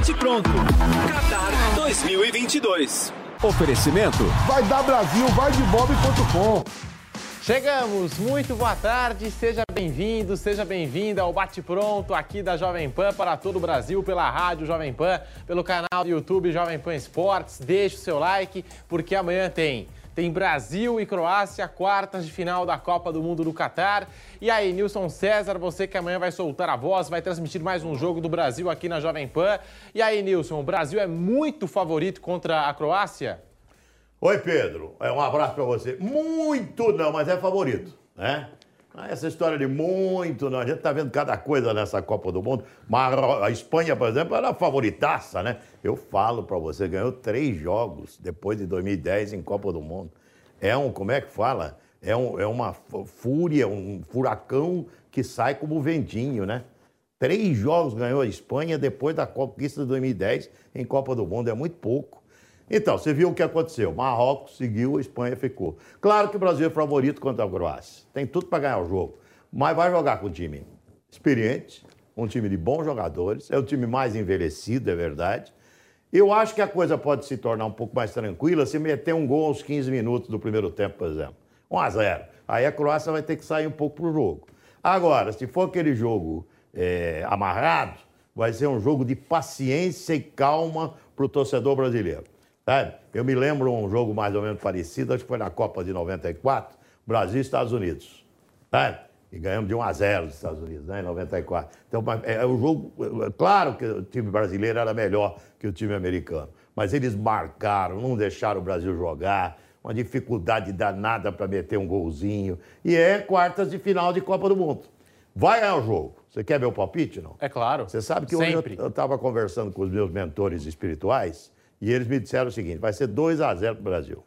Bate pronto. Qatar 2022. Oferecimento. Vai dar Brasil, vai de bob.com. Chegamos, muito boa tarde, seja bem-vindo, seja bem-vinda ao Bate Pronto aqui da Jovem Pan para todo o Brasil, pela rádio Jovem Pan, pelo canal do YouTube Jovem Pan Esportes. Deixe o seu like, porque amanhã tem. Tem Brasil e Croácia, quartas de final da Copa do Mundo do Catar. E aí, Nilson César, você que amanhã vai soltar a voz, vai transmitir mais um jogo do Brasil aqui na Jovem Pan. E aí, Nilson, o Brasil é muito favorito contra a Croácia? Oi, Pedro. É, um abraço para você. Muito não, mas é favorito, né? Ah, essa história de muito não. A gente tá vendo cada coisa nessa Copa do Mundo. Mas a Espanha, por exemplo, era a favoritaça, né? Eu falo para você, ganhou três jogos depois de 2010 em Copa do Mundo. É um, como é que fala? É, um, é uma fúria, um furacão que sai como ventinho, né? Três jogos ganhou a Espanha depois da conquista de 2010 em Copa do Mundo. É muito pouco. Então, você viu o que aconteceu. Marrocos seguiu, a Espanha ficou. Claro que o Brasil é favorito contra a Croácia. Tem tudo para ganhar o jogo. Mas vai jogar com um time experiente, um time de bons jogadores. É o time mais envelhecido, é verdade. Eu acho que a coisa pode se tornar um pouco mais tranquila se meter um gol aos 15 minutos do primeiro tempo, por exemplo. 1 a 0. Aí a Croácia vai ter que sair um pouco pro jogo. Agora, se for aquele jogo é, amarrado, vai ser um jogo de paciência e calma para o torcedor brasileiro. Sabe? Eu me lembro um jogo mais ou menos parecido, acho que foi na Copa de 94, Brasil e Estados Unidos. Sabe? E ganhamos de 1 a 0 dos Estados Unidos, né, em 94. Então, é, o jogo. É, claro que o time brasileiro era melhor que o time americano. Mas eles marcaram, não deixaram o Brasil jogar, uma dificuldade danada para meter um golzinho. E é quartas de final de Copa do Mundo. Vai ganhar o jogo. Você quer ver o palpite, não? É claro. Você sabe que Sempre. hoje eu estava conversando com os meus mentores espirituais e eles me disseram o seguinte: vai ser 2 a 0 para o Brasil.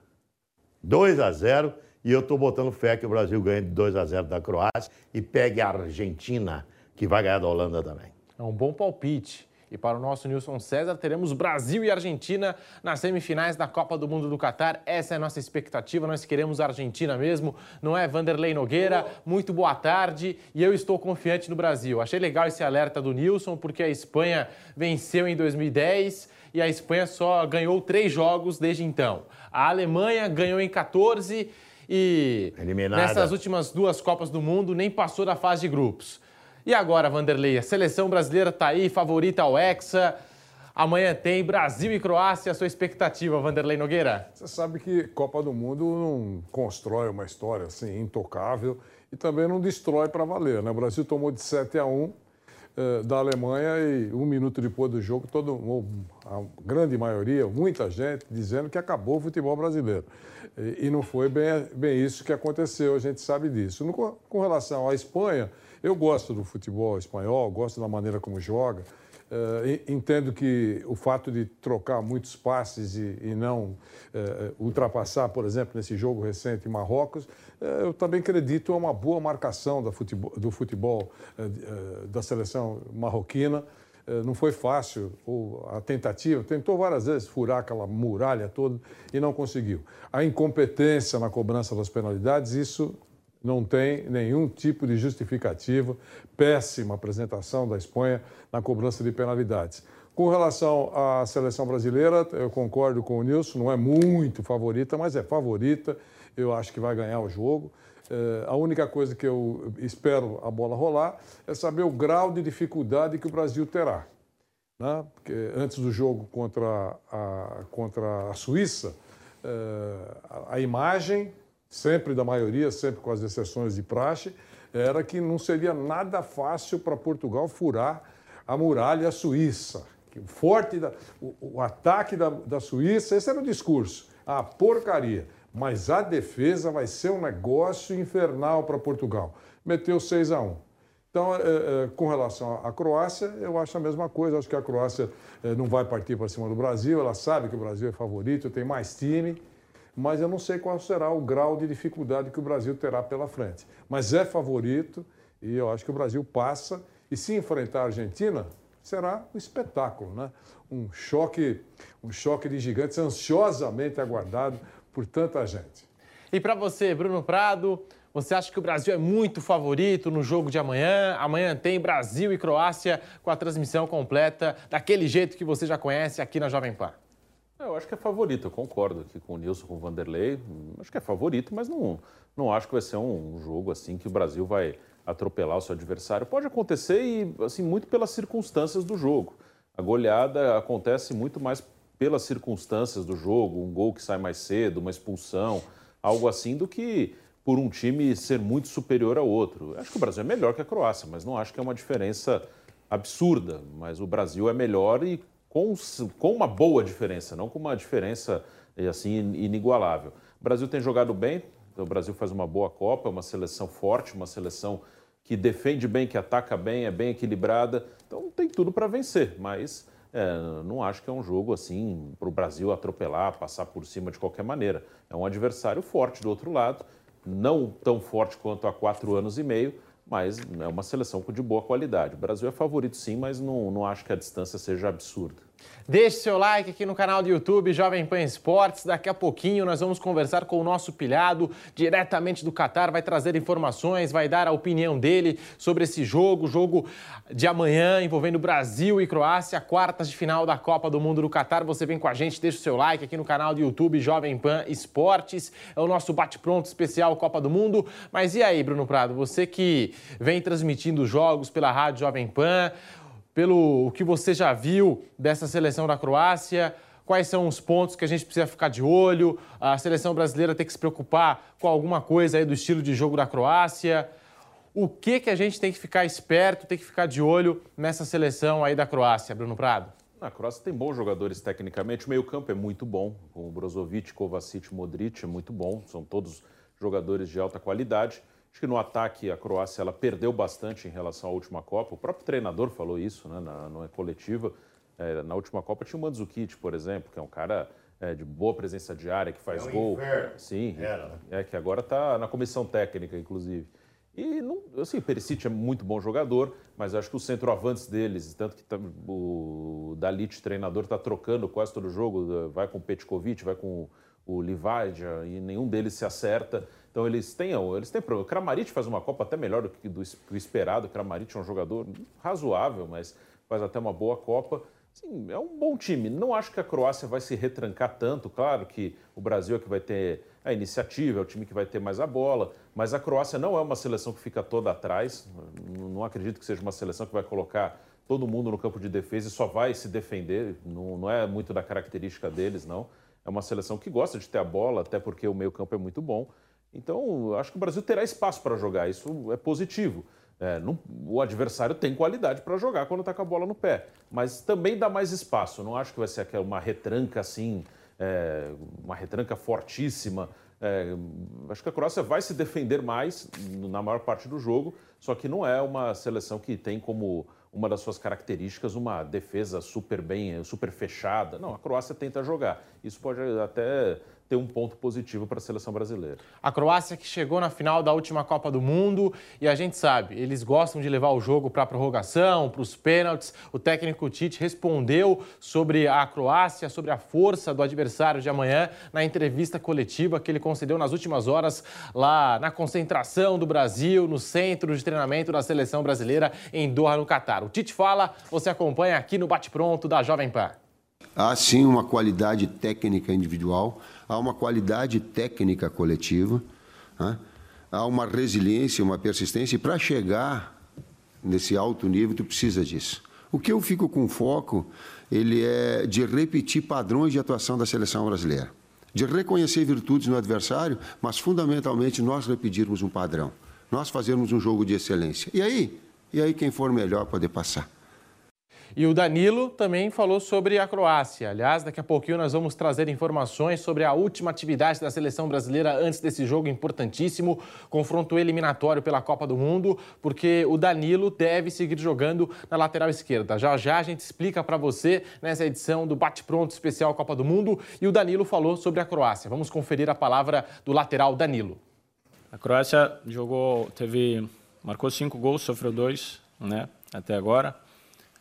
2 a 0 e eu estou botando fé que o Brasil ganhe de 2 a 0 da Croácia e pegue a Argentina, que vai ganhar da Holanda também. É um bom palpite. E para o nosso Nilson César, teremos Brasil e Argentina nas semifinais da Copa do Mundo do Catar. Essa é a nossa expectativa. Nós queremos a Argentina mesmo, não é? Vanderlei Nogueira, muito boa tarde. E eu estou confiante no Brasil. Achei legal esse alerta do Nilson, porque a Espanha venceu em 2010 e a Espanha só ganhou três jogos desde então. A Alemanha ganhou em 14 e Eliminada. nessas últimas duas Copas do Mundo nem passou da fase de grupos. E agora, Vanderlei, a seleção brasileira está aí, favorita ao Hexa. Amanhã tem Brasil e Croácia. A sua expectativa, Vanderlei Nogueira? Você sabe que Copa do Mundo não constrói uma história assim intocável e também não destrói para valer. Né? O Brasil tomou de 7 a 1 eh, da Alemanha e um minuto depois do jogo, todo, a grande maioria, muita gente, dizendo que acabou o futebol brasileiro. E, e não foi bem, bem isso que aconteceu, a gente sabe disso. No, com relação à Espanha, eu gosto do futebol espanhol, gosto da maneira como joga. Uh, entendo que o fato de trocar muitos passes e, e não uh, ultrapassar, por exemplo, nesse jogo recente em Marrocos, uh, eu também acredito a uma boa marcação futebol, do futebol da seleção marroquina. Não foi fácil a tentativa, tentou várias vezes furar aquela muralha toda e não conseguiu. A incompetência na cobrança das penalidades, isso não tem nenhum tipo de justificativa. Péssima apresentação da Espanha na cobrança de penalidades. Com relação à seleção brasileira, eu concordo com o Nilson, não é muito favorita, mas é favorita. Eu acho que vai ganhar o jogo. É, a única coisa que eu espero a bola rolar é saber o grau de dificuldade que o Brasil terá. Né? Porque antes do jogo contra a, contra a Suíça, é, a imagem sempre da maioria, sempre com as exceções de praxe, era que não seria nada fácil para Portugal furar a muralha suíça. O forte da, o, o ataque da, da Suíça, esse era o discurso. A porcaria. Mas a defesa vai ser um negócio infernal para Portugal. Meteu 6 a 1. Então, é, é, com relação à Croácia, eu acho a mesma coisa. Acho que a Croácia é, não vai partir para cima do Brasil. Ela sabe que o Brasil é favorito, tem mais time. Mas eu não sei qual será o grau de dificuldade que o Brasil terá pela frente. Mas é favorito e eu acho que o Brasil passa. E se enfrentar a Argentina, será um espetáculo, né? Um choque, um choque de gigantes ansiosamente aguardado por tanta gente. E para você, Bruno Prado, você acha que o Brasil é muito favorito no jogo de amanhã? Amanhã tem Brasil e Croácia com a transmissão completa, daquele jeito que você já conhece aqui na Jovem Pan. Eu acho que é favorito, eu concordo aqui com o Nilson, com o Vanderlei. Acho que é favorito, mas não, não acho que vai ser um jogo assim que o Brasil vai atropelar o seu adversário. Pode acontecer e assim muito pelas circunstâncias do jogo. A goleada acontece muito mais pelas circunstâncias do jogo, um gol que sai mais cedo, uma expulsão, algo assim, do que por um time ser muito superior ao outro. Acho que o Brasil é melhor que a Croácia, mas não acho que é uma diferença absurda. Mas o Brasil é melhor e com, com uma boa diferença, não com uma diferença eh, assim inigualável. O Brasil tem jogado bem, o Brasil faz uma boa Copa, é uma seleção forte, uma seleção que defende bem, que ataca bem, é bem equilibrada. Então tem tudo para vencer, mas é, não acho que é um jogo assim para o Brasil atropelar, passar por cima de qualquer maneira. É um adversário forte do outro lado não tão forte quanto há quatro anos e meio, mas é uma seleção de boa qualidade. O Brasil é favorito sim, mas não, não acho que a distância seja absurda. Deixe seu like aqui no canal do YouTube Jovem Pan Esportes. Daqui a pouquinho nós vamos conversar com o nosso pilhado diretamente do Catar, vai trazer informações, vai dar a opinião dele sobre esse jogo, jogo de amanhã envolvendo Brasil e Croácia, quartas de final da Copa do Mundo do Catar. Você vem com a gente, deixa o seu like aqui no canal do YouTube Jovem Pan Esportes. É o nosso bate-pronto especial Copa do Mundo. Mas e aí, Bruno Prado, você que vem transmitindo os jogos pela Rádio Jovem Pan, pelo que você já viu dessa seleção da Croácia, quais são os pontos que a gente precisa ficar de olho, a seleção brasileira tem que se preocupar com alguma coisa aí do estilo de jogo da Croácia. O que, que a gente tem que ficar esperto, tem que ficar de olho nessa seleção aí da Croácia, Bruno Prado? A Croácia tem bons jogadores tecnicamente, o meio-campo é muito bom, com o Brozovic, Kovacic, Modric é muito bom, são todos jogadores de alta qualidade. Acho que no ataque a Croácia ela perdeu bastante em relação à última Copa. O próprio treinador falou isso né, na, na coletiva. É, na última Copa tinha o Mandzukic, por exemplo, que é um cara é, de boa presença diária, que faz é um gol. Inferno. Sim, Era, né? é que agora está na comissão técnica, inclusive. E não, assim, o Perisic é muito bom jogador, mas acho que os centroavantes deles, tanto que tá, o Dalit, treinador, está trocando quase todo jogo, vai com o Petkovic, vai com o Livadia, e nenhum deles se acerta. Então eles têm, eles têm problema. O Kramaric faz uma Copa até melhor do que do, do esperado. O Kramaric é um jogador razoável, mas faz até uma boa Copa. Sim, é um bom time. Não acho que a Croácia vai se retrancar tanto. Claro que o Brasil é que vai ter a iniciativa, é o time que vai ter mais a bola. Mas a Croácia não é uma seleção que fica toda atrás. Não acredito que seja uma seleção que vai colocar todo mundo no campo de defesa e só vai se defender. Não, não é muito da característica deles, não. É uma seleção que gosta de ter a bola, até porque o meio-campo é muito bom. Então, acho que o Brasil terá espaço para jogar, isso é positivo. É, não, o adversário tem qualidade para jogar quando está com a bola no pé, mas também dá mais espaço. Não acho que vai ser uma retranca assim, é, uma retranca fortíssima. É, acho que a Croácia vai se defender mais na maior parte do jogo, só que não é uma seleção que tem como uma das suas características uma defesa super bem, super fechada. Não, a Croácia tenta jogar. Isso pode até ter um ponto positivo para a seleção brasileira. A Croácia que chegou na final da última Copa do Mundo e a gente sabe, eles gostam de levar o jogo para a prorrogação, para os pênaltis. O técnico Tite respondeu sobre a Croácia, sobre a força do adversário de amanhã na entrevista coletiva que ele concedeu nas últimas horas lá na concentração do Brasil, no centro de treinamento da seleção brasileira em Doha, no Catar. O Tite fala, você acompanha aqui no Bate Pronto da Jovem Pan. Há sim uma qualidade técnica individual, há uma qualidade técnica coletiva, né? há uma resiliência, uma persistência, e para chegar nesse alto nível, tu precisa disso. O que eu fico com foco, ele é de repetir padrões de atuação da seleção brasileira. De reconhecer virtudes no adversário, mas fundamentalmente nós repetirmos um padrão. Nós fazermos um jogo de excelência. E aí? E aí quem for melhor poder passar. E o Danilo também falou sobre a Croácia. Aliás, daqui a pouquinho nós vamos trazer informações sobre a última atividade da seleção brasileira antes desse jogo importantíssimo, confronto eliminatório pela Copa do Mundo, porque o Danilo deve seguir jogando na lateral esquerda. Já já a gente explica para você nessa edição do Bate Pronto especial Copa do Mundo e o Danilo falou sobre a Croácia. Vamos conferir a palavra do lateral Danilo. A Croácia jogou, teve, marcou cinco gols, sofreu dois, né, até agora.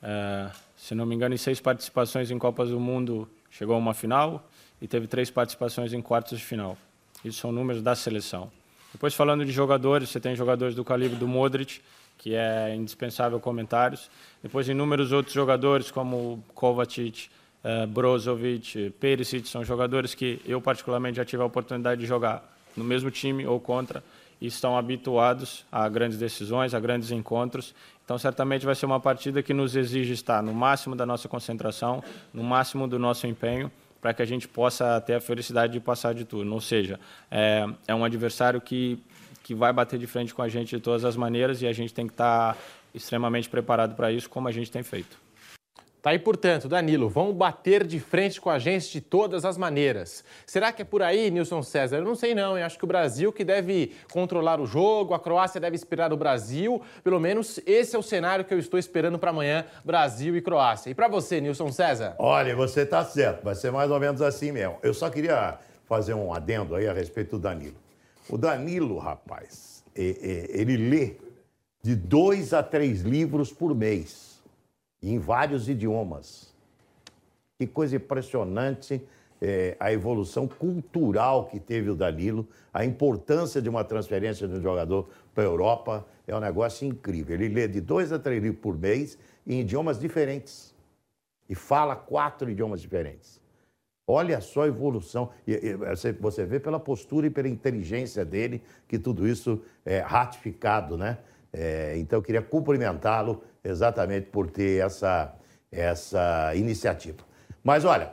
É, se não me engano, em seis participações em Copas do Mundo chegou a uma final e teve três participações em quartos de final. Isso são números da seleção. Depois, falando de jogadores, você tem jogadores do calibre do Modric, que é indispensável comentários. Depois, inúmeros outros jogadores, como Kovacic, uh, Brozovic, Perisic, são jogadores que eu, particularmente, já tive a oportunidade de jogar no mesmo time ou contra e estão habituados a grandes decisões, a grandes encontros. Então, certamente vai ser uma partida que nos exige estar no máximo da nossa concentração, no máximo do nosso empenho, para que a gente possa ter a felicidade de passar de turno. Ou seja, é, é um adversário que, que vai bater de frente com a gente de todas as maneiras e a gente tem que estar extremamente preparado para isso, como a gente tem feito. Tá aí, portanto, Danilo, vão bater de frente com a gente de todas as maneiras. Será que é por aí, Nilson César? Eu não sei não, eu acho que o Brasil que deve controlar o jogo, a Croácia deve esperar o Brasil. Pelo menos esse é o cenário que eu estou esperando para amanhã, Brasil e Croácia. E para você, Nilson César? Olha, você está certo, vai ser mais ou menos assim mesmo. Eu só queria fazer um adendo aí a respeito do Danilo. O Danilo, rapaz, ele lê de dois a três livros por mês em vários idiomas. Que coisa impressionante é, a evolução cultural que teve o Danilo, a importância de uma transferência de um jogador para a Europa é um negócio incrível. Ele lê de dois a três livros por mês em idiomas diferentes e fala quatro idiomas diferentes. Olha só a evolução. Você vê pela postura e pela inteligência dele que tudo isso é ratificado, né? É, então eu queria cumprimentá-lo exatamente por ter essa, essa iniciativa. Mas olha,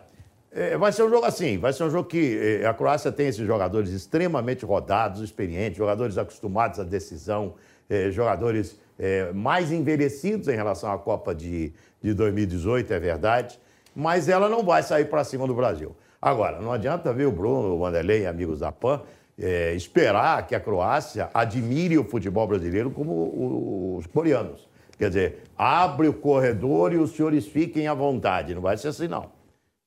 é, vai ser um jogo assim, vai ser um jogo que é, a Croácia tem esses jogadores extremamente rodados, experientes, jogadores acostumados à decisão, é, jogadores é, mais envelhecidos em relação à Copa de, de 2018, é verdade, mas ela não vai sair para cima do Brasil. Agora, não adianta ver o Bruno, o Vanderlei, amigos da PAN, é, esperar que a Croácia admire o futebol brasileiro como os coreanos. Quer dizer, abre o corredor e os senhores fiquem à vontade. Não vai ser assim, não.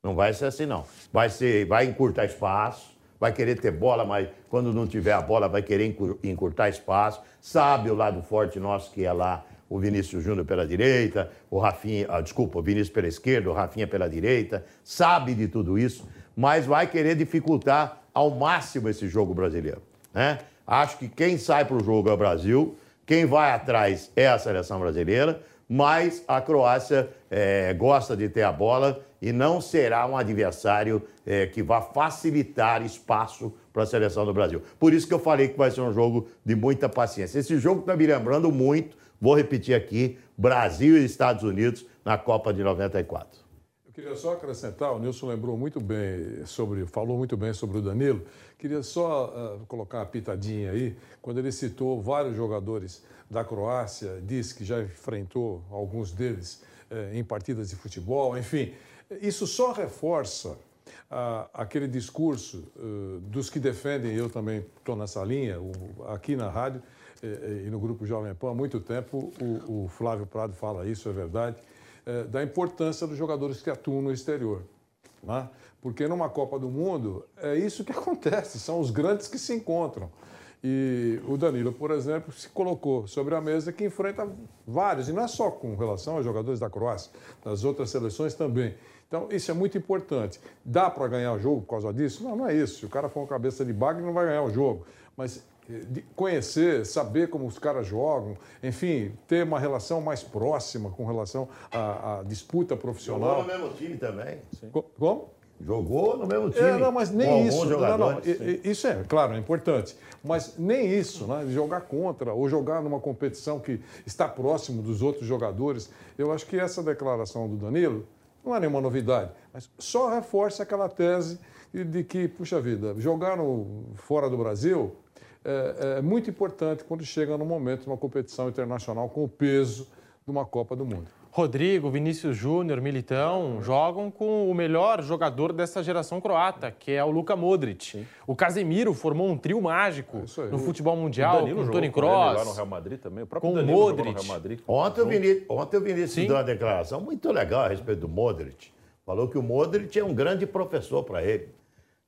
Não vai ser assim, não. Vai, ser, vai encurtar espaço, vai querer ter bola, mas quando não tiver a bola vai querer encurtar espaço. Sabe o lado forte nosso que é lá o Vinícius Júnior pela direita, o Rafinha, ah, desculpa, o Vinícius pela esquerda, o Rafinha pela direita. Sabe de tudo isso, mas vai querer dificultar ao máximo esse jogo brasileiro. Né? Acho que quem sai para o jogo é o Brasil. Quem vai atrás é a seleção brasileira, mas a Croácia é, gosta de ter a bola e não será um adversário é, que vá facilitar espaço para a seleção do Brasil. Por isso que eu falei que vai ser um jogo de muita paciência. Esse jogo está me lembrando muito, vou repetir aqui, Brasil e Estados Unidos na Copa de 94. Eu queria só acrescentar, o Nilson lembrou muito bem sobre, falou muito bem sobre o Danilo. Queria só uh, colocar uma pitadinha aí, quando ele citou vários jogadores da Croácia, disse que já enfrentou alguns deles uh, em partidas de futebol, enfim. Isso só reforça uh, aquele discurso dos que defendem, eu também estou nessa linha, o, aqui na rádio e no Grupo Jovem Pan há muito tempo, o, o Flávio Prado fala isso, é verdade é, da importância dos jogadores que atuam no exterior. Né? Porque numa Copa do Mundo é isso que acontece, são os grandes que se encontram. E o Danilo, por exemplo, se colocou sobre a mesa que enfrenta vários, e não é só com relação aos jogadores da Croácia, das outras seleções também. Então, isso é muito importante. Dá para ganhar o jogo por causa disso? Não, não é isso. Se o cara for uma cabeça de bagre, não vai ganhar o jogo. Mas conhecer, saber como os caras jogam, enfim, ter uma relação mais próxima com relação à, à disputa profissional. Jogou no mesmo time também. Sim. Como? Jogou no mesmo time. É, não, mas nem isso. Não, não, isso é, claro, é importante. Mas nem isso, né? Jogar contra ou jogar numa competição que está próximo dos outros jogadores. Eu acho que essa declaração do Danilo não é nenhuma novidade, mas só reforça aquela tese de que, puxa vida, jogar no, fora do Brasil é, é muito importante quando chega no momento de uma competição internacional com o peso de uma Copa do Mundo. Rodrigo, Vinícius Júnior, Militão jogam com o melhor jogador dessa geração croata, que é o Luka Modric. Sim. O Casemiro formou um trio mágico é no futebol mundial, com o Toni Kroos. lá no Real Madrid também. O próprio com Danilo Modric. no Real Madrid. Ontem o Vinícius, ontem o Vinícius deu uma declaração muito legal a respeito do Modric. Falou que o Modric é um grande professor para ele.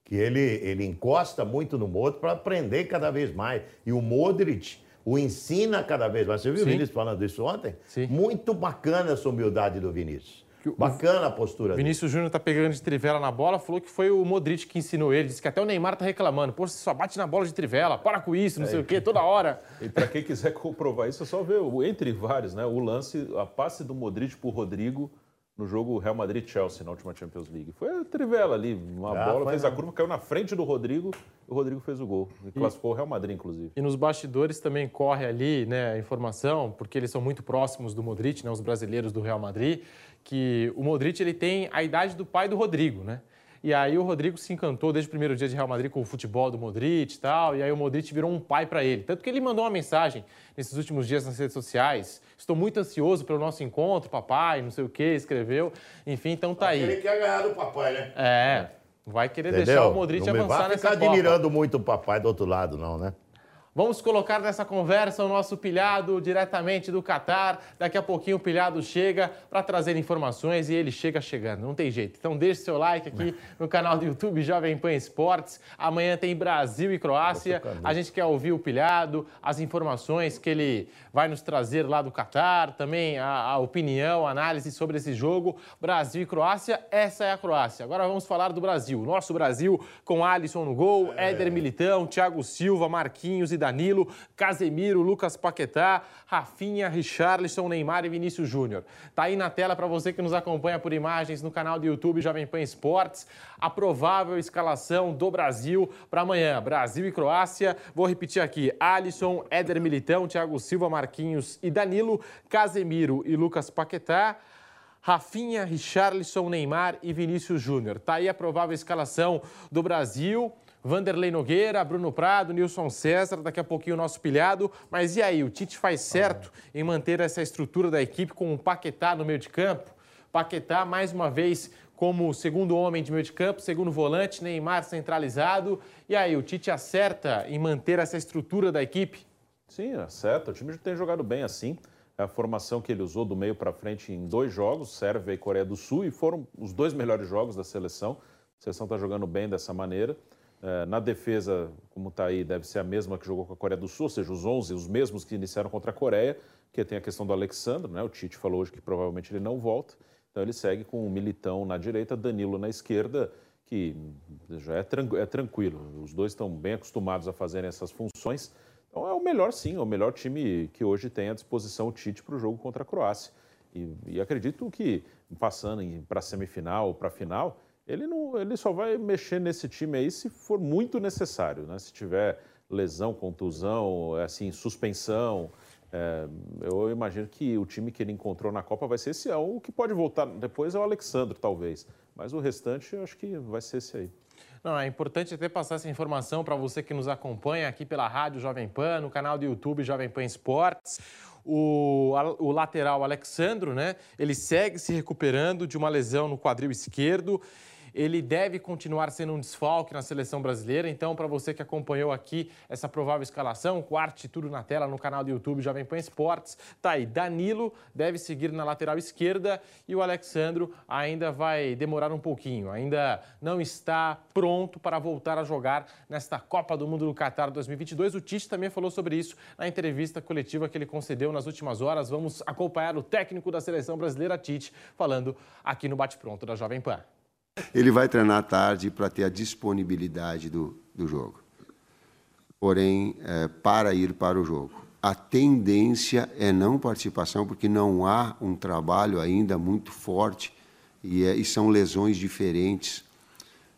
Que ele, ele encosta muito no Modric para aprender cada vez mais. E o Modric o ensina cada vez mais. Você viu Sim. o Vinícius falando isso ontem? Sim. Muito bacana essa humildade do Vinícius. Bacana a postura Vinícius Júnior tá pegando de trivela na bola, falou que foi o Modric que ensinou ele. Disse que até o Neymar tá reclamando. Pô, você só bate na bola de trivela, para com isso, não é, sei o quê, toda hora. E para quem quiser comprovar isso, é só ver, entre vários, né? O lance, a passe do Modric pro Rodrigo no jogo Real Madrid-Chelsea na última Champions League. Foi a trivela ali, uma ah, bola, fez não. a curva, caiu na frente do Rodrigo e o Rodrigo fez o gol. E, e classificou o Real Madrid, inclusive. E nos bastidores também corre ali né, a informação, porque eles são muito próximos do Modric, né, os brasileiros do Real Madrid, que o Modric ele tem a idade do pai do Rodrigo, né? E aí o Rodrigo se encantou desde o primeiro dia de Real Madrid com o futebol do Modric e tal. E aí o Modric virou um pai para ele. Tanto que ele mandou uma mensagem nesses últimos dias nas redes sociais. Estou muito ansioso pelo nosso encontro, papai, não sei o quê, escreveu. Enfim, então tá aí. Ele quer ganhar do papai, né? É. Vai querer Entendeu? deixar o Modric não avançar nessa Copa. Não vai ficar admirando muito o papai do outro lado, não, né? Vamos colocar nessa conversa o nosso pilhado diretamente do Catar. Daqui a pouquinho o pilhado chega para trazer informações e ele chega chegando, não tem jeito. Então deixe seu like aqui no canal do YouTube Jovem Pan Esportes. Amanhã tem Brasil e Croácia. A gente quer ouvir o pilhado, as informações que ele vai nos trazer lá do Catar, também a, a opinião, a análise sobre esse jogo. Brasil e Croácia, essa é a Croácia. Agora vamos falar do Brasil. Nosso Brasil com Alisson no gol, é. Éder Militão, Thiago Silva, Marquinhos e Danilo, Casemiro, Lucas Paquetá, Rafinha, Richarlison, Neymar e Vinícius Júnior. Tá aí na tela para você que nos acompanha por imagens no canal do YouTube Jovem Pan Esportes, a provável escalação do Brasil para amanhã. Brasil e Croácia. Vou repetir aqui: Alisson, Éder Militão, Thiago Silva, Marquinhos e Danilo, Casemiro e Lucas Paquetá. Rafinha, Richarlison, Neymar e Vinícius Júnior. Tá aí a provável escalação do Brasil. Vanderlei Nogueira, Bruno Prado, Nilson César, daqui a pouquinho o nosso pilhado. Mas e aí, o Tite faz certo em manter essa estrutura da equipe com o Paquetá no meio de campo? Paquetá, mais uma vez, como segundo homem de meio de campo, segundo volante, Neymar centralizado. E aí, o Tite acerta em manter essa estrutura da equipe? Sim, acerta. O time tem jogado bem assim. É a formação que ele usou do meio para frente em dois jogos, Sérvia e Coreia do Sul, e foram os dois melhores jogos da seleção. A seleção está jogando bem dessa maneira. É, na defesa, como está aí, deve ser a mesma que jogou com a Coreia do Sul, ou seja, os 11, os mesmos que iniciaram contra a Coreia, que tem a questão do Alexandre, né? o Tite falou hoje que provavelmente ele não volta, então ele segue com o Militão na direita, Danilo na esquerda, que já é, tran é tranquilo, os dois estão bem acostumados a fazerem essas funções, então é o melhor sim, é o melhor time que hoje tem à disposição o Tite para o jogo contra a Croácia. E, e acredito que passando para a semifinal, para a final, ele, não, ele só vai mexer nesse time aí se for muito necessário, né? Se tiver lesão, contusão, assim, suspensão. É, eu imagino que o time que ele encontrou na Copa vai ser esse. É, o que pode voltar depois é o Alexandre, talvez. Mas o restante eu acho que vai ser esse aí. Não, é importante até passar essa informação para você que nos acompanha aqui pela Rádio Jovem Pan, no canal do YouTube Jovem Pan Esportes. O, o lateral Alexandro, né? Ele segue se recuperando de uma lesão no quadril esquerdo ele deve continuar sendo um desfalque na seleção brasileira. Então, para você que acompanhou aqui essa provável escalação, quarto tudo na tela no canal do YouTube Jovem Pan Esportes, tá aí. Danilo deve seguir na lateral esquerda e o Alexandro ainda vai demorar um pouquinho, ainda não está pronto para voltar a jogar nesta Copa do Mundo do Qatar 2022. O Tite também falou sobre isso na entrevista coletiva que ele concedeu nas últimas horas. Vamos acompanhar o técnico da seleção brasileira, Tite, falando aqui no Bate Pronto da Jovem Pan. Ele vai treinar à tarde para ter a disponibilidade do, do jogo. Porém, é, para ir para o jogo. A tendência é não participação, porque não há um trabalho ainda muito forte e, é, e são lesões diferentes.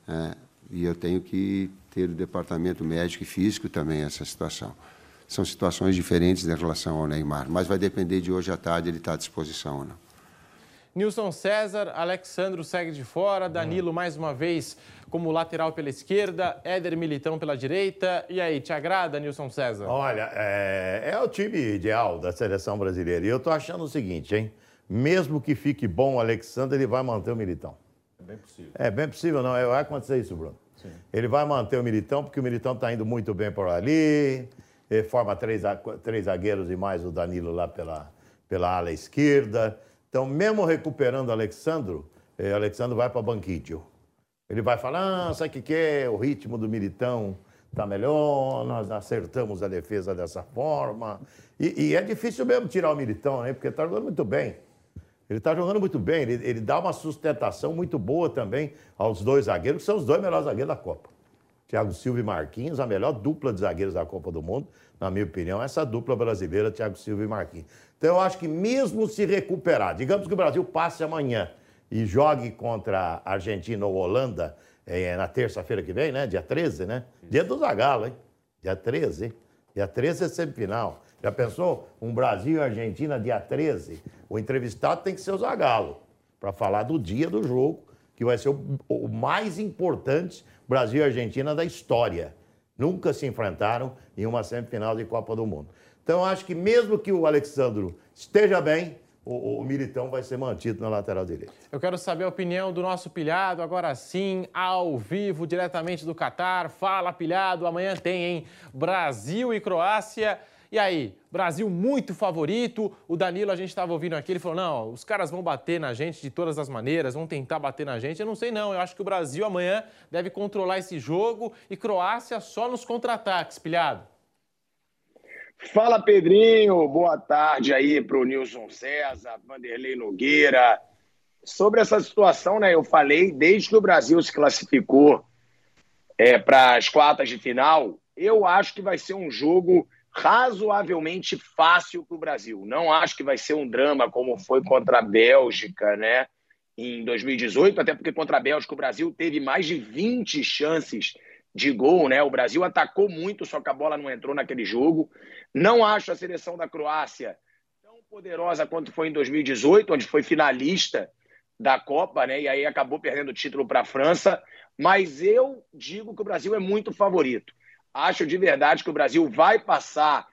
É, e eu tenho que ter o departamento médico e físico também essa situação. São situações diferentes em relação ao Neymar, mas vai depender de hoje à tarde ele estar à disposição ou não. Nilson César, Alexandro segue de fora, Danilo mais uma vez como lateral pela esquerda, Éder Militão pela direita. E aí, te agrada, Nilson César? Olha, é, é o time ideal da seleção brasileira. E eu tô achando o seguinte, hein? mesmo que fique bom o Alexandre, ele vai manter o Militão. É bem possível. É bem possível, não. Vai acontecer isso, Bruno. Sim. Ele vai manter o Militão, porque o Militão está indo muito bem por ali. Ele forma três, três zagueiros e mais o Danilo lá pela, pela ala esquerda. Então, mesmo recuperando Alexandro, eh, Alexandre vai para banquício. Ele vai falar, ah, sabe o que, que é? O ritmo do Militão está melhor, nós acertamos a defesa dessa forma. E, e, é difícil mesmo tirar o Militão, né? Porque está jogando muito bem. Ele está jogando muito bem, ele, ele, dá uma sustentação muito boa também aos dois zagueiros, que são os dois melhores zagueiros da Copa. Thiago Silva e Marquinhos, a melhor dupla de zagueiros da Copa do Mundo, na minha opinião, essa dupla brasileira, Thiago Silva e Marquinhos. Então eu acho que mesmo se recuperar, digamos que o Brasil passe amanhã e jogue contra a Argentina ou Holanda é, na terça-feira que vem, né? Dia 13, né? Dia do Zagalo, hein? Dia 13, hein? Dia 13 é semifinal. Já pensou? Um Brasil e Argentina dia 13? O entrevistado tem que ser o Zagalo, para falar do dia do jogo, que vai ser o, o mais importante Brasil e Argentina da história. Nunca se enfrentaram em uma semifinal de Copa do Mundo. Então, acho que mesmo que o Alexandro esteja bem, o, o, Militão vai ser mantido na lateral direita. Eu quero saber a opinião do nosso pilhado, agora sim, ao vivo, diretamente do Catar. Fala, pilhado, amanhã tem, hein? Brasil e Croácia. E aí, Brasil muito favorito. O Danilo, a gente estava ouvindo aqui, ele falou: não, os caras vão bater na gente de todas as maneiras, vão tentar bater na gente. Eu não sei, não. Eu acho que o Brasil amanhã deve controlar esse jogo e Croácia só nos contra-ataques, pilhado. Fala, Pedrinho. Boa tarde aí para o Nilson César, Vanderlei Nogueira. Sobre essa situação, né? Eu falei desde que o Brasil se classificou é, para as quartas de final, eu acho que vai ser um jogo razoavelmente fácil para o Brasil. Não acho que vai ser um drama como foi contra a Bélgica, né? Em 2018, até porque contra a Bélgica o Brasil teve mais de 20 chances de gol, né? O Brasil atacou muito, só que a bola não entrou naquele jogo. Não acho a seleção da Croácia tão poderosa quanto foi em 2018, onde foi finalista da Copa, né? E aí acabou perdendo o título para a França. Mas eu digo que o Brasil é muito favorito. Acho de verdade que o Brasil vai passar,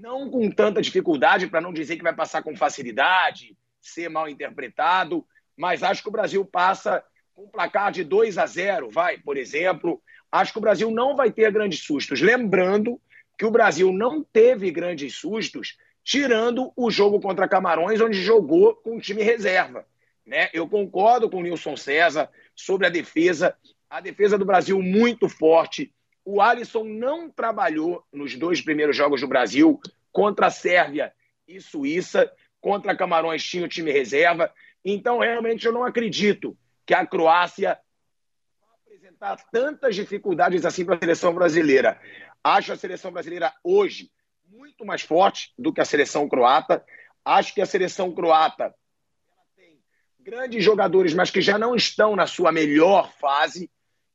não com tanta dificuldade, para não dizer que vai passar com facilidade, ser mal interpretado, mas acho que o Brasil passa com um placar de 2 a 0, vai, por exemplo. Acho que o Brasil não vai ter grandes sustos. Lembrando que o Brasil não teve grandes sustos, tirando o jogo contra Camarões, onde jogou com o time reserva. Né? Eu concordo com o Nilson César sobre a defesa. A defesa do Brasil muito forte o Alisson não trabalhou nos dois primeiros jogos do Brasil contra a Sérvia e Suíça, contra Camarões tinha o time reserva. Então, realmente, eu não acredito que a Croácia vai apresentar tantas dificuldades assim para a seleção brasileira. Acho a seleção brasileira hoje muito mais forte do que a seleção croata. Acho que a seleção croata tem grandes jogadores, mas que já não estão na sua melhor fase.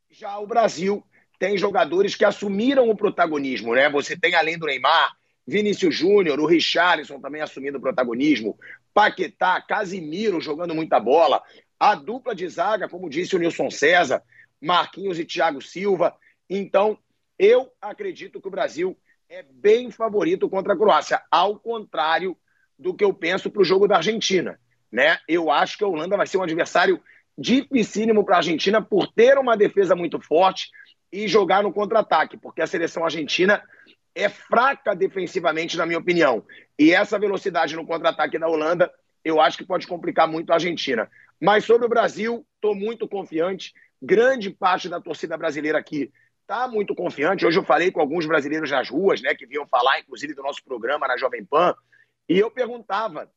Já o Brasil tem jogadores que assumiram o protagonismo, né? Você tem, além do Neymar, Vinícius Júnior, o Richarlison também assumindo o protagonismo, Paquetá, Casimiro jogando muita bola, a dupla de zaga, como disse o Nilson César, Marquinhos e Thiago Silva. Então, eu acredito que o Brasil é bem favorito contra a Croácia, ao contrário do que eu penso para o jogo da Argentina. Né? Eu acho que a Holanda vai ser um adversário dificílimo para a Argentina por ter uma defesa muito forte, e jogar no contra-ataque, porque a seleção argentina é fraca defensivamente, na minha opinião. E essa velocidade no contra-ataque da Holanda, eu acho que pode complicar muito a Argentina. Mas sobre o Brasil, estou muito confiante. Grande parte da torcida brasileira aqui está muito confiante. Hoje eu falei com alguns brasileiros nas ruas, né, que vinham falar, inclusive, do nosso programa na Jovem Pan, e eu perguntava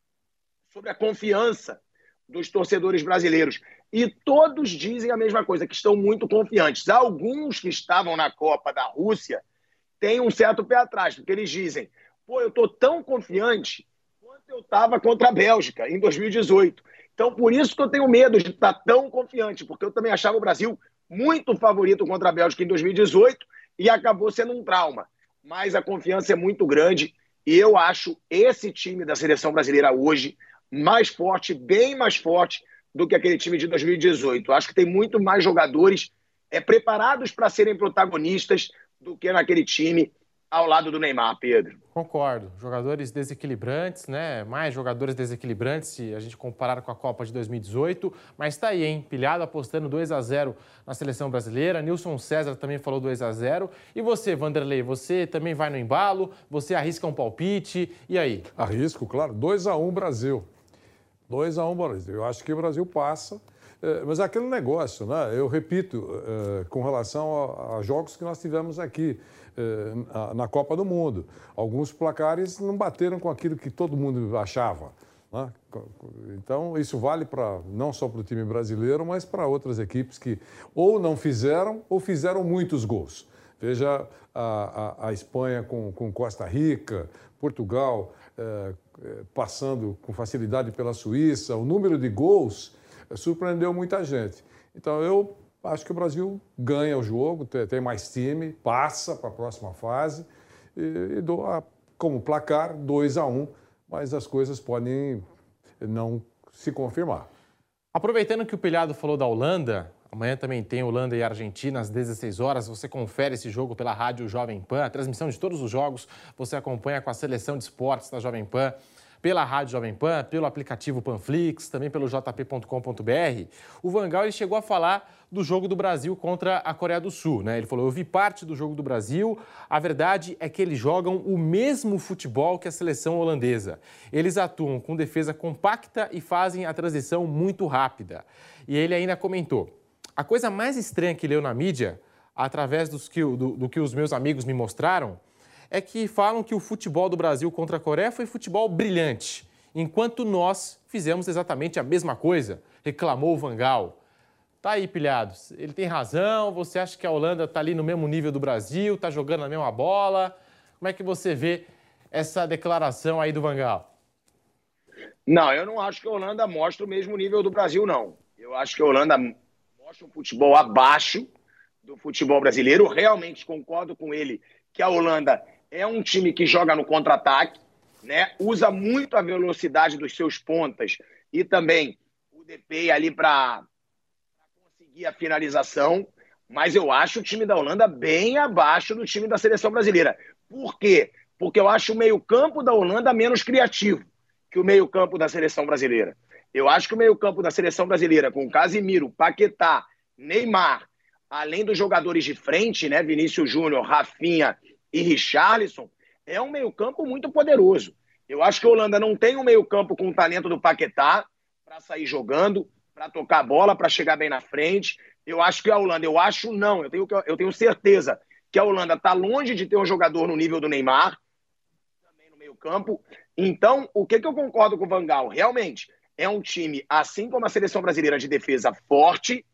sobre a confiança dos torcedores brasileiros. E todos dizem a mesma coisa, que estão muito confiantes. Alguns que estavam na Copa da Rússia têm um certo pé atrás, porque eles dizem: pô, eu estou tão confiante quanto eu estava contra a Bélgica em 2018. Então, por isso que eu tenho medo de estar tão confiante, porque eu também achava o Brasil muito favorito contra a Bélgica em 2018 e acabou sendo um trauma. Mas a confiança é muito grande e eu acho esse time da seleção brasileira hoje mais forte, bem mais forte do que aquele time de 2018. Acho que tem muito mais jogadores é, preparados para serem protagonistas do que naquele time ao lado do Neymar, Pedro. Concordo. Jogadores desequilibrantes, né? Mais jogadores desequilibrantes se a gente comparar com a Copa de 2018. Mas tá aí, hein? Pilhado apostando 2 a 0 na seleção brasileira. Nilson César também falou 2 a 0 E você, Vanderlei, você também vai no embalo? Você arrisca um palpite? E aí? Arrisco, claro. 2 a 1 Brasil. 2 a 1 Brasil. Eu acho que o Brasil passa. É, mas é aquele negócio, né? Eu repito, é, com relação a, jogos que nós tivemos aqui. Eh, na Copa do Mundo. Alguns placares não bateram com aquilo que todo mundo achava. Né? Então, isso vale para não só para o time brasileiro, mas para outras equipes que ou não fizeram ou fizeram muitos gols. Veja a, a, a Espanha com, com, Costa Rica, Portugal passando com facilidade pela Suíça. O número de gols surpreendeu muita gente. Então, eu Acho que o Brasil ganha o jogo, tem mais time, passa para a próxima fase e, e dou a, como placar 2 a 1 um, mas as coisas podem não se confirmar. Aproveitando que o Pilhado falou da Holanda, amanhã também tem Holanda e Argentina às 16 horas. Você confere esse jogo pela rádio Jovem Pan. A transmissão de todos os jogos você acompanha com a seleção de esportes da Jovem Pan pela Rádio Jovem Pan, pelo aplicativo Panflix, também pelo jp.com.br, o Vangal ele chegou a falar do jogo do Brasil contra a Coreia do Sul. Né? Ele falou: Eu vi parte do jogo do Brasil. A verdade é que eles jogam o mesmo futebol que a seleção holandesa. Eles atuam com defesa compacta e fazem a transição muito rápida. E ele ainda comentou: A coisa mais estranha que leu na mídia, através que, do, do que os meus amigos me mostraram, é que falam que o futebol do Brasil contra a Coreia foi futebol brilhante, enquanto nós fizemos exatamente a mesma coisa, reclamou o Vangal. Tá aí, pilhados. Ele tem razão. Você acha que a Holanda está ali no mesmo nível do Brasil, está jogando na mesma bola? Como é que você vê essa declaração aí do Vangal? Não, eu não acho que a Holanda mostra o mesmo nível do Brasil, não. Eu acho que a Holanda mostra um futebol abaixo do futebol brasileiro. Realmente concordo com ele que a Holanda é um time que joga no contra-ataque, né? usa muito a velocidade dos seus pontas e também o DP ali para conseguir a finalização. Mas eu acho o time da Holanda bem abaixo do time da seleção brasileira. Por quê? Porque eu acho o meio-campo da Holanda menos criativo que o meio-campo da seleção brasileira. Eu acho que o meio-campo da seleção brasileira, com Casimiro, Paquetá, Neymar, além dos jogadores de frente, né? Vinícius Júnior, Rafinha e Richarlison, é um meio-campo muito poderoso. Eu acho que a Holanda não tem um meio-campo com o talento do Paquetá para sair jogando, para tocar a bola, para chegar bem na frente. Eu acho que a Holanda, eu acho não, eu tenho, eu tenho certeza que a Holanda está longe de ter um jogador no nível do Neymar, também no meio-campo. Então, o que, que eu concordo com o Vangal? Realmente, é um time, assim como a seleção brasileira, de defesa forte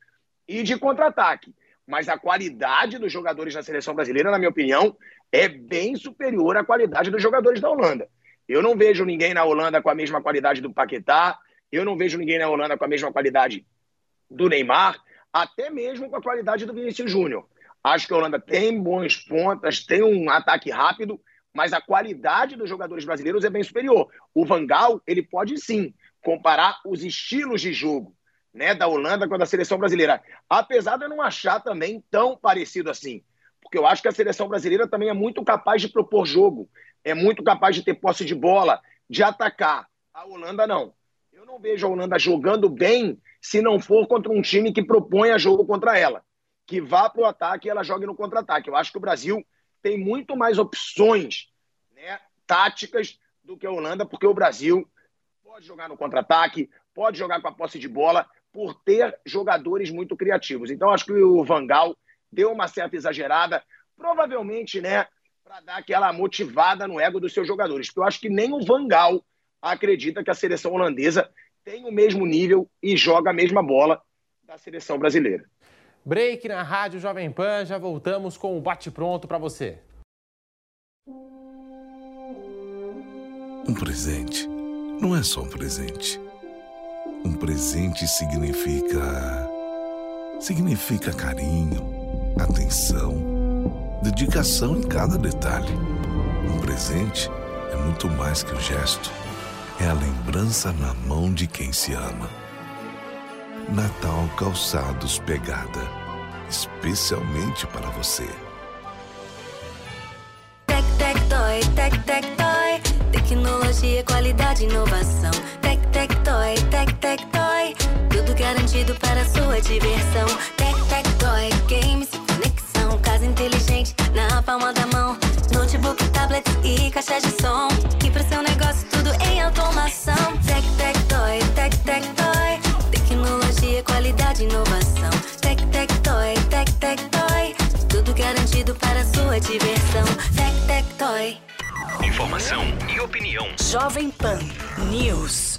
e de contra-ataque. Mas a qualidade dos jogadores na seleção brasileira, na minha opinião, é bem superior à qualidade dos jogadores da Holanda. Eu não vejo ninguém na Holanda com a mesma qualidade do Paquetá, eu não vejo ninguém na Holanda com a mesma qualidade do Neymar, até mesmo com a qualidade do Vinícius Júnior. Acho que a Holanda tem bons pontas, tem um ataque rápido, mas a qualidade dos jogadores brasileiros é bem superior. O Vangal, ele pode sim comparar os estilos de jogo né, da Holanda com a da seleção brasileira. Apesar de eu não achar também tão parecido assim porque eu acho que a seleção brasileira também é muito capaz de propor jogo, é muito capaz de ter posse de bola, de atacar. A Holanda não. Eu não vejo a Holanda jogando bem se não for contra um time que propõe a jogo contra ela, que vá para o ataque e ela jogue no contra-ataque. Eu acho que o Brasil tem muito mais opções né, táticas do que a Holanda, porque o Brasil pode jogar no contra-ataque, pode jogar com a posse de bola, por ter jogadores muito criativos. Então, acho que o Vangal deu uma certa exagerada, provavelmente, né, para dar aquela motivada no ego dos seus jogadores. Porque eu acho que nem o Vangal acredita que a seleção holandesa tem o mesmo nível e joga a mesma bola da seleção brasileira. Break na Rádio Jovem Pan, já voltamos com o bate-pronto para você. Um presente não é só um presente. Um presente significa. significa carinho atenção, dedicação em cada detalhe. Um presente é muito mais que um gesto, é a lembrança na mão de quem se ama. Natal Calçados Pegada, especialmente para você. Toy, Tec Tec Toy. Tecnologia, qualidade, inovação. Tec Tec Toy, Tec Tec Toy. Tudo garantido para sua diversão. Tec Tec Toy, games, conexão. Casa inteligente na palma da mão. Notebook, tablet e caixa de som. E pro seu negócio tudo em automação. Tec Tec Toy, Tec Tec Toy. Tecnologia, qualidade, inovação. Tec Tec Toy, Tec Tec Toy. Tudo garantido para sua diversão. Informação e opinião. Jovem Pan News.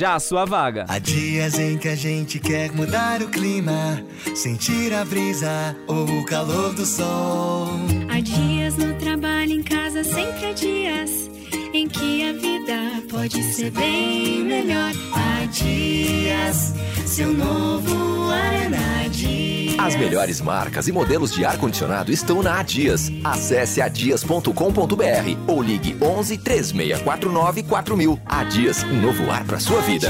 a sua vaga. Há dias em que a gente quer mudar o clima, sentir a brisa ou o calor do sol. Há dias no trabalho, em casa, sempre há dias em que a vida pode ser bem melhor. Há dias, seu novo ar é na Dias. As melhores marcas e modelos de ar-condicionado estão na Adias. Acesse adias.com.br ou ligue 11 3649 4000. Adias, um novo ar para sua vida.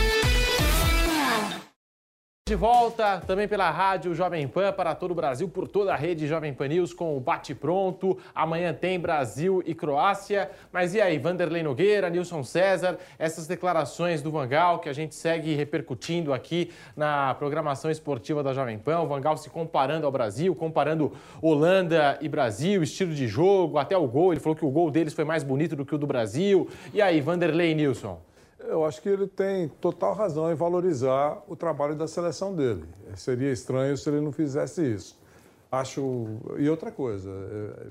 De volta também pela rádio Jovem Pan para todo o Brasil, por toda a rede Jovem Pan News com o Bate Pronto. Amanhã tem Brasil e Croácia. Mas e aí, Vanderlei Nogueira, Nilson César, essas declarações do Vangal que a gente segue repercutindo aqui na programação esportiva da Jovem Pan. O Vangal se comparando ao Brasil, comparando Holanda e Brasil, estilo de jogo, até o gol. Ele falou que o gol deles foi mais bonito do que o do Brasil. E aí, Vanderlei Nilson? Eu acho que ele tem total razão em valorizar o trabalho da seleção dele. Seria estranho se ele não fizesse isso. Acho. E outra coisa,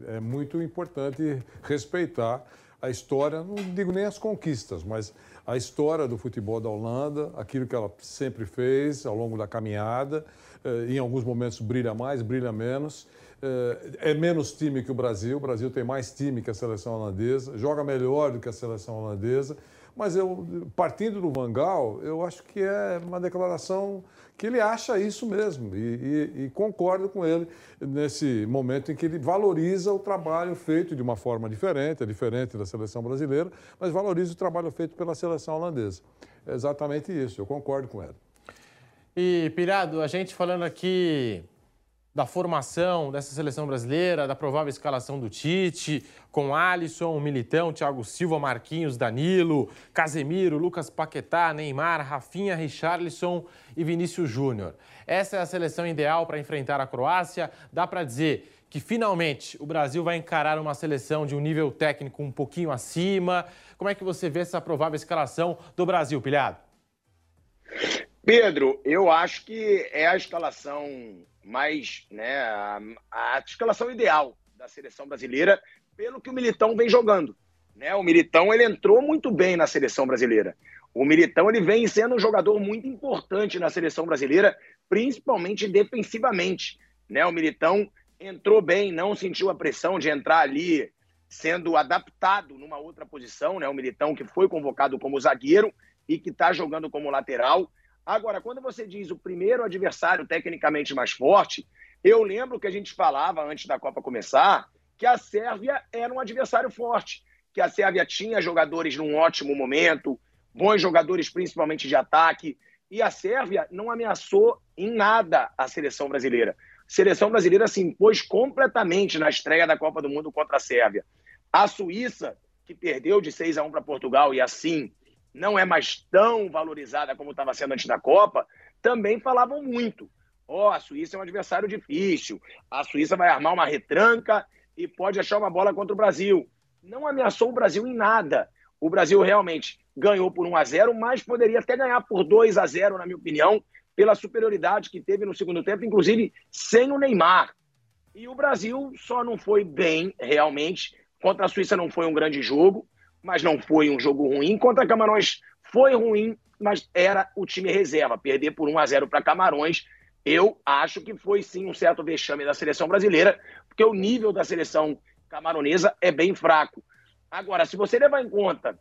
é, é muito importante respeitar a história, não digo nem as conquistas, mas a história do futebol da Holanda, aquilo que ela sempre fez ao longo da caminhada. Eh, em alguns momentos brilha mais, brilha menos. Eh, é menos time que o Brasil, o Brasil tem mais time que a seleção holandesa, joga melhor do que a seleção holandesa. Mas eu, partindo do Vangal, eu acho que é uma declaração que ele acha isso mesmo e, e, e, concordo com ele nesse momento em que ele valoriza o trabalho feito de uma forma diferente, é diferente da seleção brasileira, mas valoriza o trabalho feito pela seleção holandesa. É exatamente isso, eu concordo com ele. E, Pirado, a gente falando aqui da formação dessa seleção brasileira, da provável escalação do Tite, com Alisson, Militão, Thiago Silva, Marquinhos, Danilo, Casemiro, Lucas Paquetá, Neymar, Rafinha, Richarlison e Vinícius Júnior. Essa é a seleção ideal para enfrentar a Croácia. Dá para dizer que finalmente o Brasil vai encarar uma seleção de um nível técnico um pouquinho acima. Como é que você vê essa provável escalação do Brasil, Pilhado? Pedro, eu acho que é a escalação mais, né, a, a escalação ideal da seleção brasileira pelo que o Militão vem jogando. Né? O Militão ele entrou muito bem na seleção brasileira. O Militão ele vem sendo um jogador muito importante na seleção brasileira, principalmente defensivamente. Né? O Militão entrou bem, não sentiu a pressão de entrar ali sendo adaptado numa outra posição. Né? O Militão que foi convocado como zagueiro e que está jogando como lateral. Agora, quando você diz o primeiro adversário tecnicamente mais forte, eu lembro que a gente falava antes da Copa começar que a Sérvia era um adversário forte, que a Sérvia tinha jogadores num ótimo momento, bons jogadores principalmente de ataque, E a Sérvia não ameaçou em nada a seleção brasileira. A seleção brasileira se impôs completamente na estreia da Copa do Mundo contra a Sérvia. A Suíça, que perdeu de 6 a 1 para Portugal e assim não é mais tão valorizada como estava sendo antes da Copa, também falavam muito. Ó, oh, a Suíça é um adversário difícil, a Suíça vai armar uma retranca e pode achar uma bola contra o Brasil. Não ameaçou o Brasil em nada. O Brasil realmente ganhou por 1 a 0, mas poderia até ganhar por 2 a 0, na minha opinião, pela superioridade que teve no segundo tempo, inclusive sem o Neymar. E o Brasil só não foi bem, realmente. Contra a Suíça não foi um grande jogo mas não foi um jogo ruim. Contra Camarões foi ruim, mas era o time reserva. Perder por 1 a 0 para Camarões, eu acho que foi sim um certo vexame da seleção brasileira, porque o nível da seleção camaronesa é bem fraco. Agora, se você levar em conta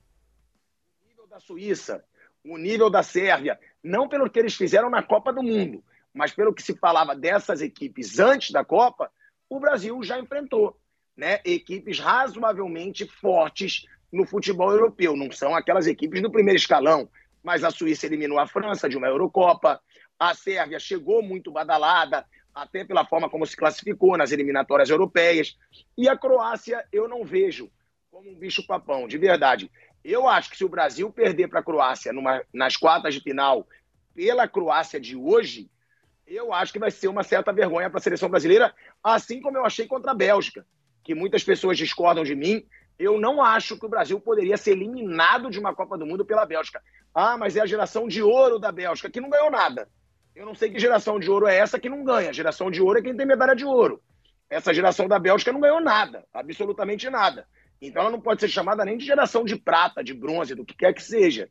o nível da Suíça, o nível da Sérvia, não pelo que eles fizeram na Copa do Mundo, mas pelo que se falava dessas equipes antes da Copa, o Brasil já enfrentou né, equipes razoavelmente fortes no futebol europeu. Não são aquelas equipes do primeiro escalão, mas a Suíça eliminou a França de uma Eurocopa, a Sérvia chegou muito badalada, até pela forma como se classificou nas eliminatórias europeias, e a Croácia eu não vejo como um bicho-papão, de verdade. Eu acho que se o Brasil perder para a Croácia numa, nas quartas de final pela Croácia de hoje, eu acho que vai ser uma certa vergonha para a seleção brasileira, assim como eu achei contra a Bélgica, que muitas pessoas discordam de mim, eu não acho que o Brasil poderia ser eliminado de uma Copa do Mundo pela Bélgica. Ah, mas é a geração de ouro da Bélgica, que não ganhou nada. Eu não sei que geração de ouro é essa que não ganha. A geração de ouro é quem tem medalha de ouro. Essa geração da Bélgica não ganhou nada, absolutamente nada. Então ela não pode ser chamada nem de geração de prata, de bronze, do que quer que seja.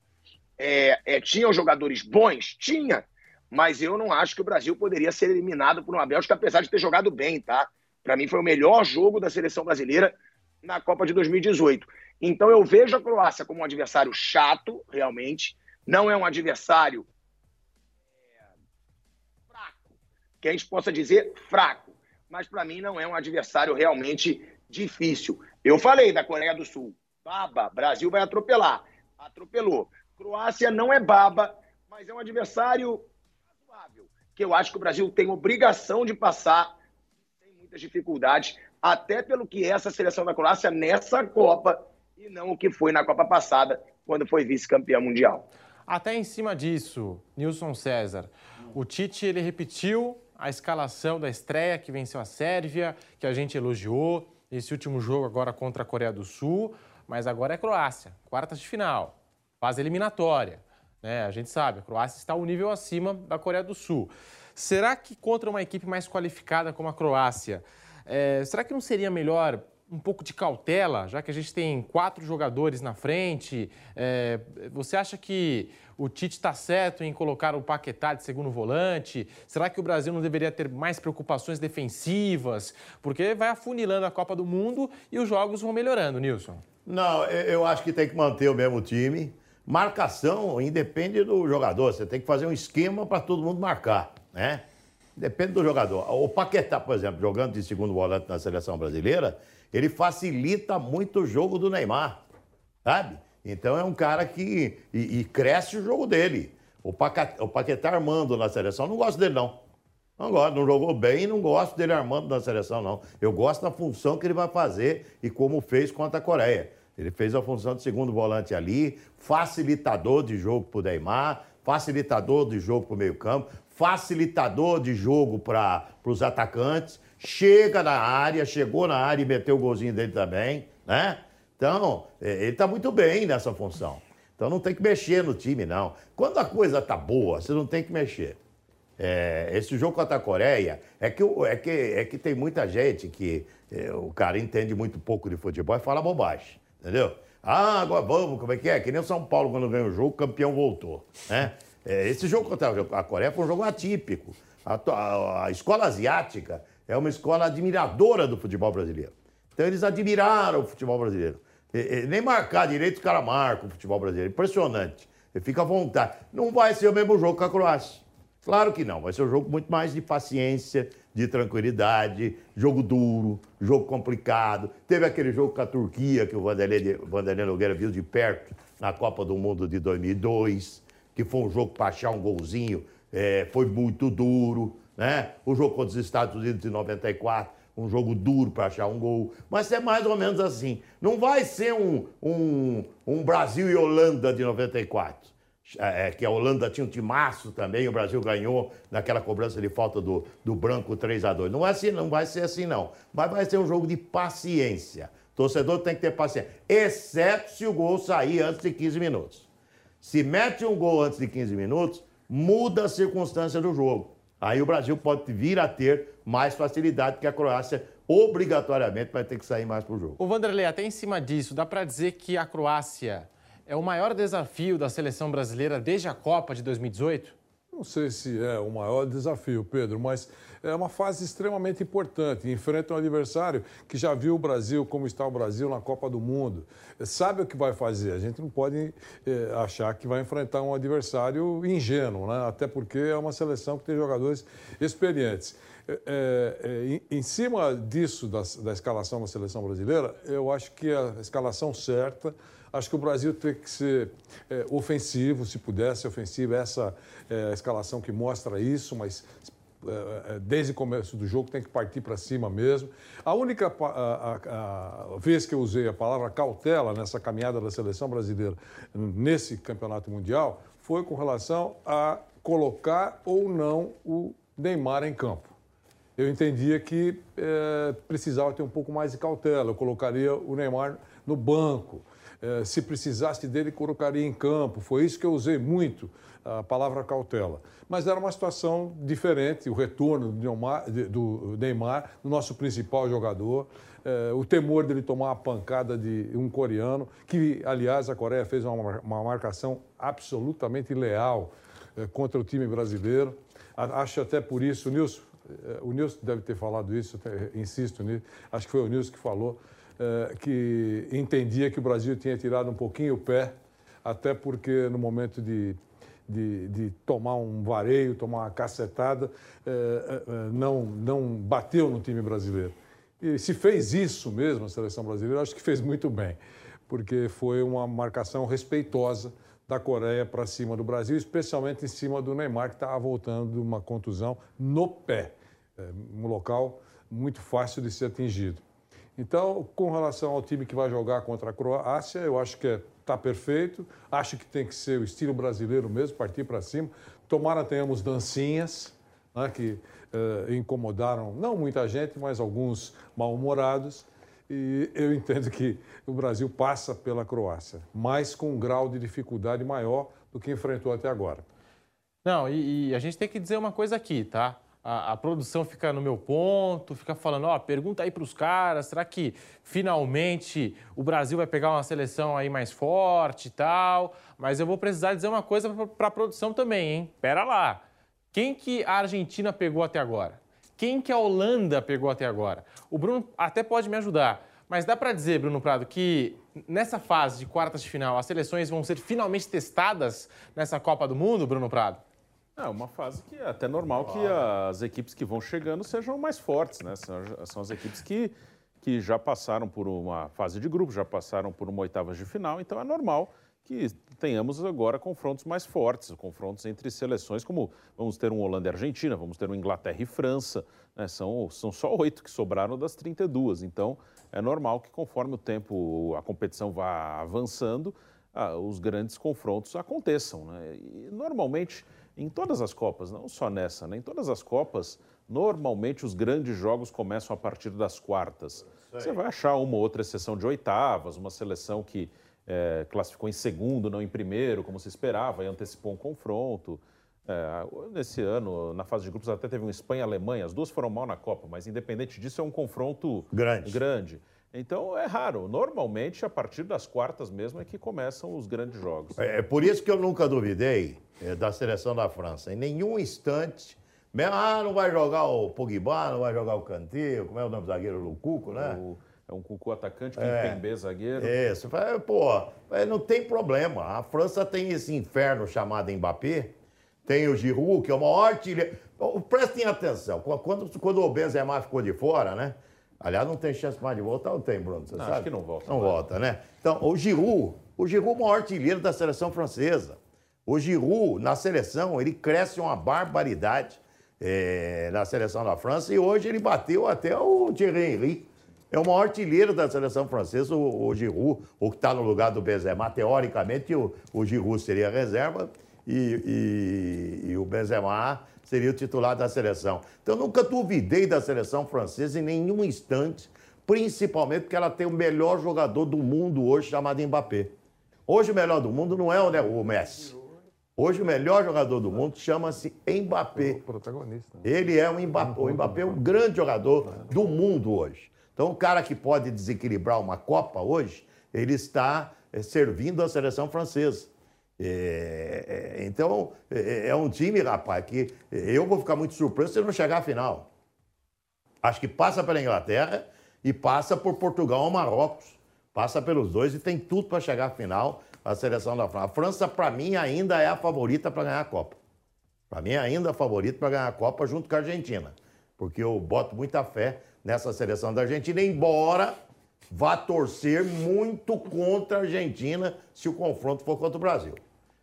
É, é, jogadores bons? Tinha. Mas eu não acho que o Brasil poderia ser eliminado por uma Bélgica, apesar de ter jogado bem, tá? Para mim foi o melhor jogo da seleção brasileira na Copa de 2018. Então eu vejo a Croácia como um adversário chato, realmente. Não é um adversário é, fraco, que a gente possa dizer fraco. Mas para mim não é um adversário realmente difícil. Eu falei da Coreia do Sul. Baba, Brasil vai atropelar. Atropelou. Croácia não é baba, mas é um adversário razoável, que eu acho que o Brasil tem obrigação de passar sem muitas dificuldades até pelo que é essa seleção da Croácia nessa Copa e não o que foi na Copa passada, quando foi vice-campeão mundial. Até em cima disso, Nilson César, o Tite ele repetiu a escalação da estreia que venceu a Sérvia, que a gente elogiou, esse último jogo agora contra a Coreia do Sul, mas agora é Croácia, quartas de final, fase eliminatória. Né? A gente sabe, a Croácia está um nível acima da Coreia do Sul. Será que contra uma equipe mais qualificada como a Croácia, é, será que não seria melhor um pouco de cautela, já que a gente tem quatro jogadores na frente? É, você acha que o Tite está certo em colocar o Paquetá de segundo volante? Será que o Brasil não deveria ter mais preocupações defensivas? Porque vai afunilando a Copa do Mundo e os jogos vão melhorando, Nilson. Não, eu acho que tem que manter o mesmo time. Marcação independe do jogador. Você tem que fazer um esquema para todo mundo marcar, né? Depende do jogador. O Paquetá, por exemplo, jogando de segundo volante na seleção brasileira, ele facilita muito o jogo do Neymar, sabe? Então é um cara que. E, e cresce o jogo dele. O Paquetá, o Paquetá armando na seleção, não gosto dele, não. Não gosto, não jogou bem e não gosto dele armando na seleção, não. Eu gosto da função que ele vai fazer e como fez contra a Coreia. Ele fez a função de segundo volante ali, facilitador de jogo para o Neymar, facilitador de jogo para o meio-campo, facilitador de jogo para os atacantes, chega na área, chegou na área e meteu o golzinho dele também, né? Então, é, ele está muito bem nessa função. Então não tem que mexer no time, não. Quando a coisa tá boa, você não tem que mexer. É, esse jogo contra a Coreia é que, é que, é que tem muita gente que é, o cara entende muito pouco de futebol e fala bobagem, entendeu? Ah, agora vamos, como é que é? Que nem o São Paulo quando ganhou o jogo, campeão voltou, né? É, esse jogo contra a Coreia foi um jogo atípico. A, a, a, escola asiática é uma escola admiradora do futebol brasileiro. Então eles admiraram o futebol brasileiro. E, e, nem marcar direito, o cara marca o futebol brasileiro. Impressionante. Ele fica à vontade. Não vai ser o mesmo jogo que a Croácia. Claro que não. Vai ser um jogo muito mais de paciência, de tranquilidade, jogo duro, jogo complicado. Teve aquele jogo com a Turquia que o Vanderlei, Vanderlei Nogueira viu de perto na Copa do Mundo de 2002 que foi um jogo para achar um golzinho, é, foi muito duro, né? O jogo contra os Estados Unidos em 94, um jogo duro para achar um gol. Mas é mais ou menos assim. Não vai ser um, um, um Brasil e Holanda de 94. É, que a Holanda tinha um timaço também, o Brasil ganhou naquela cobrança de falta do, do branco 3 a 2 Não vai, ser, não vai ser assim, não. Mas vai ser um jogo de paciência. Torcedor tem que ter paciência. Exceto se o gol sair antes de 15 minutos. Se mete um gol antes de 15 minutos, muda a circunstância do jogo. Aí o Brasil pode vir a ter mais facilidade, porque a Croácia obrigatoriamente vai ter que sair mais para o jogo. O Vanderlei, até em cima disso, dá para dizer que a Croácia é o maior desafio da seleção brasileira desde a Copa de 2018? Não sei se é o maior desafio, Pedro, mas é uma fase extremamente importante. Enfrenta um adversário que já viu o Brasil como está o Brasil na Copa do Mundo. Sabe o que vai fazer. A gente não pode é, achar que vai enfrentar um adversário ingênuo, né? até porque é uma seleção que tem jogadores experientes. É, é, em, em, cima disso, da, da escalação da seleção brasileira, eu acho que a escalação certa Acho que o Brasil tem que ser é, ofensivo, se pudesse ofensivo. Essa é escalação que mostra isso, mas é, é, desde o começo do jogo tem que partir para cima mesmo. A única a, a, a, vez que eu usei a palavra cautela nessa caminhada da seleção brasileira nesse campeonato mundial foi com relação a colocar ou não o Neymar em campo. Eu entendia que é, precisava ter um pouco mais de cautela. Eu colocaria o Neymar no banco. Eh, se precisasse dele, colocaria em campo. Foi isso que eu usei muito, a palavra cautela. Mas era uma situação diferente, o retorno do Neymar, do Neymar o nosso principal jogador, eh, o temor dele tomar uma pancada de um coreano, que, aliás, a Coreia fez uma, marcação absolutamente leal eh, contra o time brasileiro. Acho até por isso, o Nilson, o Nilson deve ter falado isso, insisto nisso, acho que foi o Nilson que falou eh, que entendia que o Brasil tinha tirado um pouquinho o pé, até porque no momento de, de, de tomar um vareio, tomar uma cacetada, eh, eh, não, não bateu no time brasileiro. E se fez isso mesmo, a seleção brasileira, acho que fez muito bem, porque foi uma marcação respeitosa da Coreia para cima do Brasil, especialmente em cima do Neymar, que estava voltando de uma contusão no pé, um local muito fácil de ser atingido. Então, com relação ao time que vai jogar contra a Croácia, eu acho que está perfeito. Acho que tem que ser o estilo brasileiro mesmo, partir para cima. Tomara tenhamos dancinhas, né, que uh, incomodaram não muita gente, mas alguns mal-humorados. E eu entendo que o Brasil passa pela Croácia, mas com um grau de dificuldade maior do que enfrentou até agora. Não, e, e a gente tem que dizer uma coisa aqui, tá? A, a, produção fica no meu ponto, fica falando, ó, pergunta aí para os caras, será que finalmente o Brasil vai pegar uma seleção aí mais forte e tal? Mas eu vou precisar dizer uma coisa para a produção também, hein? Pera lá. Quem que a Argentina pegou até agora? Quem que a Holanda pegou até agora? O Bruno até pode me ajudar, mas dá para dizer, Bruno Prado, que nessa fase de quartas de final as seleções vão ser finalmente testadas nessa Copa do Mundo, Bruno Prado? É uma fase que é até normal que as equipes que vão chegando sejam mais fortes, né? São, são as equipes que, que já passaram por uma fase de grupo, já passaram por uma oitava de final, então é normal que tenhamos agora confrontos mais fortes, confrontos entre seleções, como vamos ter um Holanda e Argentina, vamos ter um Inglaterra e França, né? são, são só oito que sobraram das 32, então é normal que conforme o tempo, a competição vá avançando, ah, os grandes confrontos aconteçam. Né? E normalmente em todas as Copas, não só nessa, né? em todas as Copas, normalmente os grandes jogos começam a partir das quartas. Você vai achar uma ou outra exceção de oitavas, uma seleção que é, classificou em segundo, não em primeiro, como se esperava, e antecipou um confronto. É, nesse ano, na fase de grupos, até teve um Espanha-Alemanha, as duas foram mal na Copa, mas independente disso, é um confronto grande. grande. Então é raro. Normalmente, a partir das quartas mesmo, é que começam os grandes jogos. É, é por isso que eu nunca duvidei é, da seleção da França. Em nenhum instante. Mesmo, ah, não vai jogar o Pogba, não vai jogar o Kanté, como é o nome do zagueiro? O Cuco, né? O, é um Cuco atacante, que é, tem B zagueiro. Isso. Pô, é, não tem problema. A França tem esse inferno chamado Mbappé, tem o Giroud, que é o maior artilheiro. Prestem atenção, quando, quando o Benzema ficou de fora, né? Aliás, não tem chance mais de voltar ou tem, Bruno? Você não, sabe? Acho que não volta. Não volta, né? Então, o Giroud, o Giroud é o maior artilheiro da seleção francesa. O Giroud, na seleção, ele cresce uma barbaridade é, na seleção da França e hoje ele bateu até o Thierry Henry. É o maior artilheiro da seleção francesa, o, o Giroud, o que está no lugar do Benzema. Teoricamente, o, o Giroud seria reserva e, e, e o Benzema seria o titular da seleção. Então, eu nunca duvidei da seleção francesa em nenhum instante, principalmente porque ela tem o melhor jogador do mundo hoje, chamado Mbappé. Hoje, o melhor do mundo não é o Messi. Hoje, o melhor jogador do mundo chama-se Mbappé. O protagonista. Ele é um Mbappé. O Mbappé é um grande jogador do mundo hoje. Então, o cara que pode desequilibrar uma Copa hoje, ele está é, servindo a seleção francesa. É, é, então, é, é, um time, rapaz, que eu vou ficar muito surpreso se ele não chegar à final. Acho que passa pela Inglaterra e passa por Portugal ou Marrocos. Passa pelos dois e tem tudo para chegar à final a seleção da França. A França, para mim, ainda é a favorita para ganhar a Copa. Para mim, ainda é a favorita para ganhar a Copa junto com a Argentina. Porque eu boto muita fé nessa seleção da Argentina, embora vá torcer muito contra a Argentina se o confronto for contra o Brasil.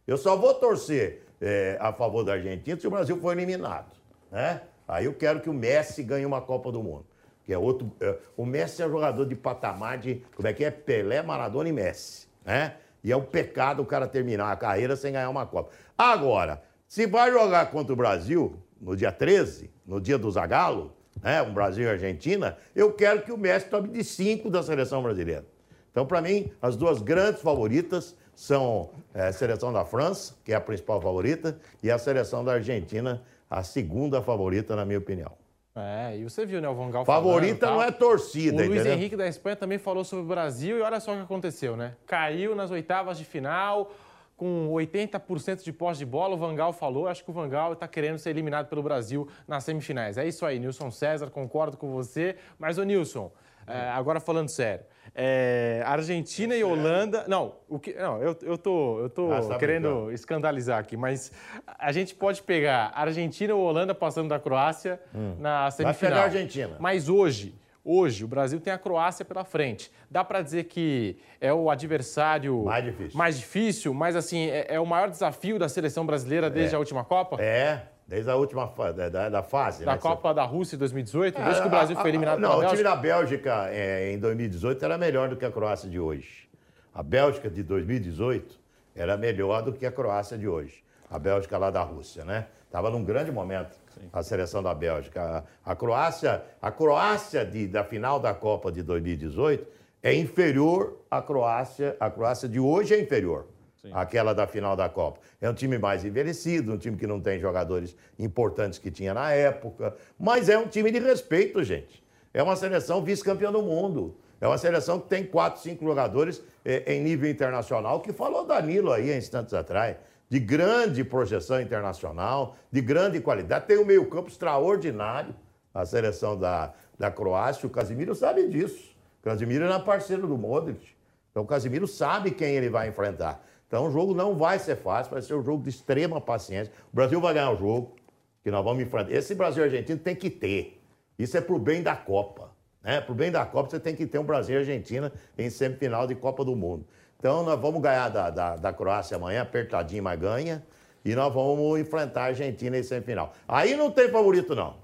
Eu só vou torcer é, a favor da Argentina se o Brasil for eliminado. Né? Aí eu quero que o Messi ganhe uma Copa do Mundo. Que é outro. É, o Messi é jogador de patamar de. Como é que é? Pelé, Maradona e Messi. Né? E é um pecado o cara terminar a carreira sem ganhar uma Copa. Agora, se vai jogar contra o Brasil no dia 13, no dia do Zagalo, né, um Brasil e Argentina, eu quero que o Messi tome de cinco da seleção brasileira. Então, para mim, as duas grandes favoritas são é, a seleção da França, que é a principal favorita, e a seleção da Argentina, a segunda favorita, na minha opinião. É, e você viu, né, o Van Gaal Favorita falando, não é torcida, O Luiz entendeu? Henrique da Espanha também falou sobre o Brasil e olha só o que aconteceu, né? Caiu nas oitavas de final, com 80% de posse de bola, o Vangal falou, acho que o Vangal está querendo ser eliminado pelo Brasil nas semifinais. É isso aí, Nilson César, concordo com você. Mas, ô Nilson, é, agora falando sério, é, Argentina e Holanda... Não, o que, não eu, eu tô, eu tô Ah, tá querendo brincando. escandalizar aqui, mas a gente pode pegar Argentina ou Holanda passando da Croácia na Vai semifinal. pegar a Argentina. Mas hoje, hoje, o Brasil tem a Croácia pela frente. Dá para dizer que é o adversário Mais difícil. mais difícil, mas assim, é, é o maior desafio da seleção brasileira desde É. a última Copa? É, desde a última fa- da, da, fase. Da né? Copa da Rússia em 2018, desde Ah, que o Brasil foi eliminado Não, o time da Bélgica é, em 2018 era melhor do que a Croácia de hoje. A Bélgica de 2018 era melhor do que a Croácia de hoje. A Bélgica lá da Rússia, né? Estava num grande momento a seleção da Bélgica. A, a Croácia, a Croácia de- da final da Copa de 2018 é inferior à Croácia. A Croácia de hoje é inferior àquela da final da Copa. É um time mais envelhecido, um time que não tem jogadores importantes que tinha na época, mas é um time de respeito, gente. É uma seleção vice-campeã do mundo. É uma seleção que tem quatro, cinco jogadores eh, em nível internacional, que falou Danilo aí há instantes atrás, de grande projeção internacional, de grande qualidade. Tem um meio-campo extraordinário, a seleção da, da Croácia. O Casimiro sabe disso. O Casimiro era parceiro do Modric. Então o Casimiro sabe quem ele vai enfrentar. Então o jogo não vai ser fácil, vai ser um jogo de extrema paciência. O Brasil vai ganhar o jogo, que nós vamos enfrentar. Esse Brasil e Argentina tem que ter. Isso é pro bem da Copa. Né? Pro bem da Copa, você tem que ter um Brasil e Argentina em semifinal de Copa do Mundo. Então nós vamos ganhar da, da, da Croácia amanhã, apertadinho, mas ganha. E nós vamos enfrentar a Argentina em semifinal. Aí não tem favorito, não.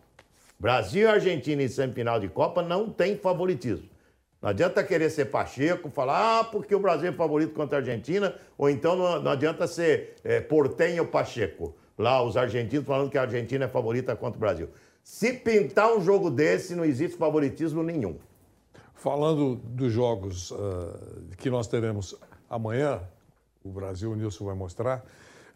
Brasil e Argentina em semifinal de Copa não tem favoritismo. Não adianta querer ser Pacheco, falar, ah, porque o Brasil é favorito contra a Argentina, ou então não, não adianta ser é, Portenho Pacheco. Lá, os argentinos falando que a Argentina é favorita contra o Brasil. Se pintar um jogo desse, não existe favoritismo nenhum. Falando dos jogos ah, que nós teremos amanhã, o Brasil, o Nilson vai mostrar,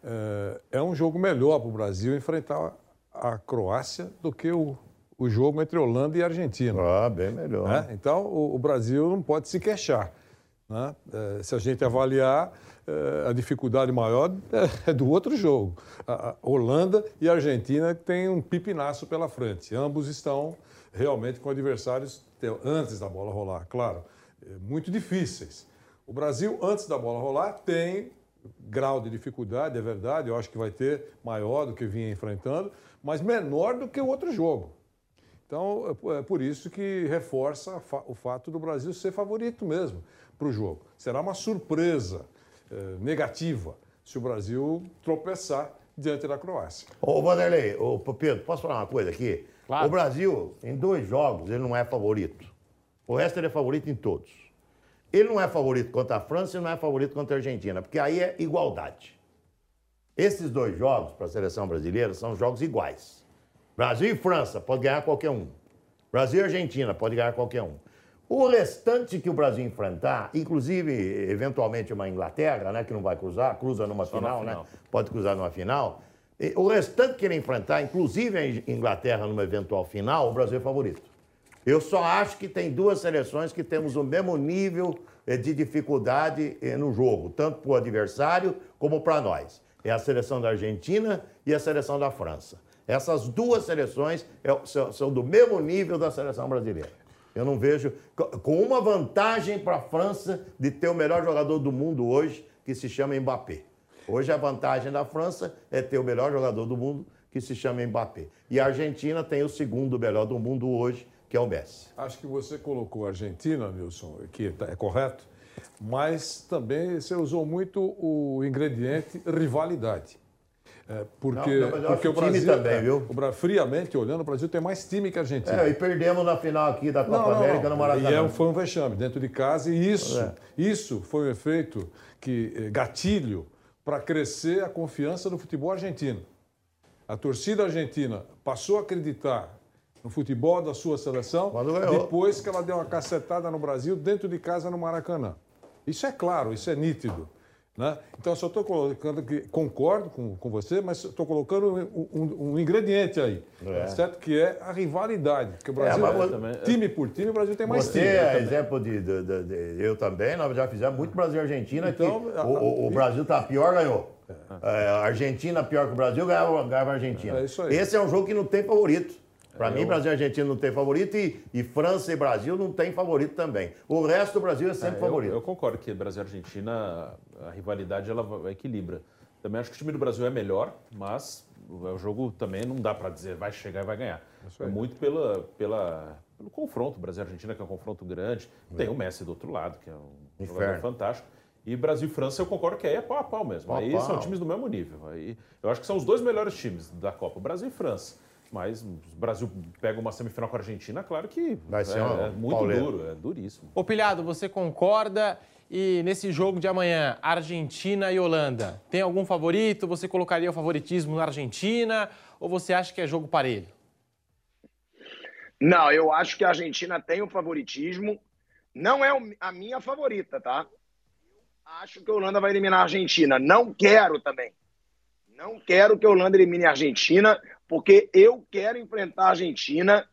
eh, é um jogo melhor para o Brasil enfrentar a Croácia do que o, o jogo entre Holanda e Argentina. Ah, bem melhor. né? Então, o, o Brasil não pode se queixar. né? Eh, se a gente avaliar, eh, a dificuldade maior é, é do outro jogo. A, a Holanda e a Argentina têm um pipinaço pela frente. Ambos estão realmente com adversários, te- antes da bola rolar, claro, eh, muito difíceis. O Brasil, antes da bola rolar, tem grau de dificuldade, é verdade, eu acho que vai ter maior do que vinha enfrentando, mas menor do que o outro jogo. Então, é por- é por isso que reforça o fato do Brasil ser favorito mesmo para o jogo. Será uma surpresa eh, negativa se o Brasil tropeçar diante da Croácia. Ô, Vanderlei, ô, Pedro, posso falar uma coisa aqui? Claro. O Brasil, em dois jogos, ele não é favorito. O resto ele é favorito em todos. Ele não é favorito contra a França e não é favorito contra a Argentina, porque aí é igualdade. Esses dois jogos para a seleção brasileira são jogos iguais. Brasil e França pode ganhar qualquer um. Brasil e Argentina pode ganhar qualquer um. O restante que o Brasil enfrentar, inclusive eventualmente uma Inglaterra, né, que não vai cruzar, cruza numa final, final. né? Pode cruzar numa final. E O restante que ele enfrentar, inclusive a Inglaterra numa eventual final, o Brasil é favorito. Eu só acho que tem duas seleções que temos o mesmo nível eh, de dificuldade eh, no jogo, tanto para o adversário como para nós. É a seleção da Argentina e a seleção da França. Essas duas seleções é- são, do mesmo nível da seleção brasileira. Eu não vejo. co- Com uma vantagem para a França de ter o melhor jogador do mundo hoje, que se chama Mbappé. Hoje a vantagem da França é ter o melhor jogador do mundo, que se chama Mbappé. E a Argentina tem o segundo melhor do mundo hoje, que é o Messi. Acho que você colocou a Argentina, Nilson, que tá- é correto, mas também você usou muito o ingrediente rivalidade. É, porque Não, não, porque o Brasil, também, é, viu? o friamente olhando, o Brasil tem mais time que a Argentina. É, e perdemos na final aqui da Copa Não, América no Maracanã. E é, foi um vexame dentro de casa e isso, É. isso foi um efeito que eh, gatilho para crescer a confiança do futebol argentino. A torcida argentina passou a acreditar no futebol da sua seleção depois que ela deu uma cacetada no Brasil dentro de casa no Maracanã. Isso é claro, isso é nítido. Né? Então, eu só estou colocando que concordo com, com você, mas estou colocando um, um- um ingrediente aí, É. tá certo? Que é a rivalidade. Porque o Brasil, É, mas você- time por time, o Brasil tem mais Você time. é também. exemplo de, de- de- de- Eu também, nós já fizemos muito Brasil e Argentina. Então, que a- o, o- Brasil tá pior, ganhou. É, a Argentina pior que o Brasil, ganhava, ganhava a Argentina. É. Esse é um jogo que não tem favorito. Para É, mim, eu- Brasil e Argentina não tem favorito e, e França e Brasil não tem favorito também. O resto do Brasil é sempre É, favorito. Eu, eu concordo que Brasil e Argentina, a rivalidade ela equilibra. Também acho que o time do Brasil é melhor, mas o jogo também não dá para dizer vai chegar e vai ganhar. É muito pela, pela, pelo confronto. Brasil e Argentina, que é um confronto grande. Tem o Messi do outro lado, que é um jogador Inferno. fantástico. E Brasil e França, eu concordo que aí é pau a pau mesmo. Pau aí pau. são times do mesmo nível. Aí, eu acho que são os dois melhores times da Copa, Brasil e França. Mas o Brasil pega uma semifinal com a Argentina, claro que Vai ser é, uma é muito pauleira. duro, é duríssimo. Ô Pilhado, você concorda? E nesse jogo de amanhã, Argentina e Holanda, tem algum favorito? Você colocaria o favoritismo na Argentina? Ou você acha que é jogo parelho? Não, eu acho que a Argentina tem o favoritismo. Não é a minha favorita, tá? Acho que a Holanda vai eliminar a Argentina. Não quero também. Não quero que a Holanda elimine a Argentina, porque eu quero enfrentar a Argentina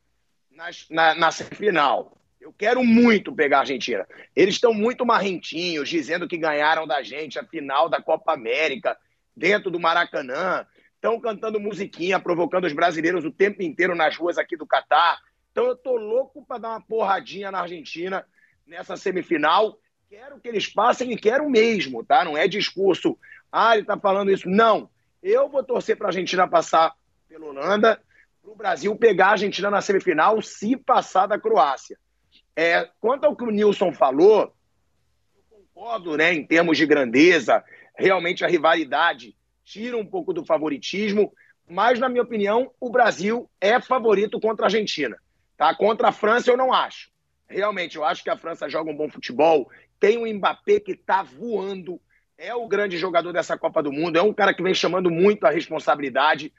nas- na, na semifinal. Eu quero muito pegar a Argentina. Eles estão muito marrentinhos, dizendo que ganharam da gente a final da Copa América, dentro do Maracanã. Estão cantando musiquinha, provocando os brasileiros o tempo inteiro nas ruas aqui do Catar. Então eu tô louco para dar uma porradinha na Argentina nessa semifinal. Quero que eles passem e quero mesmo, tá? Não é discurso, ah, ele tá falando isso. Não. Eu vou torcer para a Argentina passar pela Holanda, para o Brasil pegar a Argentina na semifinal, se passar da Croácia. É, quanto ao que o Nilson falou, eu concordo, né, em termos de grandeza, realmente a rivalidade tira um pouco do favoritismo, mas, na minha opinião, o Brasil é favorito contra a Argentina. Tá? Contra a França, eu não acho. Realmente, eu acho que a França joga um bom futebol, tem o Mbappé que está voando, é o grande jogador dessa Copa do Mundo, é um cara que vem chamando muito a responsabilidade.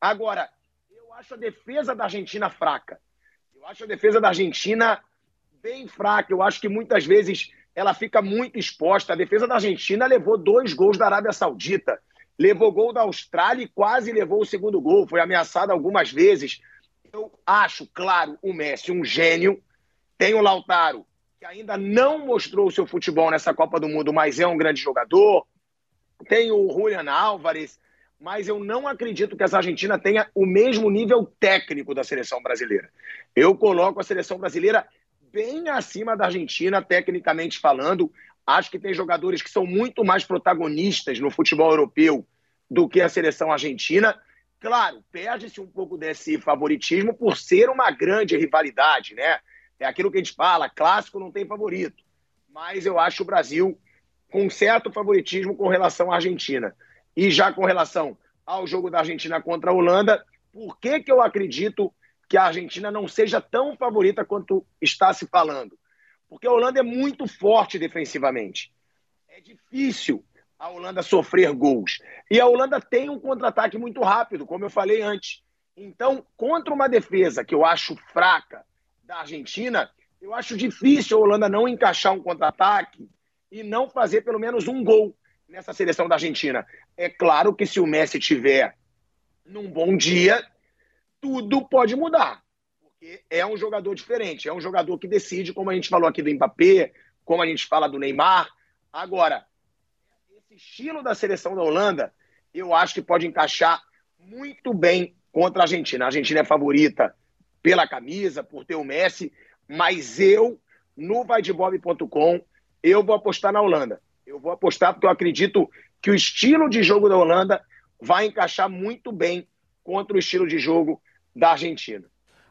Agora, eu acho a defesa da Argentina fraca. Eu acho a defesa da Argentina bem fraca. Eu acho que muitas vezes ela fica muito exposta. A defesa da Argentina levou dois gols da Arábia Saudita, levou gol da Austrália e quase levou o segundo gol. Foi ameaçada algumas vezes. Eu acho, claro, o Messi um gênio. Tem o Lautaro, que ainda não mostrou o seu futebol nessa Copa do Mundo, mas é um grande jogador. Tem o Julian Álvares, mas eu não acredito que essa Argentina tenha o mesmo nível técnico da seleção brasileira. Eu coloco a seleção brasileira bem acima da Argentina, tecnicamente falando. Acho que tem jogadores que são muito mais protagonistas no futebol europeu do que a seleção argentina. Claro, perde-se um pouco desse favoritismo por ser uma grande rivalidade, né? É aquilo que a gente fala, clássico não tem favorito. Mas eu acho o Brasil com certo favoritismo com relação à Argentina. E já com relação ao jogo da Argentina contra a Holanda, por que, que eu acredito que a Argentina não seja tão favorita quanto está se falando? Porque a Holanda é muito forte defensivamente. É difícil a Holanda sofrer gols. E a Holanda tem um contra-ataque muito rápido, como eu falei antes. Então, contra uma defesa que eu acho fraca da Argentina, eu acho difícil a Holanda não encaixar um contra-ataque e não fazer pelo menos um gol nessa seleção da Argentina. É claro que se o Messi tiver num bom dia, tudo pode mudar. Porque é um jogador diferente, é um jogador que decide, como a gente falou aqui do Mbappé, como a gente fala do Neymar. Agora, esse estilo da seleção da Holanda, eu acho que pode encaixar muito bem contra a Argentina. A Argentina é favorita pela camisa, por ter o Messi, mas eu, no vaidebob.com, eu vou apostar na Holanda. Eu vou apostar porque eu acredito que o estilo de jogo da Holanda vai encaixar muito bem contra o estilo de jogo da Argentina.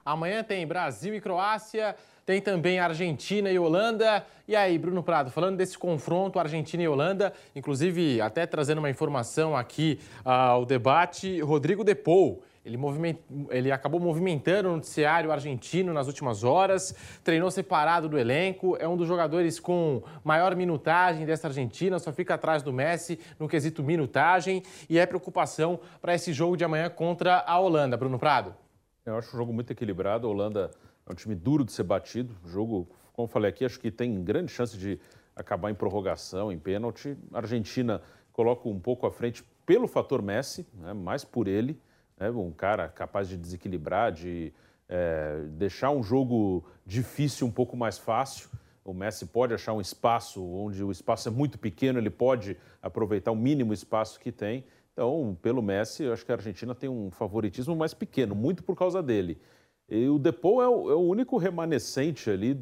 Amanhã tem Brasil e Croácia, tem também Argentina e Holanda. E aí, Bruno Prado, falando desse confronto Argentina e Holanda, inclusive até trazendo uma informação aqui ao debate, Rodrigo Depou, ele, ele, acabou movimentando o noticiário argentino nas últimas horas, treinou separado do elenco, é um dos jogadores com maior minutagem dessa Argentina, só fica atrás do Messi no quesito minutagem e é preocupação para esse jogo de amanhã contra a Holanda. Bruno Prado. Eu acho um jogo muito equilibrado. A Holanda é um time duro de ser batido. O jogo, como eu falei aqui, acho que tem grande chance de acabar em prorrogação, em pênalti. A Argentina coloca um pouco à frente pelo fator Messi, né, mais por ele né? um cara capaz de desequilibrar, de é, deixar um jogo difícil um pouco mais fácil. O Messi pode achar um espaço onde o espaço é muito pequeno, ele pode aproveitar o mínimo espaço que tem. Então, pelo Messi, eu acho que a Argentina tem um favoritismo mais pequeno, muito por causa dele. E o Depou é o, é o único remanescente ali,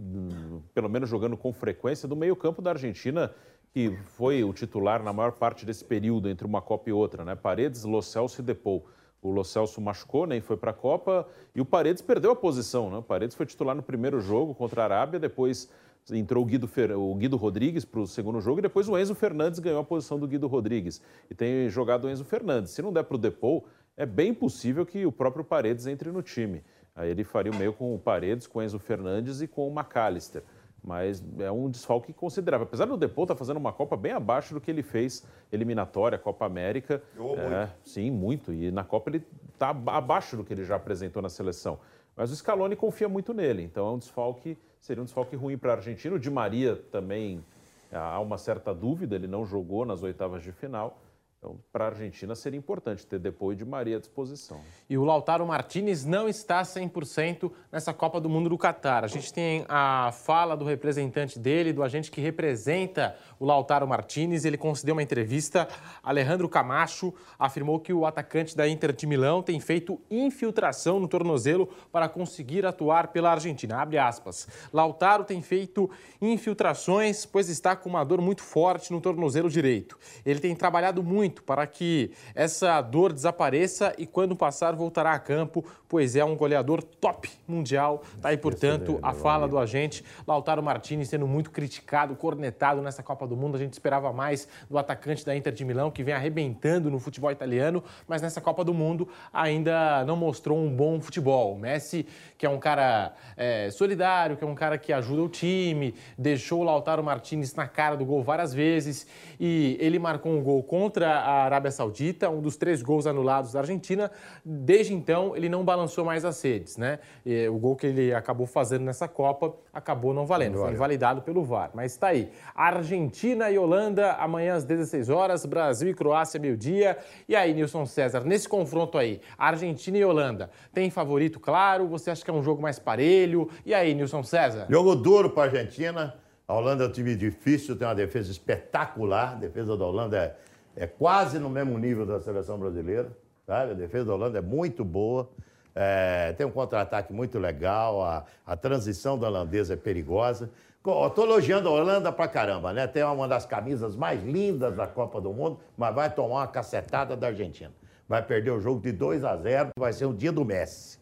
pelo menos jogando com frequência, do meio-campo da Argentina, que foi o titular na maior parte desse período entre uma Copa e outra, né? Paredes, Lo Celso e Depou. O Lo Celso machucou, né, foi para a Copa, e o Paredes perdeu a posição. Né? O Paredes foi titular no primeiro jogo contra a Arábia, depois entrou o Guido, Fer... o Guido Rodrigues para o segundo jogo, e depois o Enzo Fernandes ganhou a posição do Guido Rodrigues. E tem jogado o Enzo Fernandes. Se não der para o Depou, é bem possível que o próprio Paredes entre no time. Aí ele faria o meio com o Paredes, com o Enzo Fernandes e com o McAllister mas é um desfalque considerável. Apesar do Depô estar tá fazendo uma Copa bem abaixo do que ele fez eliminatória, Copa América. É, muito. Sim, muito. E na Copa ele está abaixo do que ele já apresentou na seleção. Mas o Scaloni confia muito nele, então é um desfalque, seria um desfalque ruim para a Argentina. O Di Maria também há uma certa dúvida, ele não jogou nas oitavas de final. Então, para a Argentina seria importante ter depois de Maria à disposição. E o Lautaro Martinez não está 100% nessa Copa do Mundo do Catar. A gente tem a fala do representante dele, do agente que representa o Lautaro Martinez. Ele concedeu uma entrevista. Alejandro Camacho afirmou que o atacante da Inter de Milão tem feito infiltração no tornozelo para conseguir atuar pela Argentina. Abre aspas. Lautaro tem feito infiltrações, pois está com uma dor muito forte no tornozelo direito. Ele tem trabalhado muito muito para que essa dor desapareça e quando passar voltará a campo, pois é um goleador top mundial. Tá aí, portanto, a fala do agente Lautaro Martinez sendo muito criticado, cornetado nessa Copa do Mundo. A gente esperava mais do atacante da Inter de Milão, que vem arrebentando no futebol italiano, mas nessa Copa do Mundo ainda não mostrou um bom futebol. O Messi, que é um cara é, solidário, que é um cara que ajuda o time, deixou o Lautaro Martinez na cara do gol várias vezes e ele marcou um gol contra a Arábia Saudita, um dos três gols anulados da Argentina. Desde então, ele não balançou mais as redes, né? E o gol que ele acabou fazendo nessa Copa acabou não valendo, não foi invalidado pelo VAR. Mas está aí. Argentina e Holanda, amanhã às 16 horas, Brasil e Croácia, meio-dia. E aí, Nilson César, nesse confronto aí, Argentina e Holanda, tem favorito claro? Você acha que é um jogo mais parelho? E aí, Nilson César? Jogo duro para a Argentina. A Holanda é um time difícil, tem uma defesa espetacular. A defesa da Holanda é quase no mesmo nível da seleção brasileira. Sabe? A defesa da Holanda é muito boa. É, tem um contra-ataque muito legal, a, a transição da holandesa é perigosa. Estou elogiando a Holanda pra caramba, né? Tem uma das camisas mais lindas da Copa do Mundo, mas vai tomar uma cacetada da Argentina. Vai perder o jogo de 2 a 0, vai ser o dia do Messi.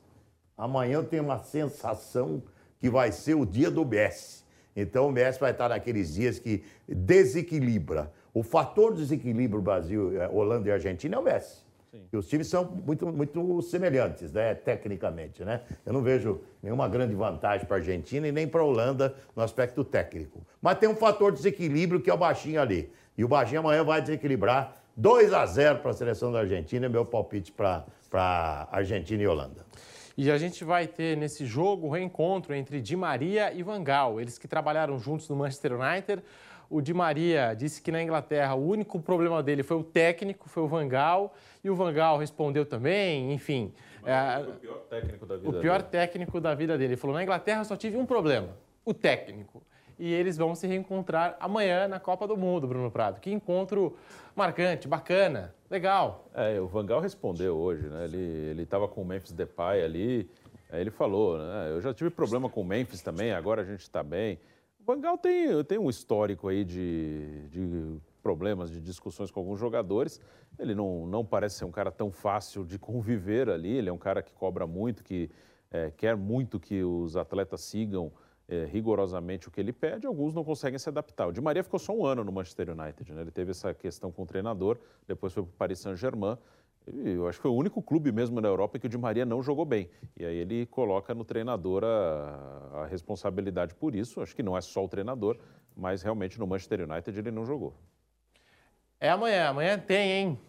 Amanhã eu tenho uma sensação que vai ser o dia do Messi. Então o Messi vai estar naqueles dias que desequilibra. O fator desequilíbrio Brasil, eh, Holanda e Argentina é o Messi. E os times são muito, muito semelhantes, né, tecnicamente, né? Eu não vejo nenhuma grande vantagem para a Argentina e nem para a Holanda no aspecto técnico. Mas tem um fator de desequilíbrio que é o baixinho ali. E o baixinho amanhã vai desequilibrar 2 a 0 para a seleção da Argentina, é meu palpite para Argentina e Holanda. E a gente vai ter nesse jogo o reencontro entre Di Maria e Van Gaal, eles que trabalharam juntos no Manchester United. O Di Maria disse que na Inglaterra o único problema dele foi o técnico, foi o Van Gaal, e o Van Gaal respondeu também, enfim. É, o pior técnico da vida O pior dele. técnico da vida dele. Ele falou: na Inglaterra só tive um problema, o técnico. E eles vão se reencontrar amanhã na Copa do Mundo, Bruno Prado. Que encontro marcante, bacana, legal. É, o Van Gaal respondeu hoje, né? Ele estava com o Memphis Depay ali, aí ele falou, né? Eu já tive problema com o Memphis também, agora a gente está bem. O Van Gaal tem, tem um histórico aí de, de problemas, de discussões com alguns jogadores. Ele não, não parece ser um cara tão fácil de conviver ali, ele é um cara que cobra muito, que é, quer muito que os atletas sigam é, rigorosamente o que ele pede, alguns não conseguem se adaptar. O Di Maria ficou só um ano no Manchester United, né? ele teve essa questão com o treinador, depois foi para o Paris Saint-Germain, eu acho que foi o único clube mesmo na Europa que o Di Maria não jogou bem. E aí ele coloca no treinador a, a responsabilidade por isso. Acho que não é só o treinador, mas realmente no Manchester United ele não jogou. É amanhã, amanhã tem, hein?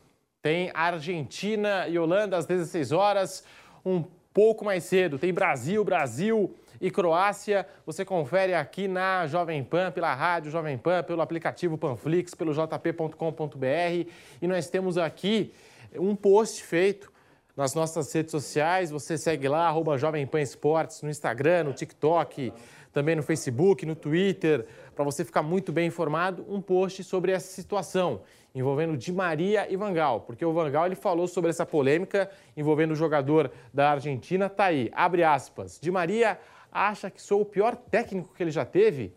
Tem Argentina e Holanda às 16 horas, um pouco mais cedo. Tem Brasil, Brasil e Croácia. Você confere aqui na Jovem Pan, pela rádio Jovem Pan, pelo aplicativo Panflix, pelo jp.com.br. E nós temos aqui um post feito nas nossas redes sociais. Você segue lá, arroba Jovem Pan Esportes, no Instagram, no TikTok, também no Facebook, no Twitter, para você ficar muito bem informado, um post sobre essa situação envolvendo Di Maria e Vangal, porque o Vangal ele falou sobre essa polêmica envolvendo o jogador da Argentina, tá aí, abre aspas. Di Maria acha que sou o pior técnico que ele já teve?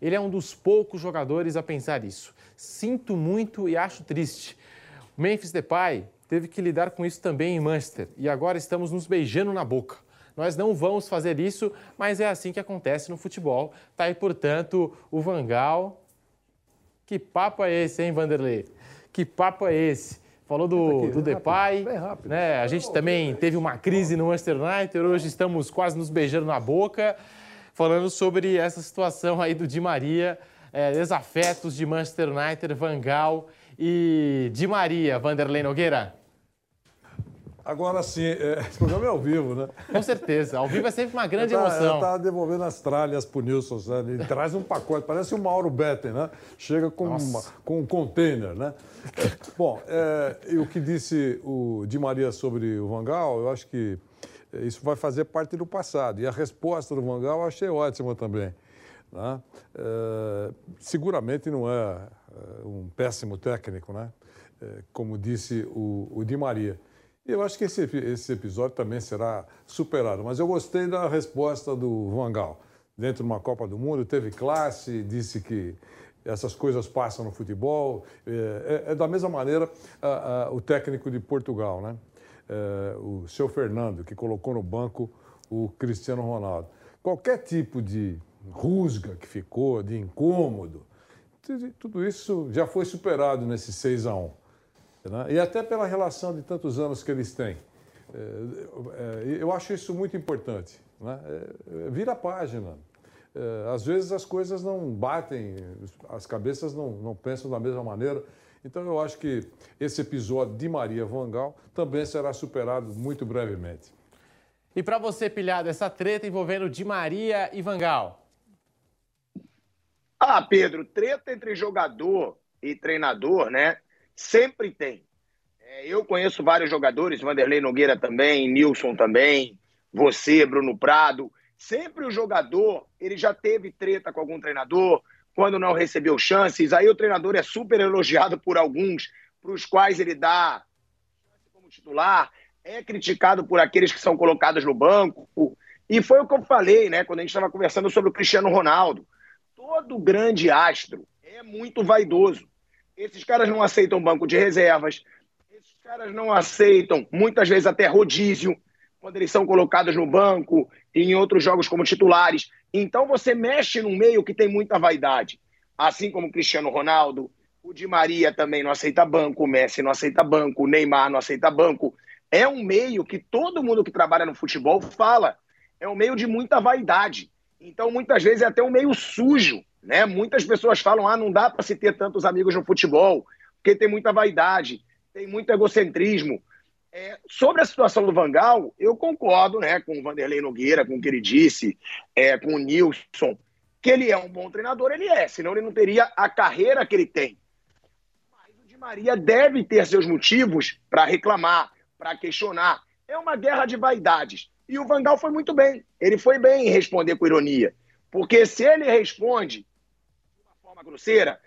Ele é um dos poucos jogadores a pensar isso. Sinto muito e acho triste. Memphis Depay teve que lidar com isso também em Manchester e agora estamos nos beijando na boca. Nós não vamos fazer isso, mas é assim que acontece no futebol. Tá aí, portanto, o Vangal. Que papo é esse, hein, Vanderlei? Que papo é esse? Falou do, do Depay. Né? A gente também teve uma crise no Manchester United, hoje estamos quase nos beijando na boca, falando sobre essa situação aí do Di Maria, é, desafetos de Manchester United, Vangal e Di Maria, Vanderlei Nogueira. Agora sim, é, esse programa é ao vivo, né? Com certeza. Ao vivo é sempre uma grande eu tá, emoção. Eu tava devolvendo as tralhas pro Nilson, né? ele traz um pacote, parece o Mauro Betten, né? Chega com, uma, com um container, né? Bom, é, e o que disse o Di Maria sobre o Vangal, eu acho que isso vai fazer parte do passado. E a resposta do Vangal eu achei ótima também. Né? É, seguramente não é um péssimo técnico, né? É, como disse o, o Di Maria. Eu acho que esse, esse episódio também será superado. Mas eu gostei da resposta do Vangal. Dentro de uma Copa do Mundo, teve classe, disse que essas coisas passam no futebol. É, é, é da mesma maneira a, a, o técnico de Portugal, né? É, o seu Fernando, que colocou no banco o Cristiano Ronaldo. Qualquer tipo de rusga que ficou, de incômodo, tudo isso já foi superado nesse 6 a 1 né? E até pela relação de tantos anos que eles têm. É, é, eu acho isso muito importante. Né? É, vira a página. Às vezes as coisas não batem, as cabeças não, não pensam da mesma maneira. Então eu acho que esse episódio de Maria Vangal também será superado muito brevemente. E para você, pilhado, essa treta envolvendo Di Maria e Vangal? Ah, Pedro, treta entre jogador e treinador, né? Sempre tem. É, eu conheço vários jogadores, Vanderlei Nogueira também, Nilson também, você, Bruno Prado. Sempre o jogador, ele já teve treta com algum treinador, quando não recebeu chances. Aí o treinador é super elogiado por alguns, para os quais ele dá como titular, é criticado por aqueles que são colocados no banco. E foi o que eu falei, né, quando a gente estava conversando sobre o Cristiano Ronaldo. Todo grande astro é muito vaidoso. Esses caras não aceitam banco de reservas, esses caras não aceitam, muitas vezes até rodízio, quando eles são colocados no banco e em outros jogos como titulares. Então você mexe num meio que tem muita vaidade. Assim como o Cristiano Ronaldo, o Di Maria também não aceita banco, o Messi não aceita banco, o Neymar não aceita banco. É um meio que todo mundo que trabalha no futebol fala. É um meio de muita vaidade. Então, muitas vezes, é até um meio sujo. Né? Muitas pessoas falam: ah, não dá para se ter tantos amigos no futebol, porque tem muita vaidade, tem muito egocentrismo. É, sobre a situação do Vangal, eu concordo né, com o Vanderlei Nogueira, com o que ele disse, é, com o Nilson, que ele é um bom treinador, ele é, senão ele não teria a carreira que ele tem. Mas o Di Maria deve ter seus motivos para reclamar, para questionar. É uma guerra de vaidades. E o Vangal foi muito bem. Ele foi bem em responder com ironia. Porque se ele responde de uma forma grosseira,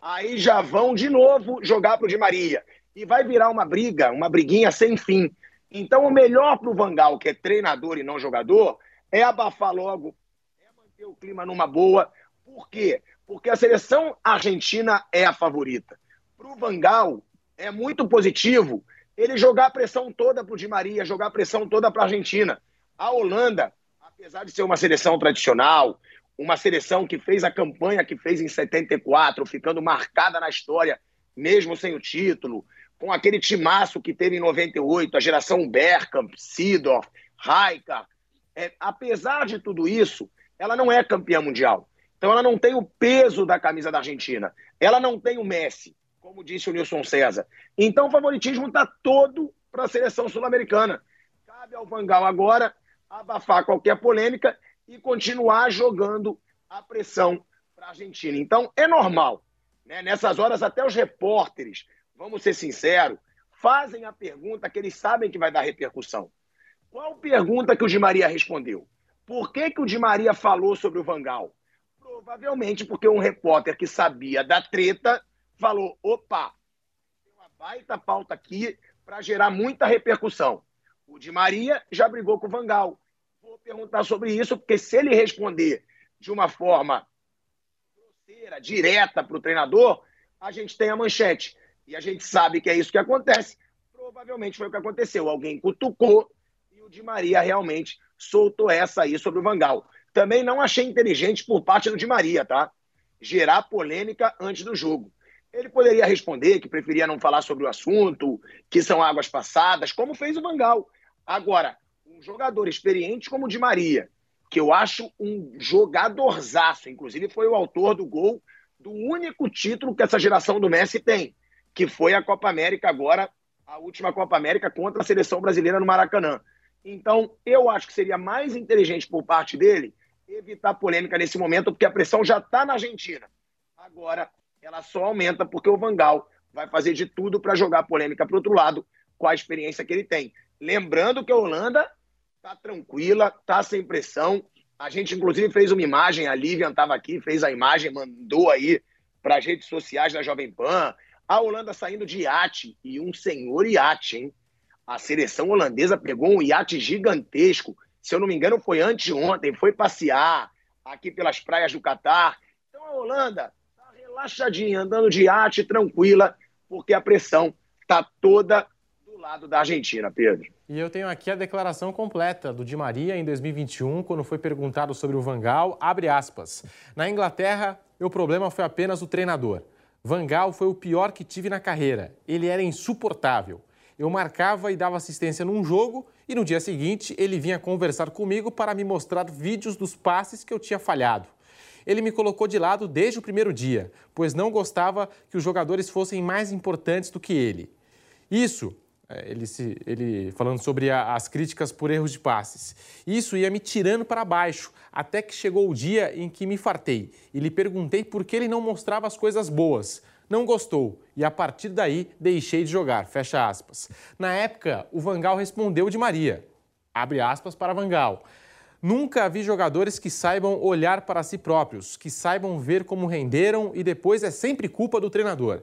aí já vão de novo jogar para o Di Maria e vai virar uma briga, uma briguinha sem fim. Então, o melhor para o Vangal, que é treinador e não jogador, é abafar logo, é manter o clima numa boa. Por quê? Porque a seleção argentina é a favorita. Para o Vangal, é muito positivo ele jogar a pressão toda para o Di Maria, jogar a pressão toda para a Argentina. A Holanda, apesar de ser uma seleção tradicional, uma seleção que fez a campanha que fez em 74, ficando marcada na história, mesmo sem o título, com aquele timaço que teve em 98, a geração Bergkamp, Sidorf, Rijkaard. É, apesar de tudo isso, ela não é campeã mundial. Então ela não tem o peso da camisa da Argentina. Ela não tem o Messi, como disse o Nilson César. Então o favoritismo está todo para a seleção sul-americana. Cabe ao Vangal agora abafar qualquer polêmica e continuar jogando a pressão para a Argentina. Então é normal. Né? Nessas horas, até os repórteres vamos ser sinceros, fazem a pergunta que eles sabem que vai dar repercussão. Qual pergunta que o Di Maria respondeu? Por que, que o Di Maria falou sobre o Vangal? Provavelmente porque um repórter que sabia da treta falou: opa, tem uma baita pauta aqui para gerar muita repercussão. O Di Maria já brigou com o Vangal. Vou perguntar sobre isso, porque se ele responder de uma forma grosseira, direta para o treinador, a gente tem a manchete. E a gente sabe que é isso que acontece. Provavelmente foi o que aconteceu. Alguém cutucou e o Di Maria realmente soltou essa aí sobre o Vangal. Também não achei inteligente por parte do Di Maria, tá? Gerar polêmica antes do jogo. Ele poderia responder que preferia não falar sobre o assunto, que são águas passadas, como fez o Vangal. Agora, um jogador experiente como o Di Maria, que eu acho um jogadorzaço, inclusive foi o autor do gol do único título que essa geração do Messi tem que foi a Copa América agora, a última Copa América contra a seleção brasileira no Maracanã. Então, eu acho que seria mais inteligente por parte dele evitar polêmica nesse momento, porque a pressão já está na Argentina. Agora, ela só aumenta porque o Vangal vai fazer de tudo para jogar polêmica para outro lado, com a experiência que ele tem. Lembrando que a Holanda está tranquila, está sem pressão. A gente, inclusive, fez uma imagem, a Lívia estava aqui, fez a imagem, mandou aí para as redes sociais da Jovem Pan. A Holanda saindo de iate, e um senhor iate, hein? A seleção holandesa pegou um iate gigantesco. Se eu não me engano, foi antes de ontem, foi passear aqui pelas praias do Catar. Então a Holanda relaxadinha, andando de iate, tranquila, porque a pressão está toda do lado da Argentina, Pedro. E eu tenho aqui a declaração completa do Di Maria em 2021, quando foi perguntado sobre o Vangal, abre aspas. Na Inglaterra, o problema foi apenas o treinador. Vangal foi o pior que tive na carreira. Ele era insuportável. Eu marcava e dava assistência num jogo e no dia seguinte ele vinha conversar comigo para me mostrar vídeos dos passes que eu tinha falhado. Ele me colocou de lado desde o primeiro dia, pois não gostava que os jogadores fossem mais importantes do que ele. Isso é, ele, se, ele falando sobre a, as críticas por erros de passes. Isso ia me tirando para baixo, até que chegou o dia em que me fartei e lhe perguntei por que ele não mostrava as coisas boas. Não gostou e a partir daí deixei de jogar. Fecha aspas. Na época, o Vangal respondeu de Maria. Abre aspas para Vangal. Nunca vi jogadores que saibam olhar para si próprios, que saibam ver como renderam e depois é sempre culpa do treinador.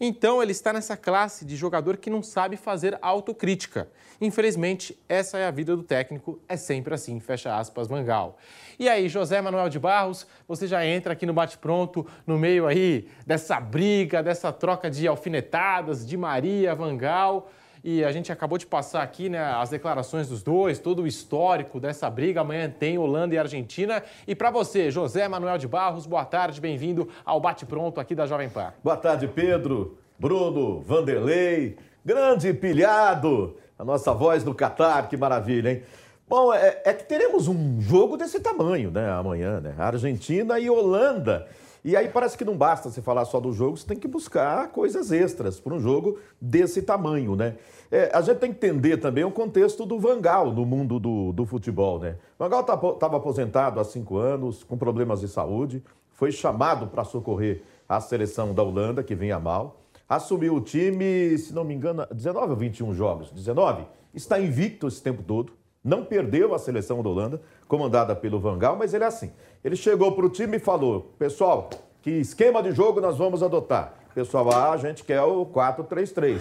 Então ele está nessa classe de jogador que não sabe fazer autocrítica. Infelizmente, essa é a vida do técnico, é sempre assim, fecha aspas, Mangal. E aí, José Manuel de Barros, você já entra aqui no bate-pronto, no meio aí dessa briga, dessa troca de alfinetadas de Maria, Vangal. E a gente acabou de passar aqui né, as declarações dos dois, todo o histórico dessa briga. Amanhã tem Holanda e Argentina. E para você, José Manuel de Barros, boa tarde, bem-vindo ao Bate Pronto aqui da Jovem Pan. Boa tarde, Pedro, Bruno, Vanderlei, grande pilhado, a nossa voz do Catar, que maravilha, hein? Bom, é, é, que teremos um jogo desse tamanho, né, amanhã, né? Argentina e Holanda. E aí parece que não basta você falar só do jogo, você tem que buscar coisas extras para um jogo desse tamanho, né? É, a gente tem que entender também o contexto do Vangal no mundo do, do futebol, né? Vangal estava tá aposentado há cinco anos, com problemas de saúde, foi chamado para socorrer a seleção da Holanda, que vinha mal. Assumiu o time, se não me engano, 19 ou 21 jogos. 19. Está invicto esse tempo todo não perdeu a seleção da Holanda, comandada pelo Vangal, mas ele é assim. Ele chegou para o time e falou: pessoal, que esquema de jogo nós vamos adotar? Pessoal, ah, a gente quer o 4-3-3.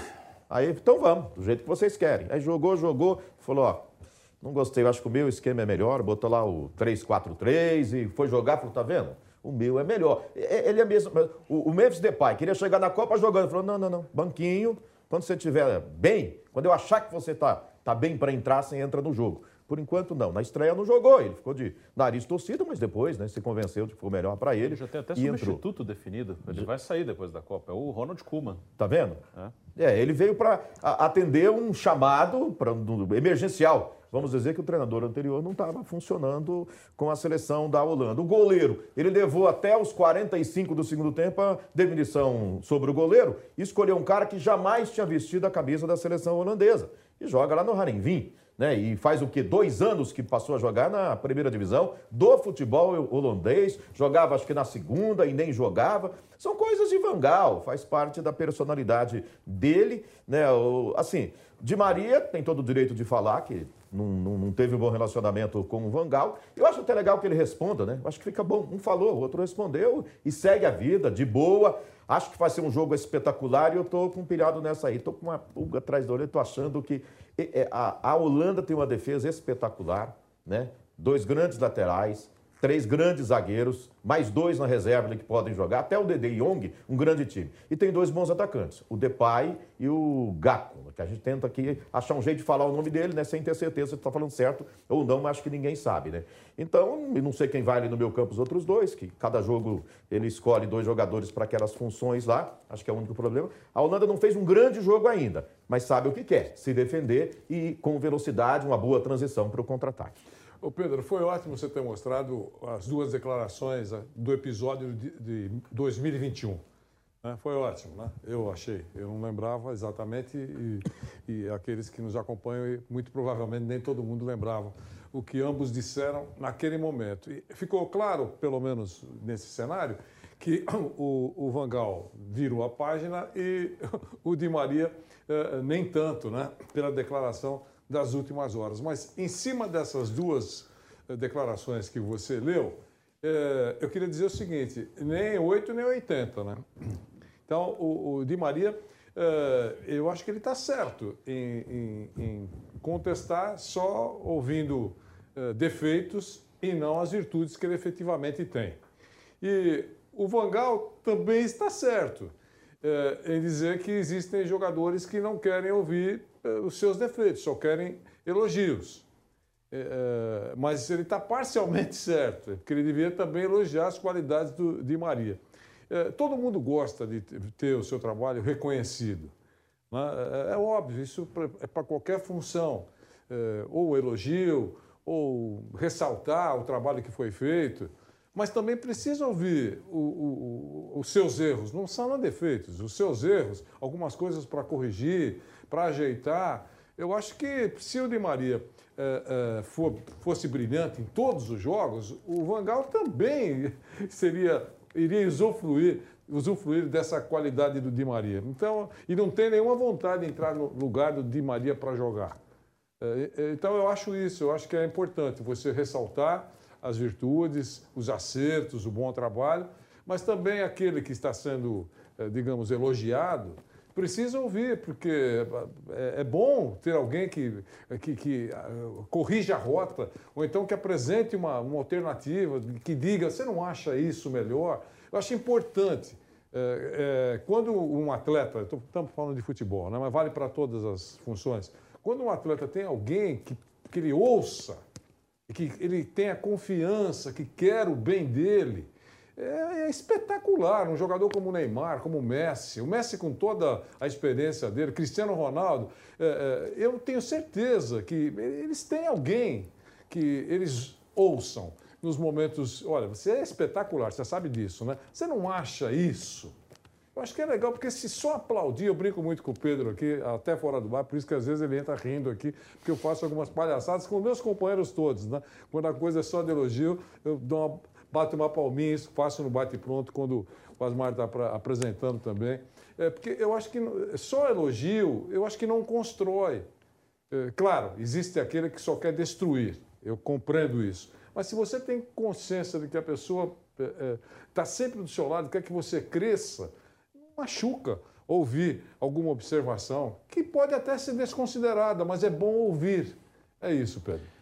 Aí, então vamos, do jeito que vocês querem. Aí jogou, jogou, falou: ó, não gostei, acho que o meu esquema é melhor, botou lá o 3-4-3 e foi jogar, falou: tá vendo? O meu é melhor. Ele é mesmo. O, o Memphis Depay queria chegar na Copa jogando. Falou: não, não, não, banquinho. Quando você estiver bem, quando eu achar que você está tá bem para entrar, você entra no jogo. Por enquanto, não. Na estreia não jogou, ele ficou de nariz torcido, mas depois né, se convenceu de que foi melhor para ele. Já tem até substituto entrou. definido. Ele vai sair depois da Copa. É o Ronald Koeman. Tá vendo? É, é ele veio para atender um chamado pra, um, emergencial. Vamos dizer que o treinador anterior não estava funcionando com a seleção da Holanda. O goleiro, ele levou até os 45 do segundo tempo a definição sobre o goleiro e escolheu um cara que jamais tinha vestido a camisa da seleção holandesa e joga lá no Harenvin. Né? E faz o que? Dois anos que passou a jogar na primeira divisão do futebol holandês, jogava acho que na segunda e nem jogava. São coisas de Vangal, faz parte da personalidade dele. Né? O, assim, Di Maria tem todo o direito de falar que não, não, não, teve um bom relacionamento com o Vangal. Eu acho até legal que ele responda, né? Eu acho que fica bom. Um falou, o outro respondeu e segue a vida, de boa. Acho que vai ser um jogo espetacular e eu estou com um pilhado nessa aí. Estou com uma pulga atrás da orelha, estou achando que a, a Holanda tem uma defesa espetacular, né? Dois grandes laterais, três grandes zagueiros, mais dois na reserva que podem jogar, até o Dede Jong, um grande time. E tem dois bons atacantes, o Depay e o Gakpo, que a gente tenta aqui achar um jeito de falar o nome dele, né, sem ter certeza se está falando certo ou não, mas acho que ninguém sabe, né? Então, não sei quem vai ali no meu campo os outros dois, que cada jogo ele escolhe dois jogadores para aquelas funções lá, acho que é o único problema. A Holanda não fez um grande jogo ainda, mas sabe o que quer, se defender e com velocidade, uma boa transição para o contra-ataque. Ô Pedro, foi ótimo você ter mostrado as duas declarações ah, do episódio de, 2021. Né? Foi ótimo, né? Eu achei. Eu não lembrava exatamente e, e, aqueles que nos acompanham, muito provavelmente nem todo mundo lembrava o que ambos disseram naquele momento. E ficou claro, pelo menos nesse cenário, que o, o Vangal virou a página e o Di Maria eh, nem tanto, né? Pela declaração das últimas horas. Mas em cima dessas duas eh, declarações que você leu, é, eu queria dizer o seguinte: nem 8 nem 80, né? Então, o, o Di Maria, é, eu acho que ele está certo em, em, em, contestar só ouvindo defeitos e não as virtudes que ele efetivamente tem. E o Vangal também está certo em dizer que existem jogadores que não querem ouvir eh, os seus defeitos, só querem elogios. É, mas ele está parcialmente certo, porque ele devia também elogiar as qualidades do, de Maria. É, todo mundo gosta de ter o seu trabalho reconhecido. Né? É, é, óbvio, isso é para qualquer função. ou elogio, ou ressaltar o trabalho que foi feito. Mas também precisa ouvir o, o, os seus erros. Não são defeitos, os seus erros, algumas coisas para corrigir, para ajeitar. Eu acho que se o Di Maria é, é, for, fosse brilhante em todos os jogos, o Vangal também seria iria usufruir, usufruir dessa qualidade do Di Maria. Então, e não tem nenhuma vontade de entrar no lugar do Di Maria para jogar. É, então, eu acho isso, eu acho que é importante você ressaltar as virtudes, os acertos, o bom trabalho, mas também aquele que está sendo, digamos, elogiado, precisa ouvir, porque é, é bom ter alguém que, que, que uh, corrija a rota, ou então que apresente uma, uma alternativa, que diga, você não acha isso melhor? Eu acho importante É, é, quando um atleta, estamos falando de futebol, né, mas vale para todas as funções. Quando um atleta tem alguém que, que ele ouça, que ele tenha confiança, que quer o bem dele, é, é, espetacular. Um jogador como o Neymar, como o Messi, o Messi com toda a experiência dele, Cristiano Ronaldo, é, é, eu tenho certeza que eles têm alguém que eles ouçam nos momentos. Olha, você é espetacular, você sabe disso, né? Você não acha isso? Eu acho que é legal, porque se só aplaudir, eu brinco muito com o Pedro aqui, até fora do bar, por isso que às vezes ele entra rindo aqui, porque eu faço algumas palhaçadas com meus companheiros todos, né? Quando a coisa é só de elogio, eu dou uma, bato uma palminha, isso faço no bate-pronto, quando o Asmar está apresentando também. É, porque eu acho que só elogio, eu acho que não constrói. É, claro, existe aquele que só quer destruir, eu compreendo isso. Mas se você tem consciência de que a pessoa está é, é tá sempre do seu lado, quer que você cresça, machuca ouvir alguma observação, que pode até ser desconsiderada, mas é bom ouvir. É isso, Pedro.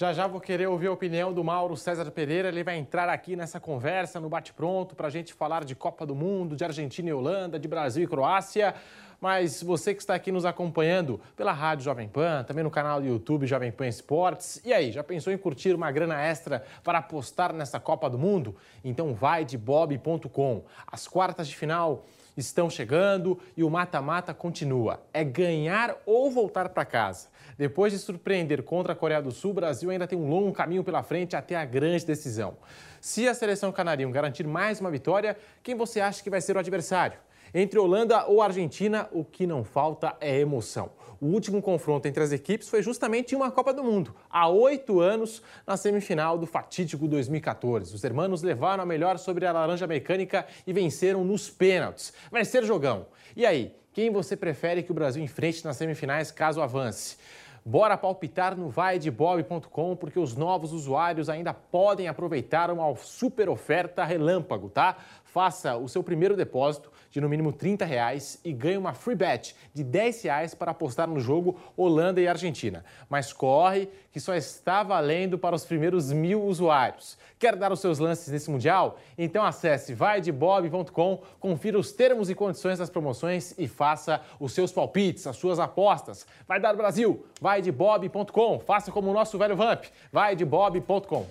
Já já vou querer ouvir a opinião do Mauro César Pereira. Ele vai entrar aqui nessa conversa, no bate-pronto, para a gente falar de Copa do Mundo, de Argentina e Holanda, de Brasil e Croácia. Mas você que está aqui nos acompanhando pela Rádio Jovem Pan, também no canal do YouTube Jovem Pan Esportes. E aí, já pensou em curtir uma grana extra para apostar nessa Copa do Mundo? Então vai de bob.com. As quartas de final estão chegando e o mata-mata continua. É ganhar ou voltar para casa. Depois de surpreender contra a Coreia do Sul, o Brasil ainda tem um longo caminho pela frente até a grande decisão. Se a seleção canarinho garantir mais uma vitória, quem você acha que vai ser o adversário? Entre Holanda ou Argentina, o que não falta é emoção. O último confronto entre as equipes foi justamente em uma Copa do Mundo, há oito anos, na semifinal do fatídico 2014. Os hermanos levaram a melhor sobre a laranja mecânica e venceram nos pênaltis. Vai ser jogão. E aí, quem você prefere que o Brasil enfrente nas semifinais caso avance? Bora palpitar no vaidebob.com porque os novos usuários ainda podem aproveitar uma super oferta relâmpago, tá? Faça o seu primeiro depósito de no mínimo 30 reais e ganhe uma free bet de 10 reais para apostar no jogo Holanda e Argentina. Mas corre que só está valendo para os primeiros mil usuários. Quer dar os seus lances nesse Mundial? Então acesse vaidebob.com, confira os termos e condições das promoções e faça os seus palpites, as suas apostas. Vai dar Brasil! Vaidebob.com, faça como o nosso velho Vamp, vaidebob.com.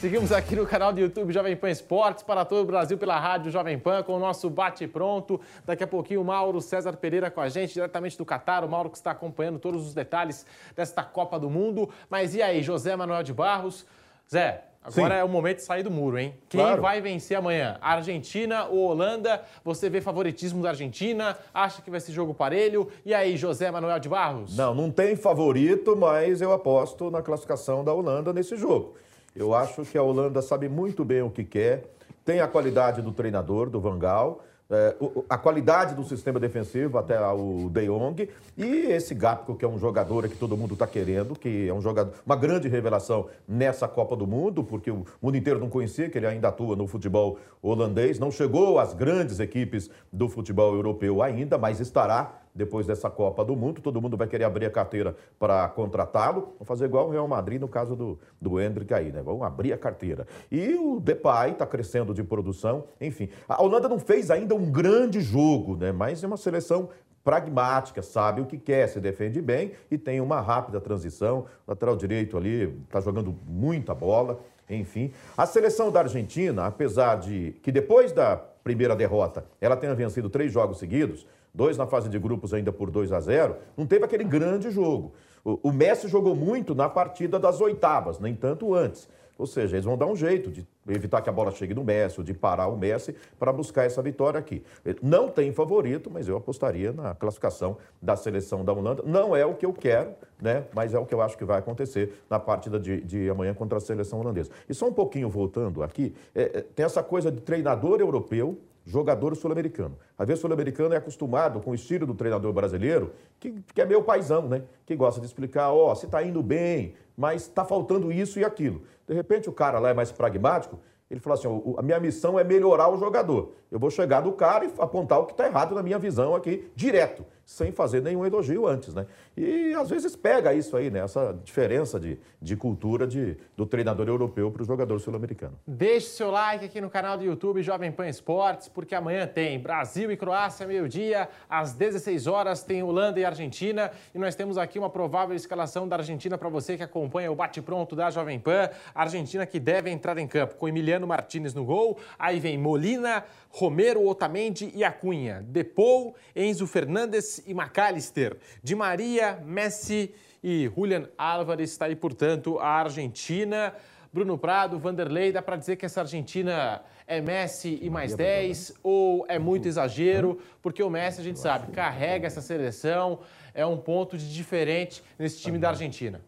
Seguimos aqui no canal do YouTube Jovem Pan Esportes para todo o Brasil pela rádio Jovem Pan com o nosso bate pronto. Daqui a pouquinho o Mauro César Pereira com a gente diretamente do Catar, o Mauro que está acompanhando todos os detalhes desta Copa do Mundo. Mas e aí, José Manuel de Barros? Zé, Agora Sim. é o momento de sair do muro, hein? Quem claro. vai vencer amanhã? Argentina ou Holanda? Você vê favoritismo da Argentina? Acha que vai ser jogo parelho? E aí, José Manuel de Barros? Não, não tem favorito, mas eu aposto na classificação da Holanda nesse jogo. Eu acho que a Holanda sabe muito bem o que quer, tem a qualidade do treinador, do Vangal, é, a qualidade do sistema defensivo, até o De Jong, e esse Gapco, que é um jogador que todo mundo está querendo, que é um jogador, uma grande revelação nessa Copa do Mundo, porque o mundo inteiro não conhecia que ele ainda atua no futebol holandês, não chegou às grandes equipes do futebol europeu ainda, mas estará depois dessa Copa do Mundo. Todo mundo vai querer abrir a carteira para contratá-lo. Vamos fazer igual o Real Madrid no caso do, do Hendrick aí, né? Vamos abrir a carteira. E o Depay está crescendo de produção. Enfim, a Holanda não fez ainda um grande jogo, né? Mas é uma seleção pragmática, sabe o que quer, se defende bem e tem uma rápida transição. O lateral direito ali está jogando muita bola. Enfim, a seleção da Argentina, apesar de que depois da primeira derrota ela tenha vencido três jogos seguidos, dois na fase de grupos ainda por 2 a 0, não teve aquele grande jogo. O, Messi jogou muito na partida das oitavas, nem tanto antes. Ou seja, eles vão dar um jeito de evitar que a bola chegue no Messi, ou de parar o Messi para buscar essa vitória aqui. Não tem favorito, mas eu apostaria na classificação da seleção da Holanda. Não é o que eu quero, né? Mas é o que eu acho que vai acontecer na partida de, de amanhã contra a seleção holandesa. E só um pouquinho voltando aqui, é, é tem essa coisa de treinador europeu jogador sul-americano. Às vezes o sul-americano é acostumado com o estilo do treinador brasileiro, que, que é meio paisão, né? Que gosta de explicar, ó, oh, se está indo bem, mas está faltando isso e aquilo. De repente o cara lá é mais pragmático, ele fala assim: a minha missão é melhorar o jogador. Eu vou chegar do cara e apontar o que está errado na minha visão aqui, direto, sem fazer nenhum elogio antes, né? E às vezes pega isso aí, né? Essa diferença de, de cultura de, do treinador europeu para o jogador sul-americano. Deixe seu like aqui no canal do YouTube Jovem Pan Esportes, porque amanhã tem Brasil e Croácia, meio-dia, às 16 horas tem Holanda e Argentina. E nós temos aqui uma provável escalação da Argentina para você que acompanha o bate-pronto da Jovem Pan. Argentina que deve entrar em campo com Emiliano Martinez no gol. Aí vem Molina, Romero, Otamendi e Acunha. Depou, Enzo Fernandes e McAllister. Di Maria, Messi e Julian Álvares. Está aí, portanto, a Argentina. Bruno Prado, Vanderlei, dá para dizer que essa Argentina é Messi e mais 10 ou é muito exagero? Porque o Messi, a gente sabe, carrega essa seleção, é um ponto de diferente nesse time da Argentina.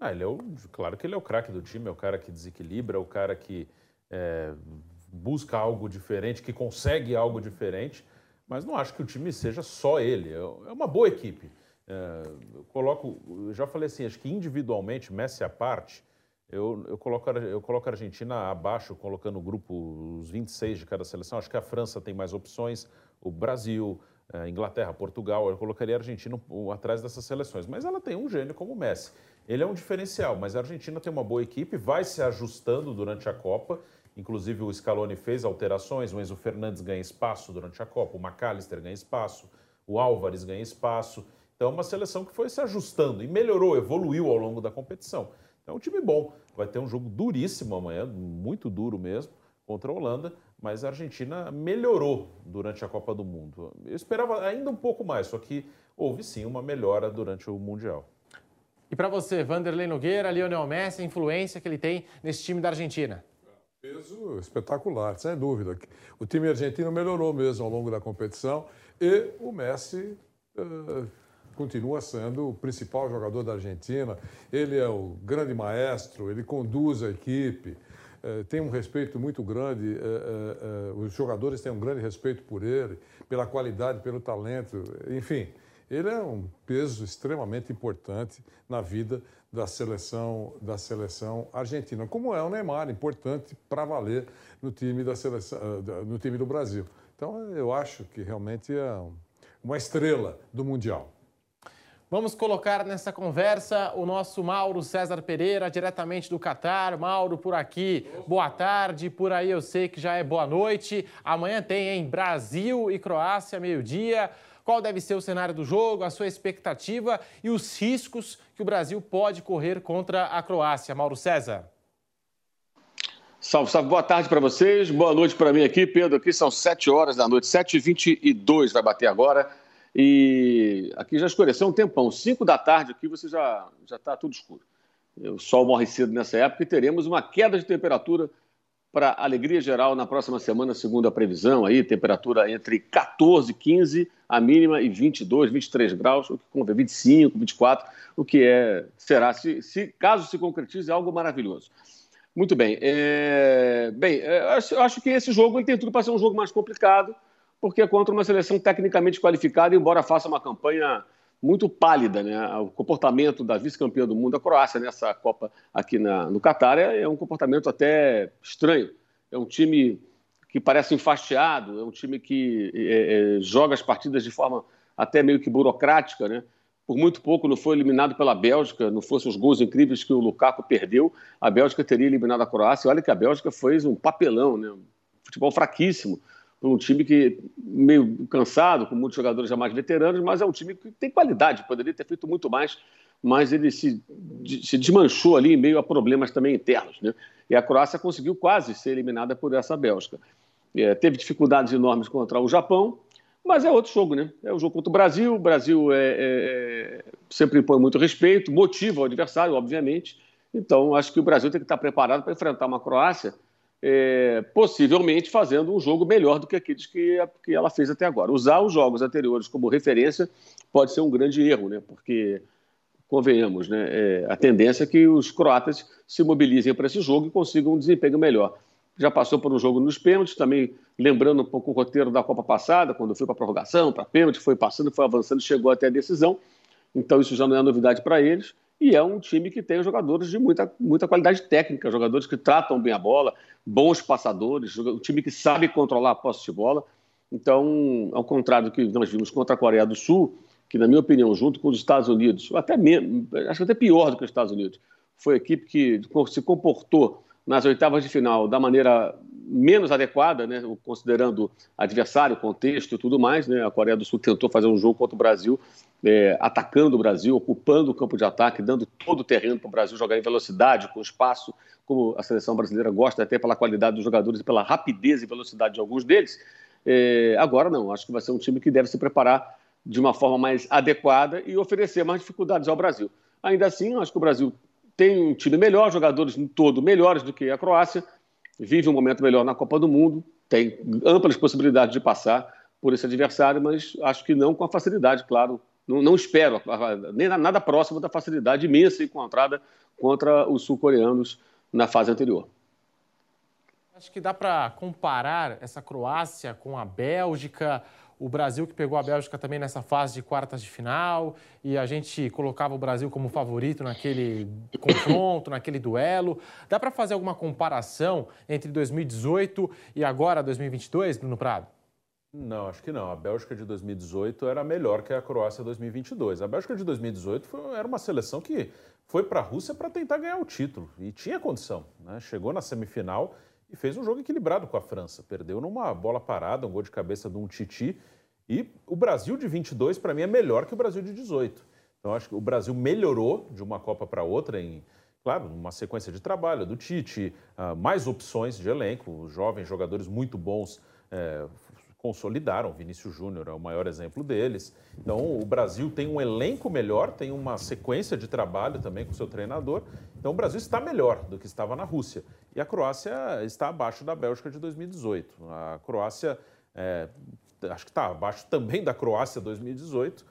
Ah, ele é o, claro que ele é o craque do time, é o cara que desequilibra, é o cara que é, busca algo diferente, que consegue algo diferente, mas não acho que o time seja só ele. É, é uma boa equipe. É, eu coloco, eu já falei assim, acho que individualmente, Messi à parte, eu, eu, coloco, eu coloco a Argentina abaixo, colocando o grupo os 26 de cada seleção. Acho que a França tem mais opções, o Brasil, a é, Inglaterra, Portugal. Eu colocaria a Argentina atrás dessas seleções. Mas ela tem um gênio como o Messi. Ele é um diferencial, mas a Argentina tem uma boa equipe, vai se ajustando durante a Copa Inclusive o Scaloni fez alterações, o Enzo Fernandes ganha espaço durante a Copa, o McAllister ganha espaço, o Álvares ganha espaço. Então é uma seleção que foi se ajustando e melhorou, evoluiu ao longo da competição. Então é um time bom. Vai ter um jogo duríssimo amanhã, muito duro mesmo, contra a Holanda, mas a Argentina melhorou durante a Copa do Mundo. Eu esperava ainda um pouco mais, só que houve sim uma melhora durante o Mundial. E para você, Vanderlei Nogueira, Lionel Messi, a influência que ele tem nesse time da Argentina? Peso espetacular, sem dúvida. O time argentino melhorou mesmo ao longo da competição e o Messi uh, continua sendo o principal jogador da Argentina. Ele é o grande maestro, ele conduz a equipe, uh, tem um respeito muito grande, uh, os jogadores têm um grande respeito por ele, pela qualidade, pelo talento, enfim. Ele é um peso extremamente importante na vida da seleção, da seleção argentina, como é o Neymar, importante para valer no time, da seleção, eh, no time do Brasil. Então, eu acho que realmente é uma estrela do Mundial. Vamos colocar nessa conversa o nosso Mauro César Pereira, diretamente do Catar. Mauro, por aqui, boa tarde. Por aí eu sei que já é boa noite. Amanhã tem, em Brasil e Croácia, meio-dia qual deve ser o cenário do jogo, a sua expectativa e os riscos que o Brasil pode correr contra a Croácia. Mauro César. Salve, salve, boa tarde para vocês, boa noite para mim aqui, Pedro. Aqui são 7 horas da noite, 7h22 vai bater agora. E aqui já escureceu um tempão, 5 da tarde aqui você já está tudo escuro. O sol morre cedo nessa época e teremos uma queda de temperatura para alegria geral na próxima semana, segundo a previsão, aí, temperatura entre 14, 15 a mínima e 22, 23 graus, o que convém 25, 24, o que é será se, se caso se concretize algo maravilhoso. Muito bem. É, bem, é, eu acho, eu acho que esse jogo ele tem tudo para ser um jogo mais complicado, porque é contra uma seleção tecnicamente qualificada, embora faça uma campanha muito pálida, né? O comportamento da vice-campeã do mundo, a Croácia, nessa Copa aqui na, no Catar, é, é, um comportamento até estranho. É um time que parece enfastiado, é um time que é, é, joga as partidas de forma até meio que burocrática, né? Por muito pouco não foi eliminado pela Bélgica, não fossem os gols incríveis que o Lukaku perdeu, a Bélgica teria eliminado a Croácia. Olha que a Bélgica fez um papelão, né? futebol fraquíssimo um time que meio cansado, com muitos jogadores já mais veteranos, mas é um time que tem qualidade, poderia ter feito muito mais, mas ele se, se desmanchou ali em meio a problemas também internos. Né? E a Croácia conseguiu quase ser eliminada por essa Bélgica. É, teve dificuldades enormes contra o Japão, mas é outro jogo, né? É o jogo contra o Brasil. O Brasil é, é, é, sempre impõe muito respeito, motiva o adversário, obviamente. Então, acho que o Brasil tem que estar preparado para enfrentar uma Croácia é, possivelmente fazendo um jogo melhor do que aqueles que, que ela fez até agora. Usar os jogos anteriores como referência pode ser um grande erro, né? porque, convenhamos, né? É, a tendência é que os croatas se mobilizem para esse jogo e consigam um desempenho melhor. Já passou por um jogo nos pênaltis, também lembrando um pouco o roteiro da Copa passada, quando foi para prorrogação, para pênalti, foi passando, foi avançando, chegou até a decisão. Então isso já não é novidade para eles. E é um time que tem jogadores de muita, muita qualidade técnica, jogadores que tratam bem a bola, bons passadores, um time que sabe controlar a posse de bola. Então, ao contrário do que nós vimos contra a Coreia do Sul, que, na minha opinião, junto com os Estados Unidos, até mesmo, acho até pior do que os Estados Unidos, foi a equipe que se comportou nas oitavas de final da maneira menos adequada, né, considerando adversário, contexto e tudo mais. Né, a Coreia do Sul tentou fazer um jogo contra o Brasil, é, atacando o Brasil, ocupando o campo de ataque, dando todo o terreno para o Brasil jogar em velocidade, com espaço, como a seleção brasileira gosta, até pela qualidade dos jogadores e pela rapidez e velocidade de alguns deles. É, agora não, acho que vai ser um time que deve se preparar de uma forma mais adequada e oferecer mais dificuldades ao Brasil. Ainda assim, acho que o Brasil tem um time melhor, jogadores no todo melhores do que a Croácia, vive um momento melhor na Copa do Mundo, tem amplas possibilidades de passar por esse adversário, mas acho que não com a facilidade, claro. Não, não espero nem nada próximo da facilidade imensa encontrada contra os sul-coreanos na fase anterior. Acho que dá para comparar essa Croácia com a Bélgica o Brasil que pegou a Bélgica também nessa fase de quartas de final e a gente colocava o Brasil como favorito naquele confronto, naquele duelo. Dá para fazer alguma comparação entre 2018 e agora 2022, Bruno Prado? Não, acho que não. A Bélgica de 2018 era melhor que a Croácia 2022. A Bélgica de 2018 foi, era uma seleção que foi para a Rússia para tentar ganhar o título e tinha condição. Né? Chegou na semifinal e fez um jogo equilibrado com a França. Perdeu numa bola parada, um gol de cabeça de um Titi. E o Brasil de 22, para mim, é melhor que o Brasil de 18. Então, acho que o Brasil melhorou de uma Copa para outra em, claro, uma sequência de trabalho do Tite, uh, mais opções de elenco, jovens jogadores muito bons é, consolidaram. Vinícius Júnior é o maior exemplo deles. Então, o Brasil tem um elenco melhor, tem uma sequência de trabalho também com seu treinador. Então, o Brasil está melhor do que estava na Rússia. E a Croácia está abaixo da Bélgica de 2018. A Croácia, é, acho que está abaixo também da Croácia 2018,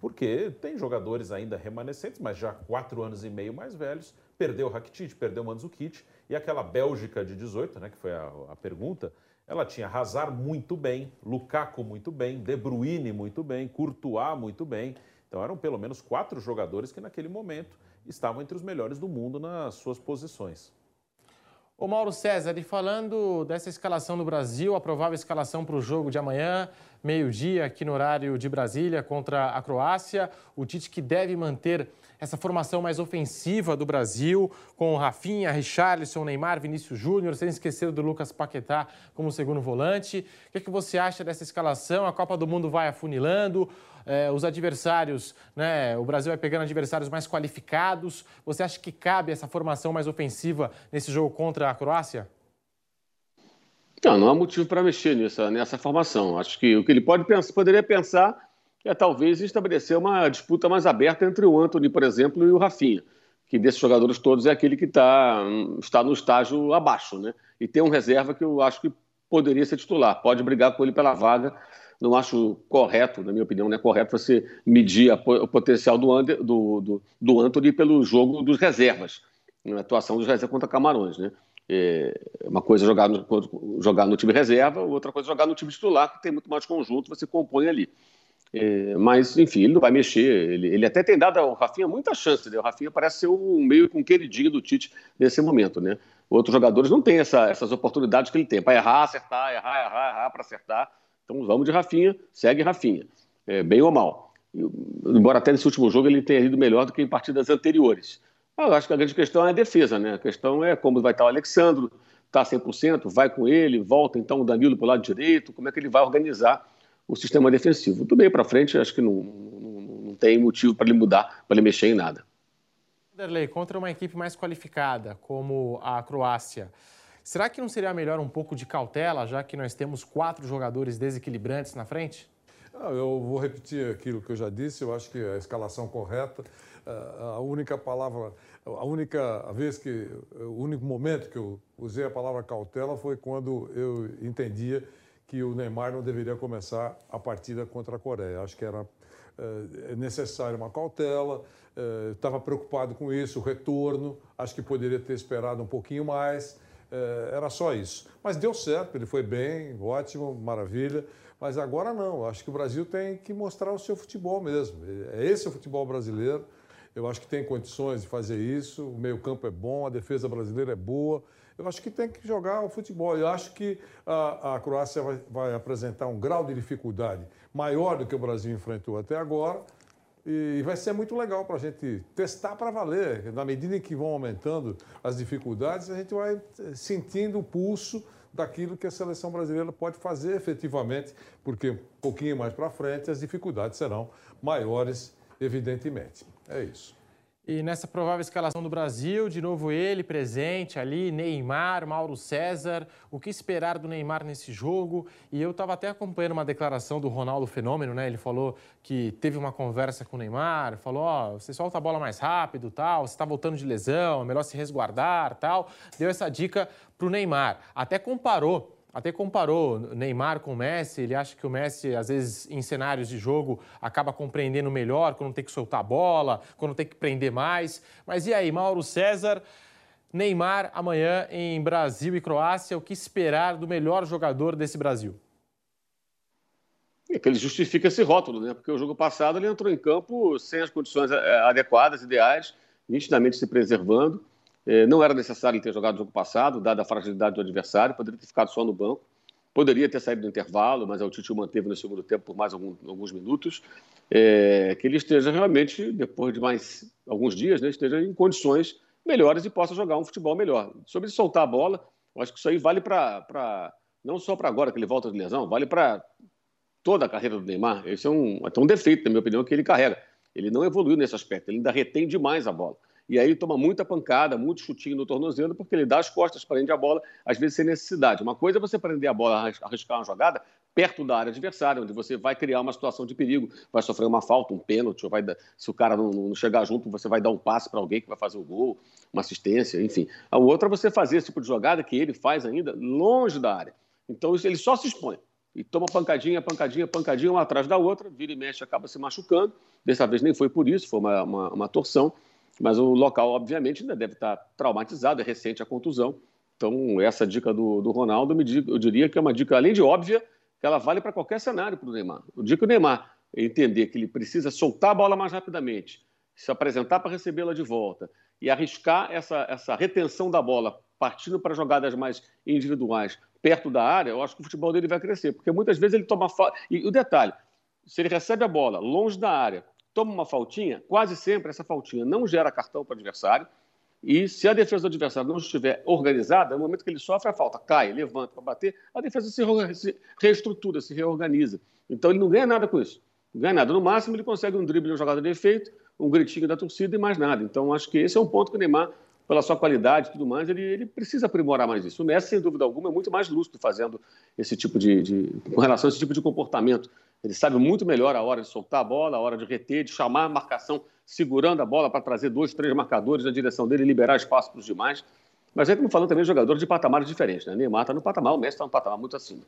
porque tem jogadores ainda remanescentes, mas já quatro anos e meio mais velhos. Perdeu Rakitic, perdeu Mandzukic. E aquela Bélgica de 18, né, que foi a, a pergunta, ela tinha Hazard muito bem, Lukaku muito bem, De Bruyne muito bem, Courtois muito bem. Então eram pelo menos quatro jogadores que naquele momento estavam entre os melhores do mundo nas suas posições. Ô Mauro César, e falando dessa escalação do Brasil, a provável escalação para o jogo de amanhã, meio-dia, aqui no horário de Brasília, contra a Croácia, o Tite que deve manter essa formação mais ofensiva do Brasil, com Rafinha, Richarlison, Neymar, Vinícius Júnior, sem esquecer do Lucas Paquetá como segundo volante. O que, é que você acha dessa escalação? A Copa do Mundo vai afunilando, é, os adversários, né? O Brasil vai pegando adversários mais qualificados. Você acha que cabe essa formação mais ofensiva nesse jogo contra a Croácia? Não, não há motivo para mexer nessa, nessa formação. Acho que o que ele pode pensar, poderia pensar é talvez estabelecer uma disputa mais aberta entre o Anthony, por exemplo, e o Rafinha, que desses jogadores todos é aquele que tá, está no estágio abaixo, né? E tem um reserva que eu acho que poderia ser titular, pode brigar com ele pela vaga. Não acho correto, na minha opinião, não é correto você medir a, o potencial do, Ander, do, do, do Anthony pelo jogo dos reservas, na atuação dos reservas contra Camarões, né? É uma coisa é jogar no, jogar no time reserva, outra coisa é jogar no time titular, que tem muito mais conjunto, você compõe ali. É, mas, enfim, ele não vai mexer. Ele, ele até tem dado ao Rafinha muita chance. Né? O Rafinha parece ser um meio com queridinho do Tite nesse momento. Né? Outros jogadores não têm essa, essas oportunidades que ele tem. Para errar, acertar, errar, errar, errar para acertar. Então vamos de Rafinha, segue Rafinha. É, bem ou mal. Embora até nesse último jogo ele tenha ido melhor do que em partidas anteriores. Eu acho que a grande questão é a defesa, né? A questão é como vai estar o Alexandro, está 100%, vai com ele, volta então o Danilo para o lado direito, como é que ele vai organizar o sistema defensivo. Do meio para frente, acho que não, não, não tem motivo para ele mudar, para ele mexer em nada. Vanderlei, contra uma equipe mais qualificada, como a Croácia, será que não seria melhor um pouco de cautela, já que nós temos quatro jogadores desequilibrantes na frente? Ah, eu vou repetir aquilo que eu já disse, eu acho que a escalação correta, ah, a única palavra, a única vez que, o único momento que eu usei a palavra cautela foi quando eu entendia que o Neymar não deveria começar a partida contra a Coreia. Acho que era é necessária uma cautela, estava preocupado com isso, o retorno, acho que poderia ter esperado um pouquinho mais, era só isso. Mas deu certo, ele foi bem, ótimo, maravilha. Mas agora não, acho que o Brasil tem que mostrar o seu futebol mesmo. É esse o futebol brasileiro. Eu acho que tem condições de fazer isso. O meio-campo é bom, a defesa brasileira é boa eu acho que tem que jogar o futebol. Eu acho que a, a Croácia vai, vai, apresentar um grau de dificuldade maior do que o Brasil enfrentou até agora, E vai ser muito legal para a gente testar para valer. Na medida em que vão aumentando as dificuldades, a gente vai eh, sentindo o pulso daquilo que a seleção brasileira pode fazer efetivamente, porque um pouquinho mais para frente as dificuldades serão maiores, evidentemente. É isso. E nessa provável escalação do Brasil, de novo ele presente ali, Neymar, Mauro César. O que esperar do Neymar nesse jogo? E eu estava até acompanhando uma declaração do Ronaldo Fenômeno, né? Ele falou que teve uma conversa com o Neymar, falou: Ó, oh, você solta a bola mais rápido, tal, você está voltando de lesão, é melhor se resguardar, tal. Deu essa dica para o Neymar. Até comparou até comparou Neymar com Messi. Ele acha que o Messi, às vezes, em cenários de jogo, acaba compreendendo melhor quando tem que soltar a bola, quando tem que prender mais. Mas e aí, Mauro César? Neymar amanhã em Brasil e Croácia. O que esperar do melhor jogador desse Brasil? É que ele justifica esse rótulo, né? Porque o jogo passado ele entrou em campo sem as condições eh, adequadas, ideais, nitidamente se preservando. É, não era necessário ele ter jogado o jogo passado, dada a fragilidade do adversário, poderia ter ficado só no banco. Poderia ter saído do intervalo, mas o Tite o manteve no segundo tempo por mais algum, alguns minutos. É, que ele esteja realmente, depois de mais alguns dias, né, esteja em condições melhores e possa jogar um futebol melhor. Sobre soltar a bola, eu acho que isso aí vale para. Não só para agora que ele volta de lesão, vale para toda a carreira do Neymar. Esse é um, é um defeito, na minha opinião, que ele carrega. Ele não evoluiu nesse aspecto, ele ainda retém demais a bola e aí toma muita pancada, muito chutinho no tornozelo, porque ele dá as costas, prende a bola, às vezes sem necessidade. Uma coisa é você prender a bola, arriscar uma jogada perto da área adversária, onde você vai criar uma situação de perigo, vai sofrer uma falta, um pênalti, ou vai se o cara não, não, chegar junto, você vai dar um passe para alguém que vai fazer o gol, uma assistência, enfim. A outra é você fazer esse tipo de jogada que ele faz ainda longe da área. Então ele só se expõe e toma pancadinha, pancadinha, pancadinha, uma atrás da outra, vira e mexe, acaba se machucando. Dessa vez nem foi por isso, foi uma, uma, uma torção. Mas o local, obviamente, ainda deve estar traumatizado, é recente a contusão. Então, essa dica do, do Ronaldo, eu diria que é uma dica, além de óbvia, que ela vale para qualquer cenário para o Neymar. O dia que o Neymar entender que ele precisa soltar a bola mais rapidamente, se apresentar para recebê-la de volta e arriscar essa, essa retenção da bola, partindo para jogadas mais individuais perto da área, eu acho que o futebol dele vai crescer. Porque muitas vezes ele toma. Fa... E o detalhe: se ele recebe a bola longe da área, toma uma faltinha, quase sempre essa faltinha não gera cartão para o adversário. E se a defesa do adversário não estiver organizada, no momento que ele sofre a falta, cai, levanta para bater, a defesa se reestrutura, se reorganiza. Então ele não ganha nada com isso. Não ganha nada. No máximo, ele consegue um drible, uma jogada de efeito, um gritinho da torcida e mais nada. Então acho que esse é um ponto que o Neymar, pela sua qualidade e tudo mais, ele, ele precisa aprimorar mais isso. O Messi, sem dúvida alguma, é muito mais lúcido fazendo esse tipo de, de com relação a esse tipo de comportamento. Ele sabe muito melhor a hora de soltar a bola, a hora de reter, de chamar a marcação, segurando a bola para trazer dois, três marcadores na direção dele e liberar espaço para os demais. Mas aí estamos falando também de jogadores de patamares diferentes. Né? Neymar está no patamar, o Messi está no patamar muito acima.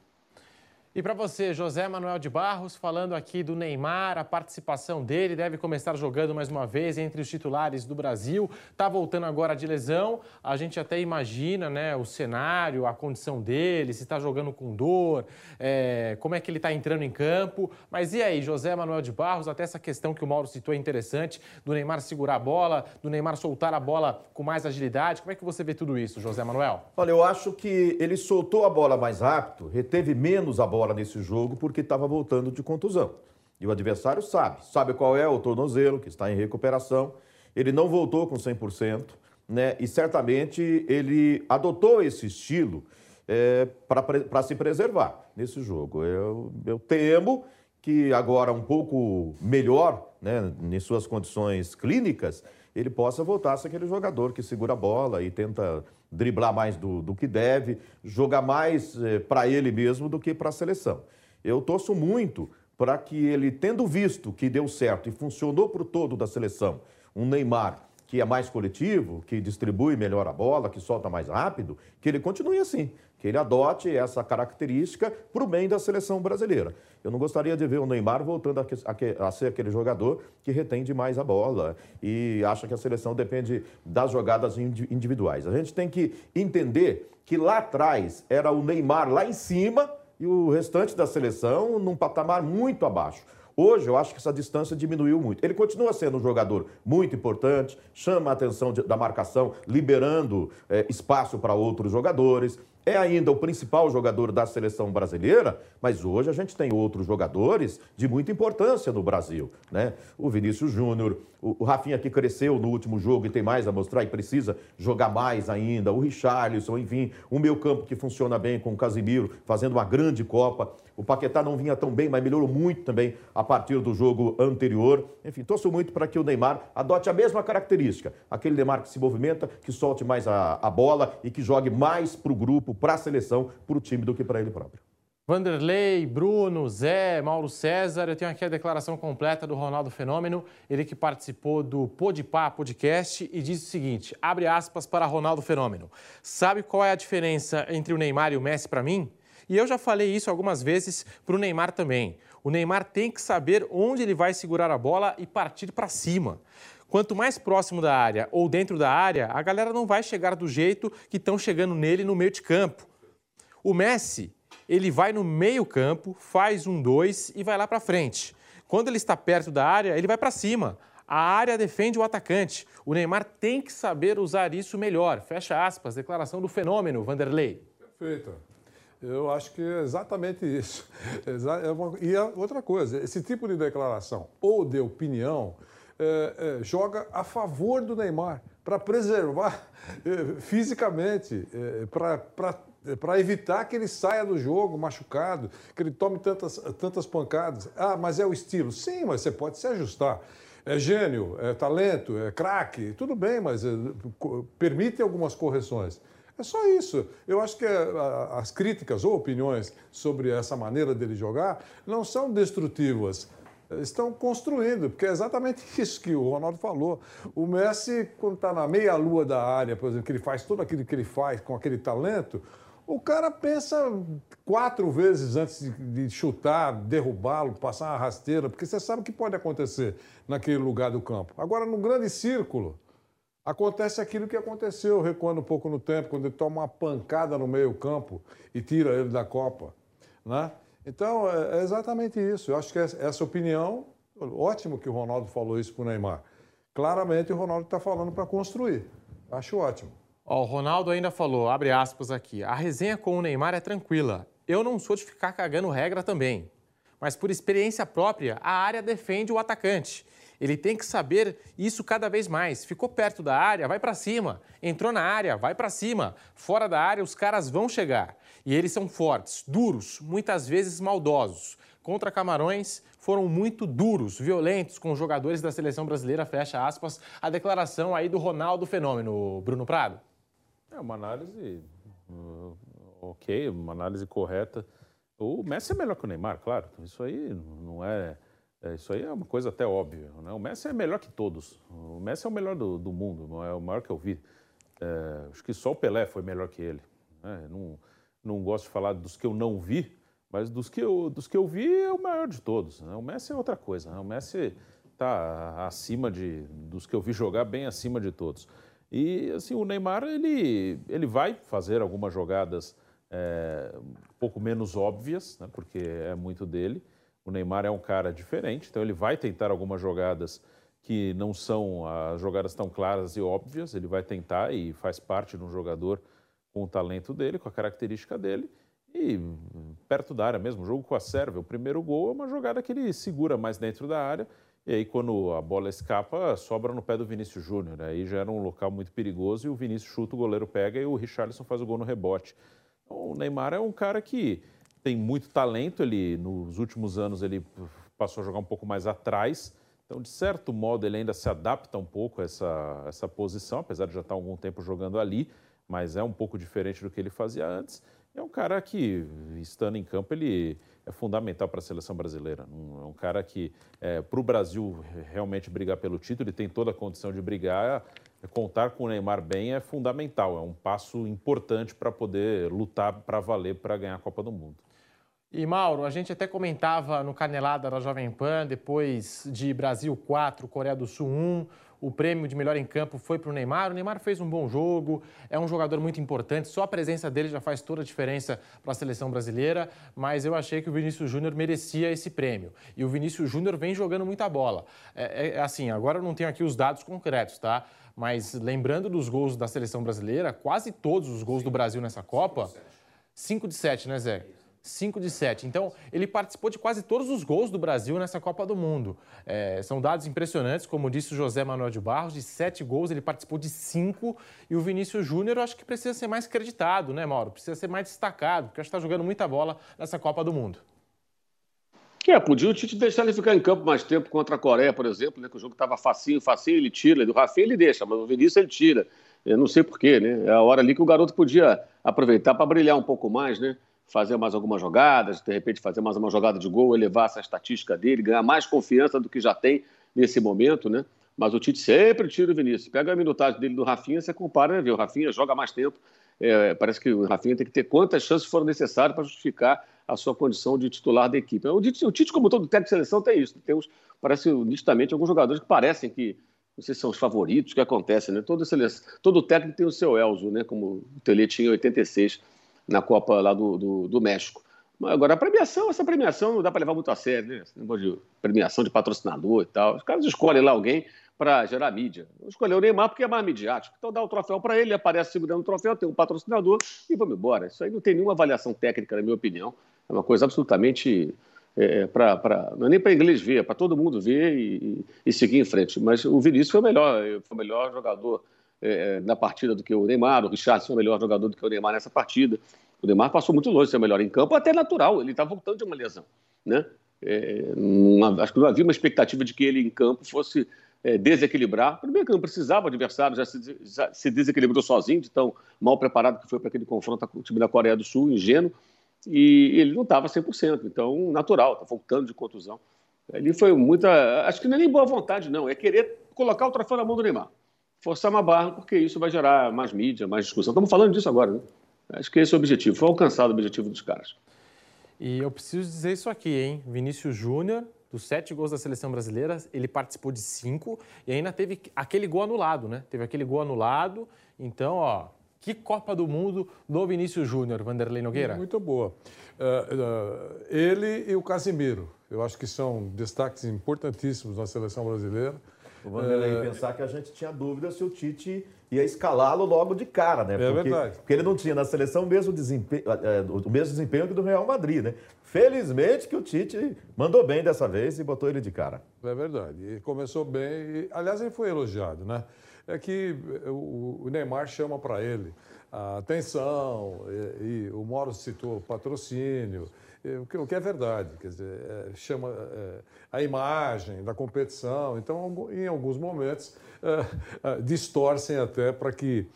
E para você, José Manuel de Barros, falando aqui do Neymar, a participação dele deve começar jogando mais uma vez entre os titulares do Brasil. Tá voltando agora de lesão. A gente até imagina, né, o cenário, a condição dele, se está jogando com dor, é, como é que ele está entrando em campo. Mas e aí, José Manuel de Barros, até essa questão que o Mauro citou é interessante, do Neymar segurar a bola, do Neymar soltar a bola com mais agilidade. Como é que você vê tudo isso, José Manuel? Olha, eu acho que ele soltou a bola mais rápido, reteve menos a bola bola nesse jogo porque estava voltando de contusão. E o adversário sabe, sabe qual é o tornozelo, que está em recuperação. Ele não voltou com 100%, né? E certamente ele adotou esse estilo é, para se preservar nesse jogo. Eu, eu temo que agora um pouco melhor, né, em suas condições clínicas, ele possa voltar a ser aquele jogador que segura a bola e tenta driblar mais do, do que deve, jogar mais eh, para ele mesmo do que para a seleção. Eu torço muito para que ele, tendo visto que deu certo e funcionou para o todo da seleção, um Neymar que é mais coletivo, que distribui melhor a bola, que solta mais rápido, que ele continue assim, que ele adote essa característica para o bem da seleção brasileira. Eu não gostaria de ver o Neymar voltando a, a, a, ser aquele jogador que retém demais a bola e acha que a seleção depende das jogadas individuais. A gente tem que entender que lá atrás era o Neymar lá em cima e o restante da seleção num patamar muito abaixo. Hoje, eu acho que essa distância diminuiu muito. Ele continua sendo um jogador muito importante, chama a atenção de, da marcação, liberando é, espaço para outros jogadores. É ainda o principal jogador da seleção brasileira, mas hoje a gente tem outros jogadores de muita importância no Brasil. Né? O Vinícius Júnior, o, o Rafinha que cresceu no último jogo e tem mais a mostrar e precisa jogar mais ainda, o Richarlison, enfim, o meu campo que funciona bem com o Casimiro, fazendo uma grande Copa. O Paquetá não vinha tão bem, mas melhorou muito também a partir do jogo anterior. Enfim, torço muito para que o Neymar adote a mesma característica. Aquele Neymar que se movimenta, que solte mais a, a bola e que jogue mais para o grupo, para a seleção, para o time do que para ele próprio. Vanderlei, Bruno, Zé, Mauro César, eu tenho aqui a declaração completa do Ronaldo Fenômeno, ele que participou do Podpah podcast e diz o seguinte, abre aspas para Ronaldo Fenômeno. Sabe qual é a diferença entre o Neymar e o Messi para mim? E eu já falei isso algumas vezes para o Neymar também. O Neymar tem que saber onde ele vai segurar a bola e partir para cima. Quanto mais próximo da área ou dentro da área, a galera não vai chegar do jeito que estão chegando nele no meio de campo. O Messi, ele vai no meio-campo, faz um dois e vai lá para frente. Quando ele está perto da área, ele vai para cima. A área defende o atacante. O Neymar tem que saber usar isso melhor. Fecha aspas, declaração do fenômeno, Vanderlei. Perfeito. Eu acho que é exatamente isso. É e outra coisa, esse tipo de declaração ou de opinião é, é, joga a favor do Neymar para preservar é, fisicamente, é, para evitar que ele saia do jogo machucado, que ele tome tantas, tantas pancadas. Ah, mas é o estilo. Sim, mas você pode se ajustar. É gênio, é talento, é craque, tudo bem, mas é, permite algumas correções. É só isso. Eu acho que é, as críticas ou opiniões sobre essa maneira dele jogar não são destrutivas estão construindo, porque é exatamente isso que o Ronaldo falou. O Messi, quando está na meia-lua da área, por exemplo, que ele faz tudo aquilo que ele faz com aquele talento, o cara pensa quatro vezes antes de, chutar, derrubá-lo, passar uma rasteira, porque você sabe o que pode acontecer naquele lugar do campo. Agora, no grande círculo, acontece aquilo que aconteceu, recuando um pouco no tempo, quando ele toma uma pancada no meio-campo e tira ele da Copa. Né? Então, é, é exatamente isso. Eu acho que essa opinião, ótimo que o Ronaldo falou isso para o Neymar. Claramente, o Ronaldo está falando para construir. Acho ótimo. O Ronaldo ainda falou, abre aspas aqui, a resenha com o Neymar é tranquila. Eu não sou de ficar cagando regra também. Mas por experiência própria, a área defende o atacante. Ele tem que saber isso cada vez mais. Ficou perto da área, vai para cima. Entrou na área, vai para cima. Fora da área, os caras vão chegar. E eles são fortes, duros, muitas vezes maldosos. Contra Camarões, foram muito duros, violentos com os jogadores da seleção brasileira, fecha aspas, a declaração aí do Ronaldo Fenômeno, Bruno Prado. É uma análise uh, ok, uma análise correta. O Messi é melhor que o Neymar, claro. Isso aí não é, é isso aí é uma coisa até óbvia. Né? O Messi é melhor que todos. O Messi é o melhor do, do mundo, é o maior que eu vi. É, acho que só o Pelé foi melhor que ele. Né? Não, não gosto de falar dos que eu não vi, mas dos que eu, dos que eu vi é o maior de todos. Né? O Messi é outra coisa. Né? O Messi está acima de dos que eu vi jogar, bem acima de todos. E assim, o Neymar ele, ele vai fazer algumas jogadas é, um pouco menos óbvias, né, porque é muito dele. O Neymar é um cara diferente, então ele vai tentar algumas jogadas que não são as jogadas tão claras e óbvias. Ele vai tentar e faz parte de um jogador com o talento dele, com a característica dele. E perto da área mesmo, jogo com a Sérvia, o primeiro gol é uma jogada que ele segura mais dentro da área e aí, quando a bola escapa, sobra no pé do Vinícius Júnior. Aí já era um local muito perigoso e o Vinícius chuta, o goleiro pega e o Richarlison faz o gol no rebote. Então, o Neymar é um cara que tem muito talento. Ele, nos últimos anos, ele passou a jogar um pouco mais atrás. Então, de certo modo, ele ainda se adapta um pouco a essa, essa posição, apesar de já estar há algum tempo jogando ali, mas é um pouco diferente do que ele fazia antes. É um cara que, estando em campo, ele é fundamental para a seleção brasileira. Um, é um cara que, é, para o Brasil realmente brigar pelo título, ele tem toda a condição de brigar. É, contar com o Neymar bem é fundamental, é um passo importante para poder lutar para valer para ganhar a Copa do Mundo. E Mauro, a gente até comentava no Canelada da Jovem Pan, depois de Brasil 4, Coreia do Sul 1, o prêmio de melhor em campo foi para o Neymar. O Neymar fez um bom jogo, é um jogador muito importante, só a presença dele já faz toda a diferença para a seleção brasileira, mas eu achei que o Vinícius Júnior merecia esse prêmio. E o Vinícius Júnior vem jogando muita bola. É, é, assim, agora eu não tenho aqui os dados concretos, tá? Mas lembrando dos gols da seleção brasileira, quase todos os gols do Brasil nessa Copa 5 de 7, né, Zé? 5 de 7. Então, ele participou de quase todos os gols do Brasil nessa Copa do Mundo. É, são dados impressionantes, como disse o José Manuel de Barros, de 7 gols, ele participou de 5. E o Vinícius Júnior, acho que precisa ser mais creditado, né, Mauro? Precisa ser mais destacado, porque acho que está jogando muita bola nessa Copa do Mundo. É, podia o Tite deixar ele ficar em campo mais tempo contra a Coreia, por exemplo, né, que o jogo estava facinho, facinho, ele tira. Do Rafinha ele deixa, mas o Vinícius ele tira. Eu não sei porquê, né? É a hora ali que o garoto podia aproveitar para brilhar um pouco mais, né? Fazer mais algumas jogadas, de repente fazer mais uma jogada de gol, elevar essa estatística dele, ganhar mais confiança do que já tem nesse momento, né? Mas o Tite sempre tira o Vinícius. Pega a minutagem dele do Rafinha, você compara, né? Vê, o Rafinha joga mais tempo. É, parece que o Rafinha tem que ter quantas chances foram necessárias para justificar a sua condição de titular da equipe. O Tite, o Tite como todo técnico de seleção, tem isso. Tem uns, parece nitidamente alguns jogadores que parecem que não sei se são os favoritos, o que acontece, né? Todo, seleção, todo técnico tem o seu Elzo, né? Como o Tele tinha em 86 na Copa lá do, do, do México. Mas agora, a premiação, essa premiação não dá para levar muito a sério, né? Esse de premiação de patrocinador e tal. Os caras escolhem lá alguém para gerar mídia. Escolheu o Neymar porque é mais midiático. Então dá o troféu para ele, aparece segurando o troféu, tem um patrocinador e vamos embora. Isso aí não tem nenhuma avaliação técnica, na minha opinião. É uma coisa absolutamente é, para não é nem para inglês ver, é para todo mundo ver e, e, seguir em frente. Mas o Vinícius foi o melhor, foi o melhor jogador é, na partida do que o Neymar, o Richard foi o melhor jogador do que o Neymar nessa partida. O Neymar passou muito longe de ser melhor em campo, até natural, ele está voltando de uma lesão. Né? É, uma, acho que não havia uma expectativa de que ele em campo fosse é, desequilibrar. Primeiro que não precisava, o adversário já se, já se desequilibrou sozinho, de tão mal preparado que foi para aquele confronto com o time da Coreia do Sul, ingênuo e ele não estava 100%, então natural, está voltando de contusão. Ali foi muita. Acho que não é nem boa vontade, não, é querer colocar o troféu na mão do Neymar. Forçar uma barra, porque isso vai gerar mais mídia, mais discussão. Estamos falando disso agora, né? Acho que esse é o objetivo. Foi alcançado o objetivo dos caras. E eu preciso dizer isso aqui, hein? Vinícius Júnior, dos sete gols da seleção brasileira, ele participou de cinco e ainda teve aquele gol anulado, né? Teve aquele gol anulado. Então, ó, que Copa do Mundo do Vinícius Júnior, Vanderlei Nogueira? Muito boa. Uh, uh, ele e o Casimiro, eu acho que são destaques importantíssimos na seleção brasileira. O Vanderlei uh, pensar que a gente tinha dúvida se o Tite ia escalá-lo logo de cara, né? É porque, verdade. Porque ele não tinha na seleção o mesmo desempenho, o mesmo desempenho que do Real Madrid, né? Felizmente que o Tite mandou bem dessa vez e botou ele de cara. É verdade. E começou bem. E, aliás, ele foi elogiado, né? é que o Neymar chama para ele a atenção, e, e, o Moro citou patrocínio, o que é verdade, quer dizer, é, chama é, a imagem da competição, então em alguns momentos é, é distorcem até para que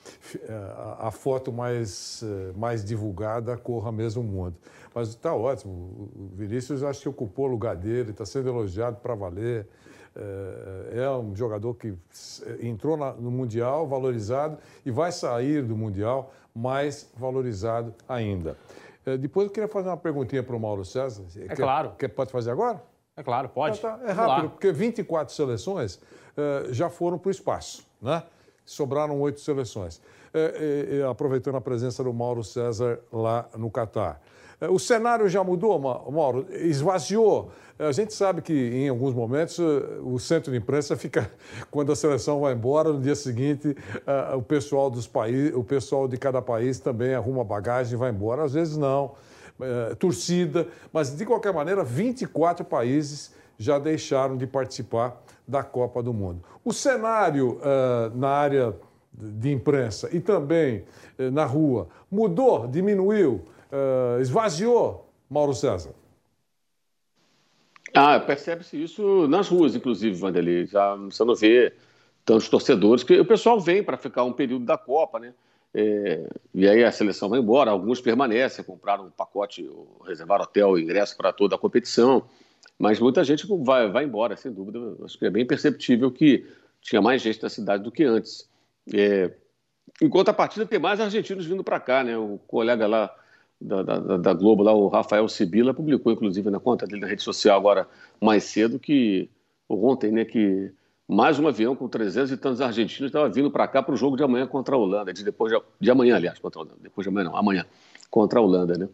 é, a, foto mais, é, mais divulgada corra mesmo o mundo. Mas está ótimo, o Vinícius acho que ocupou o lugar dele, está sendo elogiado para valer. É, é um jogador que entrou no Mundial valorizado e vai sair do Mundial mais valorizado ainda. Depois eu queria fazer uma perguntinha para o Mauro César. É quer, claro. Quer, pode fazer agora? É claro, pode. Então, tá, é rápido, porque 24 seleções já foram para o espaço, né? Sobraram oito seleções. aproveitando a presença do Mauro César lá no Catar. o cenário já mudou, Mauro? Esvaziou a gente sabe que em alguns momentos o centro de imprensa fica quando a seleção vai embora no dia seguinte o pessoal dos países, o pessoal de cada país também arruma bagagem e vai embora. Às vezes não, é, torcida, mas de qualquer maneira 24 países já deixaram de participar da Copa do Mundo. O cenário na área de imprensa e também na rua mudou, diminuiu, esvaziou, Mauro César? Ah, percebe-se isso nas ruas, inclusive, Vanderlei. Já você não vê tantos torcedores, que o pessoal vem para ficar um período da Copa, né? É, e aí a seleção vai embora, alguns permanecem, compraram um pacote, reservaram hotel, ingresso para toda a competição, mas muita gente vai, vai embora, sem dúvida. Acho que é bem perceptível que tinha mais gente na cidade do que antes. É, enquanto a partida tem mais argentinos vindo para cá, né? O colega lá da, da, da, Globo, lá, o Rafael Sibila, publicou, inclusive, na conta dele na rede social agora mais cedo, que ontem, né, que mais um avião com 300 e tantos argentinos estava vindo para cá para o jogo de amanhã contra a Holanda, de depois de, de, amanhã, aliás, contra a Holanda, depois de amanhã não, amanhã, contra a Holanda, né?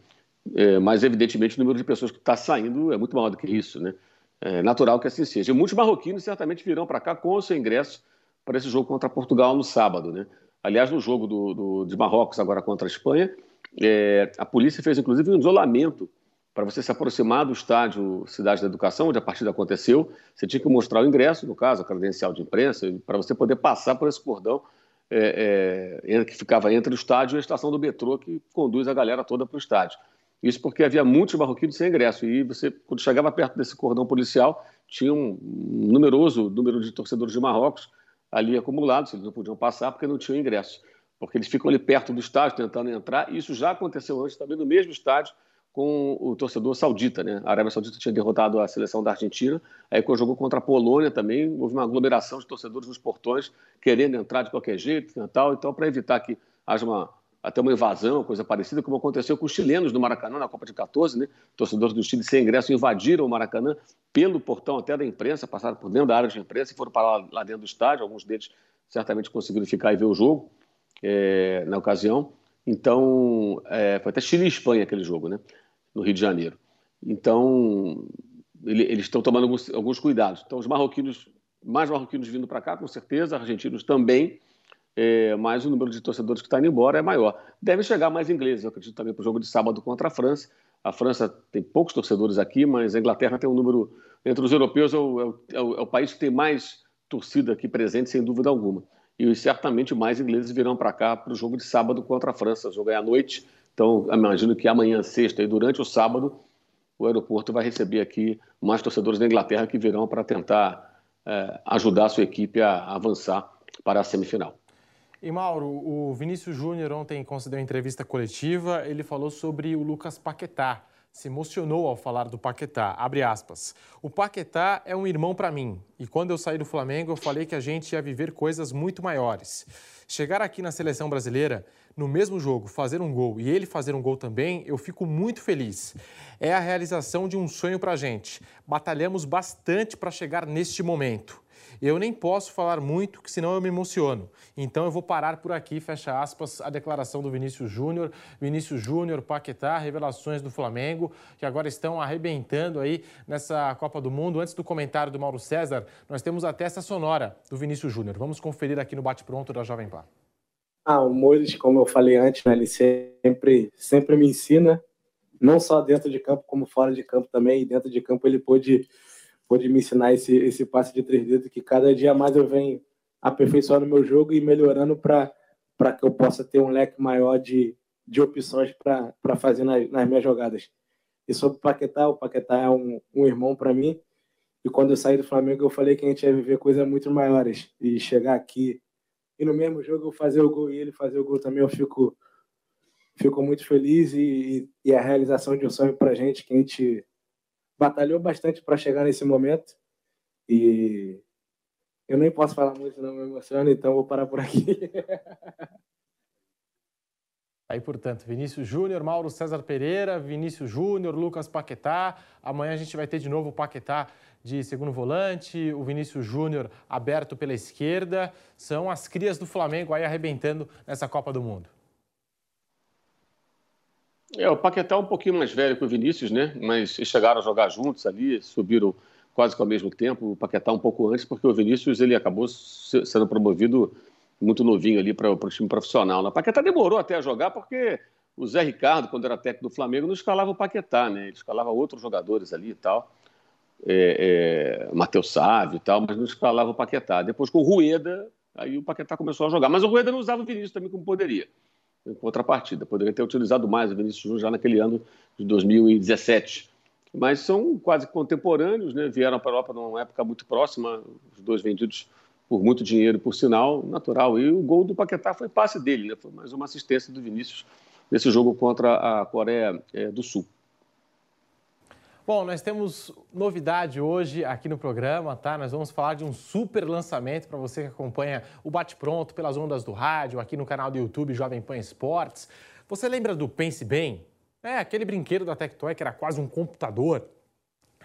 É, mas, evidentemente, o número de pessoas que está saindo é muito maior do que isso, né? É natural que assim seja. E muitos marroquinos certamente virão para cá com o seu ingresso para esse jogo contra Portugal no sábado, né? Aliás, no jogo do, do, de Marrocos agora contra a Espanha, é, a polícia fez inclusive um isolamento para você se aproximar do estádio Cidade da Educação, onde a partida aconteceu. Você tinha que mostrar o ingresso, no caso, a credencial de imprensa, para você poder passar por esse cordão é, é, que ficava entre o estádio e a estação do metrô que conduz a galera toda para o estádio. Isso porque havia muitos marroquinos sem ingresso e você, quando chegava perto desse cordão policial, tinha um numeroso número de torcedores de Marrocos ali acumulados, eles não podiam passar porque não tinham ingresso, porque eles ficam ali perto do estádio tentando entrar. E isso já aconteceu antes também no mesmo estádio com o torcedor saudita, né? A Arábia Saudita tinha derrotado a seleção da Argentina, aí quando jogou contra a Polônia também houve uma aglomeração de torcedores nos portões querendo entrar de qualquer jeito, né, tal. Então, para evitar que haja uma até uma invasão, coisa parecida, como aconteceu com os chilenos no Maracanã na Copa de 14, né? Torcedores do Chile sem ingresso invadiram o Maracanã pelo portão até da imprensa, passaram por dentro da área de imprensa e foram para lá, lá dentro do estádio. Alguns deles certamente conseguiram ficar e ver o jogo é, na ocasião. Então, é, foi até Chile e Espanha aquele jogo, né? No Rio de Janeiro. Então, ele, eles estão tomando alguns, alguns cuidados. Então, os marroquinos, mais marroquinos vindo para cá, com certeza, argentinos também é, mas o número de torcedores que está indo embora é maior. Deve chegar mais ingleses, eu acredito também, para o jogo de sábado contra a França. A França tem poucos torcedores aqui, mas a Inglaterra tem um número, entre os europeus, é o, é o, é o país que tem mais torcida aqui presente, sem dúvida alguma. E certamente mais ingleses virão para cá para o jogo de sábado contra a França. O jogo é à noite, então imagino que amanhã, sexta e durante o sábado, o aeroporto vai receber aqui mais torcedores da Inglaterra que virão para tentar é, ajudar a sua equipe a avançar para a semifinal. E Mauro, o Vinícius Júnior ontem concedeu entrevista coletiva, ele falou sobre o Lucas Paquetá. Se emocionou ao falar do Paquetá. Abre aspas. O Paquetá é um irmão para mim. E quando eu saí do Flamengo, eu falei que a gente ia viver coisas muito maiores. Chegar aqui na seleção brasileira, no mesmo jogo, fazer um gol e ele fazer um gol também, eu fico muito feliz. É a realização de um sonho para gente. Batalhamos bastante para chegar neste momento. Eu nem posso falar muito, que senão eu me emociono. Então eu vou parar por aqui, fecha aspas, a declaração do Vinícius Júnior. Vinícius Júnior, Paquetá, revelações do Flamengo, que agora estão arrebentando aí nessa Copa do Mundo. Antes do comentário do Mauro César, nós temos até essa sonora do Vinícius Júnior. Vamos conferir aqui no bate-pronto da Jovem Pan. Ah, o Moisés, como eu falei antes, né, ele sempre, sempre me ensina, não só dentro de campo, como fora de campo também. E dentro de campo ele pôde pôde me ensinar esse, esse passe de três dedos que cada dia mais eu venho aperfeiçoando meu jogo e melhorando para que eu possa ter um leque maior de, de opções para fazer nas, nas, minhas jogadas. E sobre o Paquetá, o Paquetá é um, um irmão para mim. E quando eu saí do Flamengo, eu falei que a gente ia viver coisas muito maiores. E chegar aqui e no mesmo jogo eu fazer o gol e ele fazer o gol também, eu fico, fico muito feliz. E, e, a realização de um sonho para gente, que a gente batalhou bastante para chegar nesse momento e eu nem posso falar muito, não me emociono, então vou parar por aqui. Aí, portanto, Vinícius Júnior, Mauro César Pereira, Vinícius Júnior, Lucas Paquetá. Amanhã a gente vai ter de novo o Paquetá de segundo volante, o Vinícius Júnior aberto pela esquerda. São as crias do Flamengo aí arrebentando nessa Copa do Mundo. É, o Paquetá é um pouquinho mais velho que o Vinícius, né? Mas eles chegaram a jogar juntos ali, subiram quase que ao mesmo tempo. O Paquetá um pouco antes, porque o Vinícius ele acabou sendo promovido muito novinho ali para o time profissional. Né? O Paquetá demorou até a jogar porque o Zé Ricardo, quando era técnico do Flamengo, não escalava o Paquetá, né? Ele escalava outros jogadores ali e tal. É, é, Matheus Sávio e tal, mas não escalava o Paquetá. Depois com o Rueda, aí o Paquetá começou a jogar. Mas o Rueda não usava o Vinícius também como poderia em contrapartida. Poderia ter utilizado mais o Vinícius Júnior já naquele ano de 2017. Mas são quase contemporâneos, né? vieram para a Europa numa época muito próxima, os dois vendidos por muito dinheiro, por sinal, natural. E o gol do Paquetá foi passe dele, né? foi mais uma assistência do Vinícius nesse jogo contra a Coreia é, do Sul. Bom, nós temos novidade hoje aqui no programa, tá? Nós vamos falar de um super lançamento para você que acompanha o Bate Pronto pelas ondas do rádio, aqui no canal do YouTube Jovem Pan Esportes. Você lembra do Pense Bem? É, aquele brinquedo da Tectoy que era quase um computador.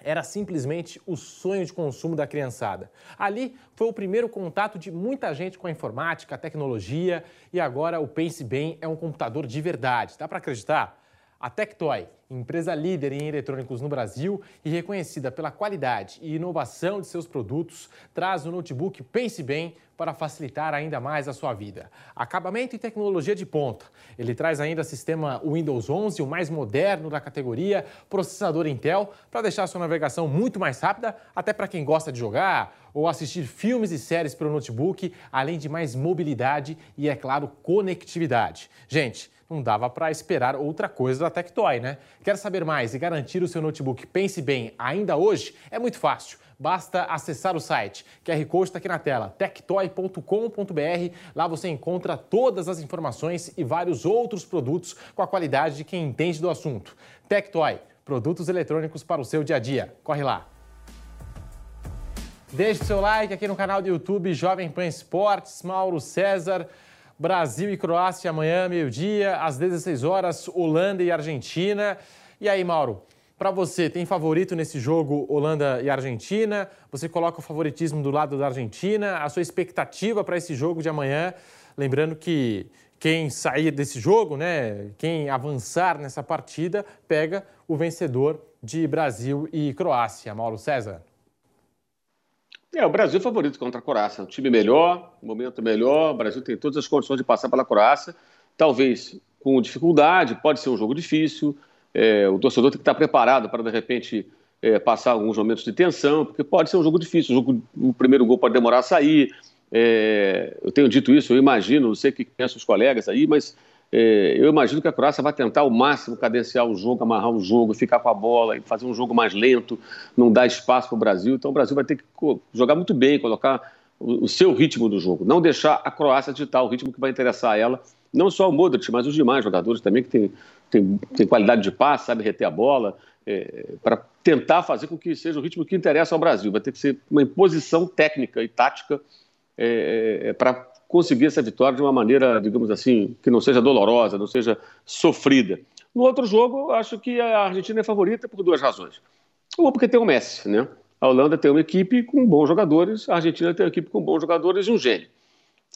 Era simplesmente o sonho de consumo da criançada. Ali foi o primeiro contato de muita gente com a informática, a tecnologia, e agora o Pense Bem é um computador de verdade. Dá para acreditar? A Tectoy, empresa líder em eletrônicos no Brasil e reconhecida pela qualidade e inovação de seus produtos, traz o notebook Pense Bem para facilitar ainda mais a sua vida. Acabamento e tecnologia de ponta. Ele traz ainda sistema Windows 11, o mais moderno da categoria, processador Intel, para deixar sua navegação muito mais rápida, até para quem gosta de jogar ou assistir filmes e séries pelo notebook, além de mais mobilidade e, é claro, conectividade. Gente, não dava para esperar outra coisa da Tectoy, né? Quer saber mais e garantir o seu notebook Pense Bem ainda hoje? É muito fácil. Basta acessar o site. QR Code está aqui na tela, tectoy.com.br. Lá você encontra todas as informações e vários outros produtos com a qualidade de quem entende do assunto. Tectoy, produtos eletrônicos para o seu dia a dia. Corre lá. Deixe seu like aqui no canal do YouTube Jovem Pan Esportes, Mauro César. Brasil e Croácia amanhã, meio-dia, às 16 horas, Holanda e Argentina. E aí, Mauro, para você, tem favorito nesse jogo Holanda e Argentina? Você coloca o favoritismo do lado da Argentina? A sua expectativa para esse jogo de amanhã? Lembrando que quem sair desse jogo, né, quem avançar nessa partida, pega o vencedor de Brasil e Croácia. Mauro César. É, o Brasil é favorito contra a Croácia. Um time melhor, um momento melhor. O Brasil tem todas as condições de passar pela Croácia. Talvez com dificuldade, pode ser um jogo difícil. É, o torcedor tem que estar preparado para, de repente, é, passar alguns momentos de tensão, porque pode ser um jogo difícil. O, jogo, o primeiro gol pode demorar a sair. É, eu tenho dito isso, eu imagino, não sei o que pensam os colegas aí, mas é, eu imagino que a Croácia vai tentar ao máximo cadenciar o jogo, amarrar o jogo, ficar com a bola fazer um jogo mais lento, não dar espaço para o Brasil. Então o Brasil vai ter que jogar muito bem, colocar o, seu ritmo do jogo, não deixar a Croácia ditar o ritmo que vai interessar a ela, não só o Modric, mas os demais jogadores também que tem, tem, tem qualidade de passe, sabe reter a bola, é, para tentar fazer com que seja o ritmo que interessa ao Brasil. Vai ter que ser uma imposição técnica e tática é, é, para conseguir essa vitória de uma maneira, digamos assim, que não seja dolorosa, não seja sofrida. No outro jogo, acho que a Argentina é favorita por duas razões. Uma, porque tem o Messi, né? A Holanda tem uma equipe com bons jogadores, a Argentina tem uma equipe com bons jogadores e um gênio.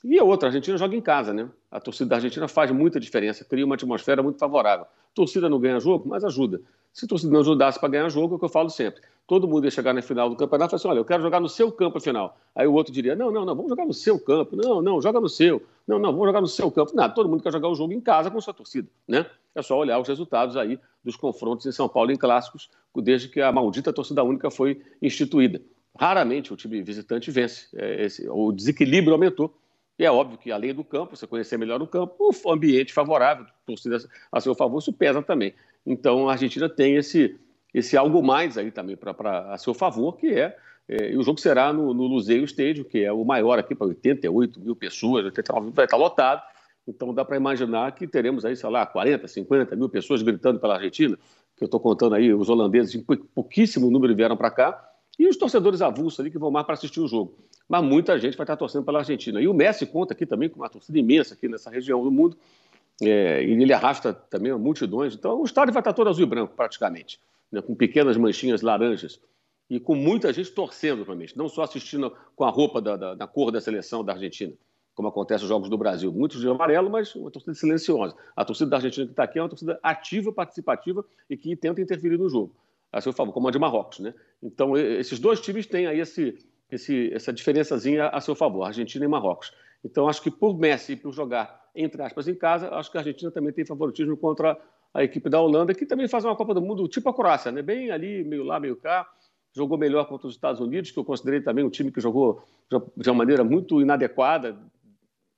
E a outra, a Argentina joga em casa, né? A torcida da Argentina faz muita diferença, cria uma atmosfera muito favorável. Torcida não ganha jogo, mas ajuda. Se a torcida não ajudasse para ganhar jogo, é o que eu falo sempre todo mundo ia chegar na final do campeonato e falar assim: olha, eu quero jogar no seu campo a final. Aí o outro diria: não, não, não, vamos jogar no seu campo. Não, não, joga no seu. Não, não, vamos jogar no seu campo. Nada, todo mundo quer jogar o jogo em casa com sua torcida, né? É só olhar os resultados aí dos confrontos em São Paulo em clássicos, desde que a maldita torcida única foi instituída. Raramente o time visitante vence. É, esse, o desequilíbrio aumentou. E é óbvio que, além do campo, você conhecer melhor o campo, o ambiente favorável, torcida a seu favor, isso pesa também. Então, a Argentina tem esse, esse algo mais aí também para a seu favor, que é, é, e o jogo será no, no Luzeiro Stadium, que é o maior aqui para 88 mil pessoas, 89 mil, vai estar lotado. Então dá para imaginar que teremos aí, sei lá, 40, 50 mil pessoas gritando pela Argentina, que eu estou contando aí, os holandeses pouquíssimo número vieram para cá, e os torcedores avulsos ali que vão mais para assistir o jogo. Mas muita gente vai estar torcendo pela Argentina. E o Messi conta aqui também com uma torcida imensa aqui nessa região do mundo, é, e ele arrasta também multidões. Então o estádio vai estar todo azul e branco, praticamente né, com pequenas manchinhas laranjas, e com muita gente torcendo mim, não só assistindo com a roupa da, da, da, cor da seleção da Argentina, como acontece nos Jogos do Brasil. Muitos de amarelo, mas uma torcida silenciosa. A torcida da Argentina que está aqui é uma torcida ativa, participativa e que tenta interferir no jogo, a seu favor, como a de Marrocos. Né? Então, esses dois times têm aí esse, esse, essa diferençazinha a seu favor, Argentina e Marrocos. Então, acho que por Messi e por jogar, entre aspas, em casa, acho que a Argentina também tem favoritismo contra a equipe da Holanda, que também faz uma Copa do Mundo tipo a Croácia, né? bem ali, meio lá, meio cá. Jogou melhor contra os Estados Unidos, que eu considerei também um time que jogou de uma maneira muito inadequada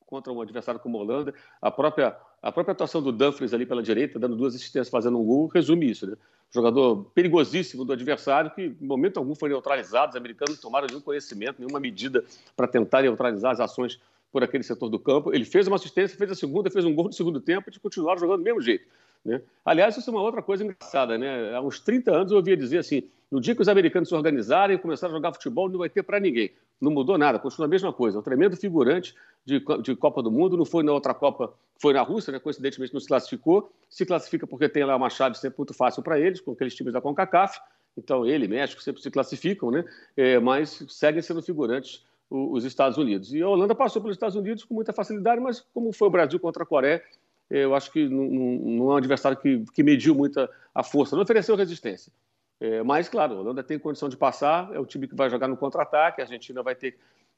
contra um adversário como a Holanda. A própria, a própria atuação do Dumfries ali pela direita, dando duas assistências, fazendo um gol, resume isso. Né? Jogador perigosíssimo do adversário, que em momento algum foi neutralizado. Os americanos não tomaram nenhum conhecimento, nenhuma medida para tentar neutralizar as ações por aquele setor do campo. Ele fez uma assistência, fez a segunda, fez um gol no segundo tempo e continuaram jogando do mesmo jeito. Né? Aliás, isso é uma outra coisa engraçada. Né? Há uns 30 anos eu ouvia dizer assim: no dia que os americanos se organizarem e começarem a jogar futebol, não vai ter para ninguém. Não mudou nada, continua a mesma coisa. Um tremendo figurante de, de Copa do Mundo, não foi na outra Copa, foi na Rússia, né? coincidentemente não se classificou. Se classifica porque tem lá uma chave sempre muito fácil para eles, com aqueles times da CONCACAF. Então, ele, México, sempre se classificam, né? É, mas seguem sendo figurantes os Estados Unidos. E a Holanda passou pelos Estados Unidos com muita facilidade, mas como foi o Brasil contra a Coreia, eu acho que não, não é um adversário que, que mediu muito a, a força, não ofereceu resistência. É, mas, claro, a Holanda tem condição de passar, é o time que vai jogar no contra-ataque, a Argentina vai ter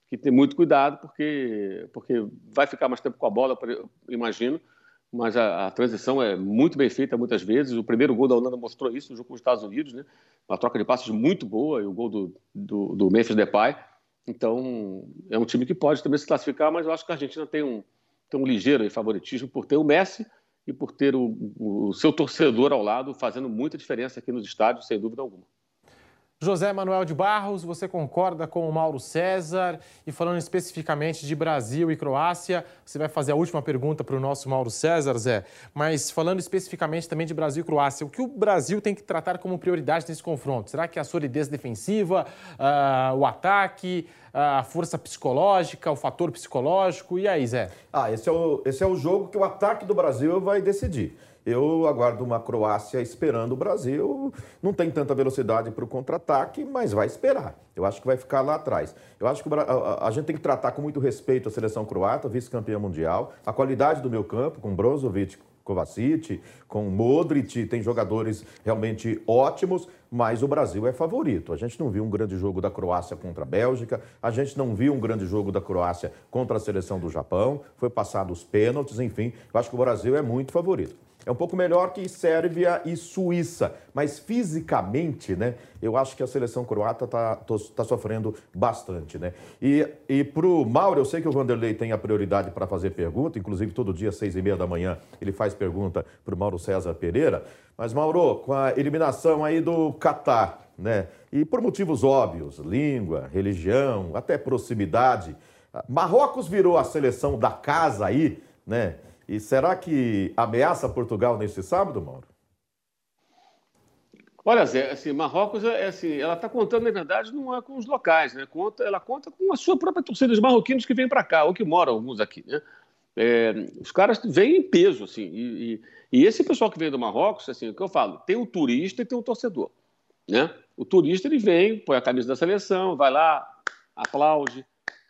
que ter muito cuidado, porque, porque vai ficar mais tempo com a bola, imagino, mas a, a, transição é muito bem feita muitas vezes. O primeiro gol da Holanda mostrou isso no jogo com os Estados Unidos, né? uma troca de passos muito boa, e o gol do, do, do Memphis Depay. Então, é um time que pode também se classificar, mas eu acho que a Argentina tem um, tem um ligeiro favoritismo por ter o Messi e por ter o, o seu torcedor ao lado, fazendo muita diferença aqui nos estádios, sem dúvida alguma. José Manuel de Barros, você concorda com o Mauro César? E falando especificamente de Brasil e Croácia, você vai fazer a última pergunta para o nosso Mauro César, Zé. Mas falando especificamente também de Brasil e Croácia, o que o Brasil tem que tratar como prioridade nesse confronto? Será que é a solidez defensiva, uh, o ataque, a força psicológica, o fator psicológico? E aí, Zé? Ah, esse é o, esse é o jogo que o ataque do Brasil vai decidir. Eu aguardo uma Croácia esperando o Brasil. Não tem tanta velocidade para o contra-ataque, mas vai esperar. Eu acho que vai ficar lá atrás. Eu acho que a, gente tem que tratar com muito respeito a seleção croata, vice-campeã mundial, a qualidade do meu campo, com Brozovic, Kovacic, com Modric, tem jogadores realmente ótimos, mas o Brasil é favorito. A gente não viu um grande jogo da Croácia contra a Bélgica, a gente não viu um grande jogo da Croácia contra a seleção do Japão, foi passado os pênaltis, enfim, eu acho que o Brasil é muito favorito. É um pouco melhor que Sérvia e Suíça, mas fisicamente, né? Eu acho que a seleção croata está tá sofrendo bastante, né? E, e o Mauro, eu sei que o Vanderlei tem a prioridade para fazer pergunta, inclusive todo dia, seis e meia da manhã, ele faz pergunta para o Mauro César Pereira. Mas, Mauro, com a eliminação aí do Catar, né? E por motivos óbvios, língua, religião, até proximidade, Marrocos virou a seleção da casa aí, né? E será que ameaça Portugal nesse sábado, Mauro? Olha, Zé, assim, Marrocos, é, assim, ela está contando, na verdade, não é com os locais, né? Conta, ela conta com a sua própria torcida, os marroquinos que vêm para cá, ou que moram alguns aqui, né? É, os caras vêm em peso, assim, e, e, e, esse pessoal que vem do Marrocos, assim, o que eu falo, tem o turista e tem o torcedor, né? O turista, ele vem, põe a camisa da seleção, vai lá, aplaude,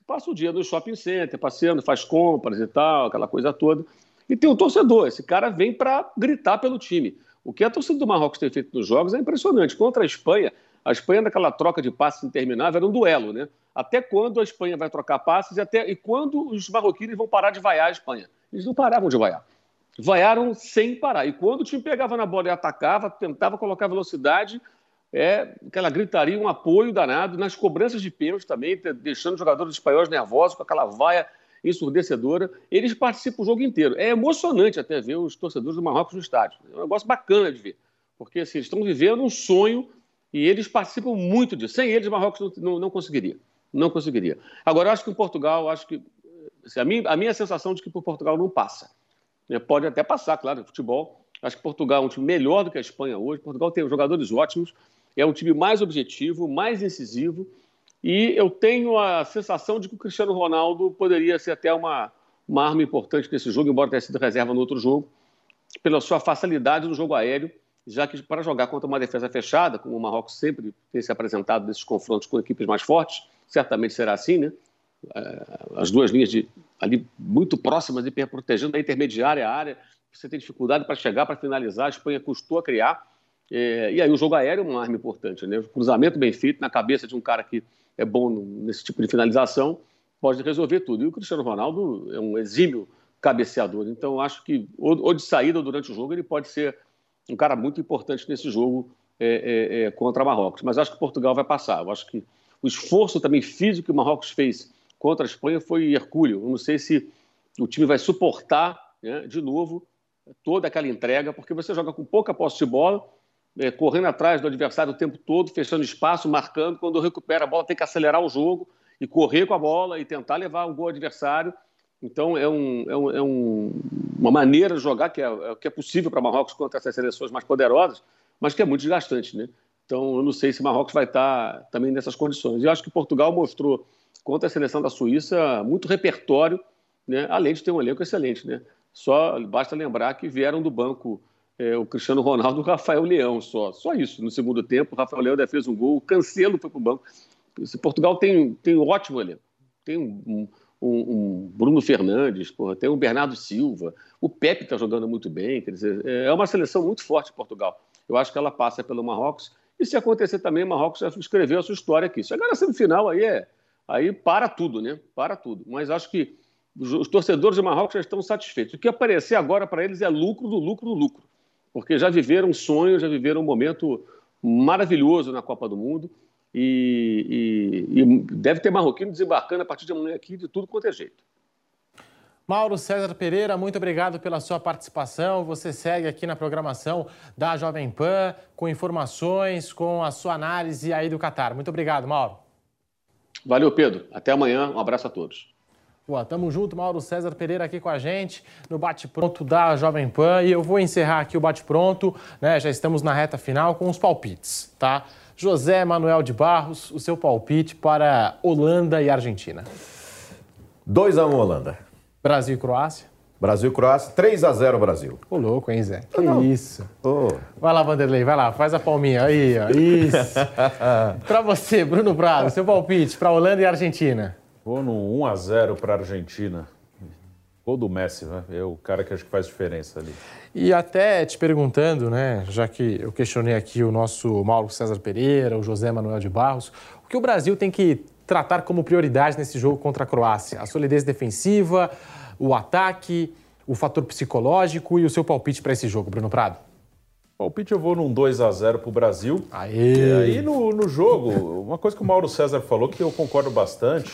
passa o dia no shopping center, passeando, faz compras e tal, aquela coisa toda. E tem o torcedor, esse cara vem para gritar pelo time. O que a torcida do Marrocos tem feito nos jogos é impressionante. Contra a Espanha, a Espanha naquela troca de passes interminável era um duelo, né? Até quando a Espanha vai trocar passes e, até, e quando os marroquinos vão parar de vaiar a Espanha? Eles não paravam de vaiar. Vaiaram sem parar. E quando o time pegava na bola e atacava, tentava colocar velocidade, é aquela gritaria, um apoio danado nas cobranças de pênalti também, deixando os jogadores espanhóis nervosos com aquela vaia ensurdecedora. Eles participam o jogo inteiro. É emocionante até ver os torcedores do Marrocos no estádio. É um negócio bacana de ver. Porque assim, eles estão vivendo um sonho e eles participam muito disso. Sem eles, o Marrocos não, não, conseguiria. Não conseguiria. Agora, acho que o Portugal, acho que. Assim, a, minha, a minha sensação de que o Portugal não passa. É, pode até passar, claro, futebol. Acho que Portugal é um time melhor do que a Espanha hoje. Portugal tem jogadores ótimos, é um time mais objetivo, mais incisivo. E eu tenho a sensação de que o Cristiano Ronaldo poderia ser até uma, uma arma importante nesse jogo, embora tenha sido reserva no outro jogo, pela sua facilidade no jogo aéreo, já que para jogar contra uma defesa fechada, como o Marrocos sempre tem se apresentado nesses confrontos com equipes mais fortes, certamente será assim, né? É, as duas linhas de, ali muito próximas e protegendo a intermediária a área, você tem dificuldade para chegar, para finalizar, a Espanha custou a criar, é, e aí o jogo aéreo é uma arma importante, né? O cruzamento bem feito na cabeça de um cara que é bom nesse tipo de finalização, pode resolver tudo. E o Cristiano Ronaldo é um exímio cabeceador. Então, acho que, ou, de saída ou durante o jogo, ele pode ser um cara muito importante nesse jogo é, é, é, contra Marrocos. Mas acho que Portugal vai passar. Eu acho que o esforço também físico que o Marrocos fez contra a Espanha foi hercúleo. Eu não sei se o time vai suportar né, de novo toda aquela entrega, porque você joga com pouca posse de bola é, correndo atrás do adversário o tempo todo, fechando espaço, marcando. Quando recupera a bola, tem que acelerar o jogo e correr com a bola e tentar levar o gol adversário. Então, é, um, é, um, é um, uma maneira de jogar que é, é, que é possível para Marrocos contra essas seleções mais poderosas, mas que é muito desgastante. Né? Então, eu não sei se Marrocos vai estar também nessas condições. Eu acho que Portugal mostrou contra a seleção da Suíça muito repertório, né? além de ter um elenco excelente. Né? Só basta lembrar que vieram do banco é, o Cristiano Ronaldo o Rafael Leão só. Só isso. No segundo tempo, o Rafael Leão fez um gol, o Cancelo foi para o banco. Portugal tem, tem um ótimo elenco. Tem um, um, um, um Bruno Fernandes, porra, tem o Bernardo Silva, o Pepe está jogando muito bem. Quer dizer, é uma seleção muito forte Portugal. Eu acho que ela passa pelo Marrocos. E se acontecer também, o Marrocos já escreveu a sua história aqui. Chegar na semifinal aí é. Aí para tudo, né? Para tudo. Mas acho que os torcedores de Marrocos já estão satisfeitos. O que aparecer agora para eles é lucro do lucro do lucro. Porque já viveram um sonho, já viveram um momento maravilhoso na Copa do Mundo. E, e, e deve ter marroquino desembarcando a partir de amanhã aqui de tudo quanto é jeito. Mauro César Pereira, muito obrigado pela sua participação. Você segue aqui na programação da Jovem Pan com informações, com a sua análise aí do Catar. Muito obrigado, Mauro. Valeu, Pedro. Até amanhã. Um abraço a todos. Boa, tamo junto, Mauro César Pereira aqui com a gente no bate-pronto da Jovem Pan. E eu vou encerrar aqui o bate-pronto, né? Já estamos na reta final com os palpites, tá? José Manuel de Barros, o seu palpite para Holanda e Argentina. 2 a 1 um, Holanda. Brasil e Croácia? Brasil e Croácia, 3 a 0 Brasil. Ô, louco, hein, Zé? Que não. isso. Oh. Vai lá, Vanderlei, vai lá, faz a palminha. Aí, ó. Isso. pra você, Bruno Prado, seu palpite para Holanda e Argentina. Vou no 1 a 0 para Argentina. Gol do Messi, né? É o cara que acho que faz diferença ali. E até te perguntando, né, já que eu questionei aqui o nosso Mauro César Pereira, o José Manuel de Barros, o que o Brasil tem que tratar como prioridade nesse jogo contra a Croácia? A solidez defensiva, o ataque, o fator psicológico e o seu palpite para esse jogo, Bruno Prado? Palpite eu vou num 2 a 0 para o Brasil. Aê. E aí no, no jogo, uma coisa que o Mauro César falou que eu concordo bastante,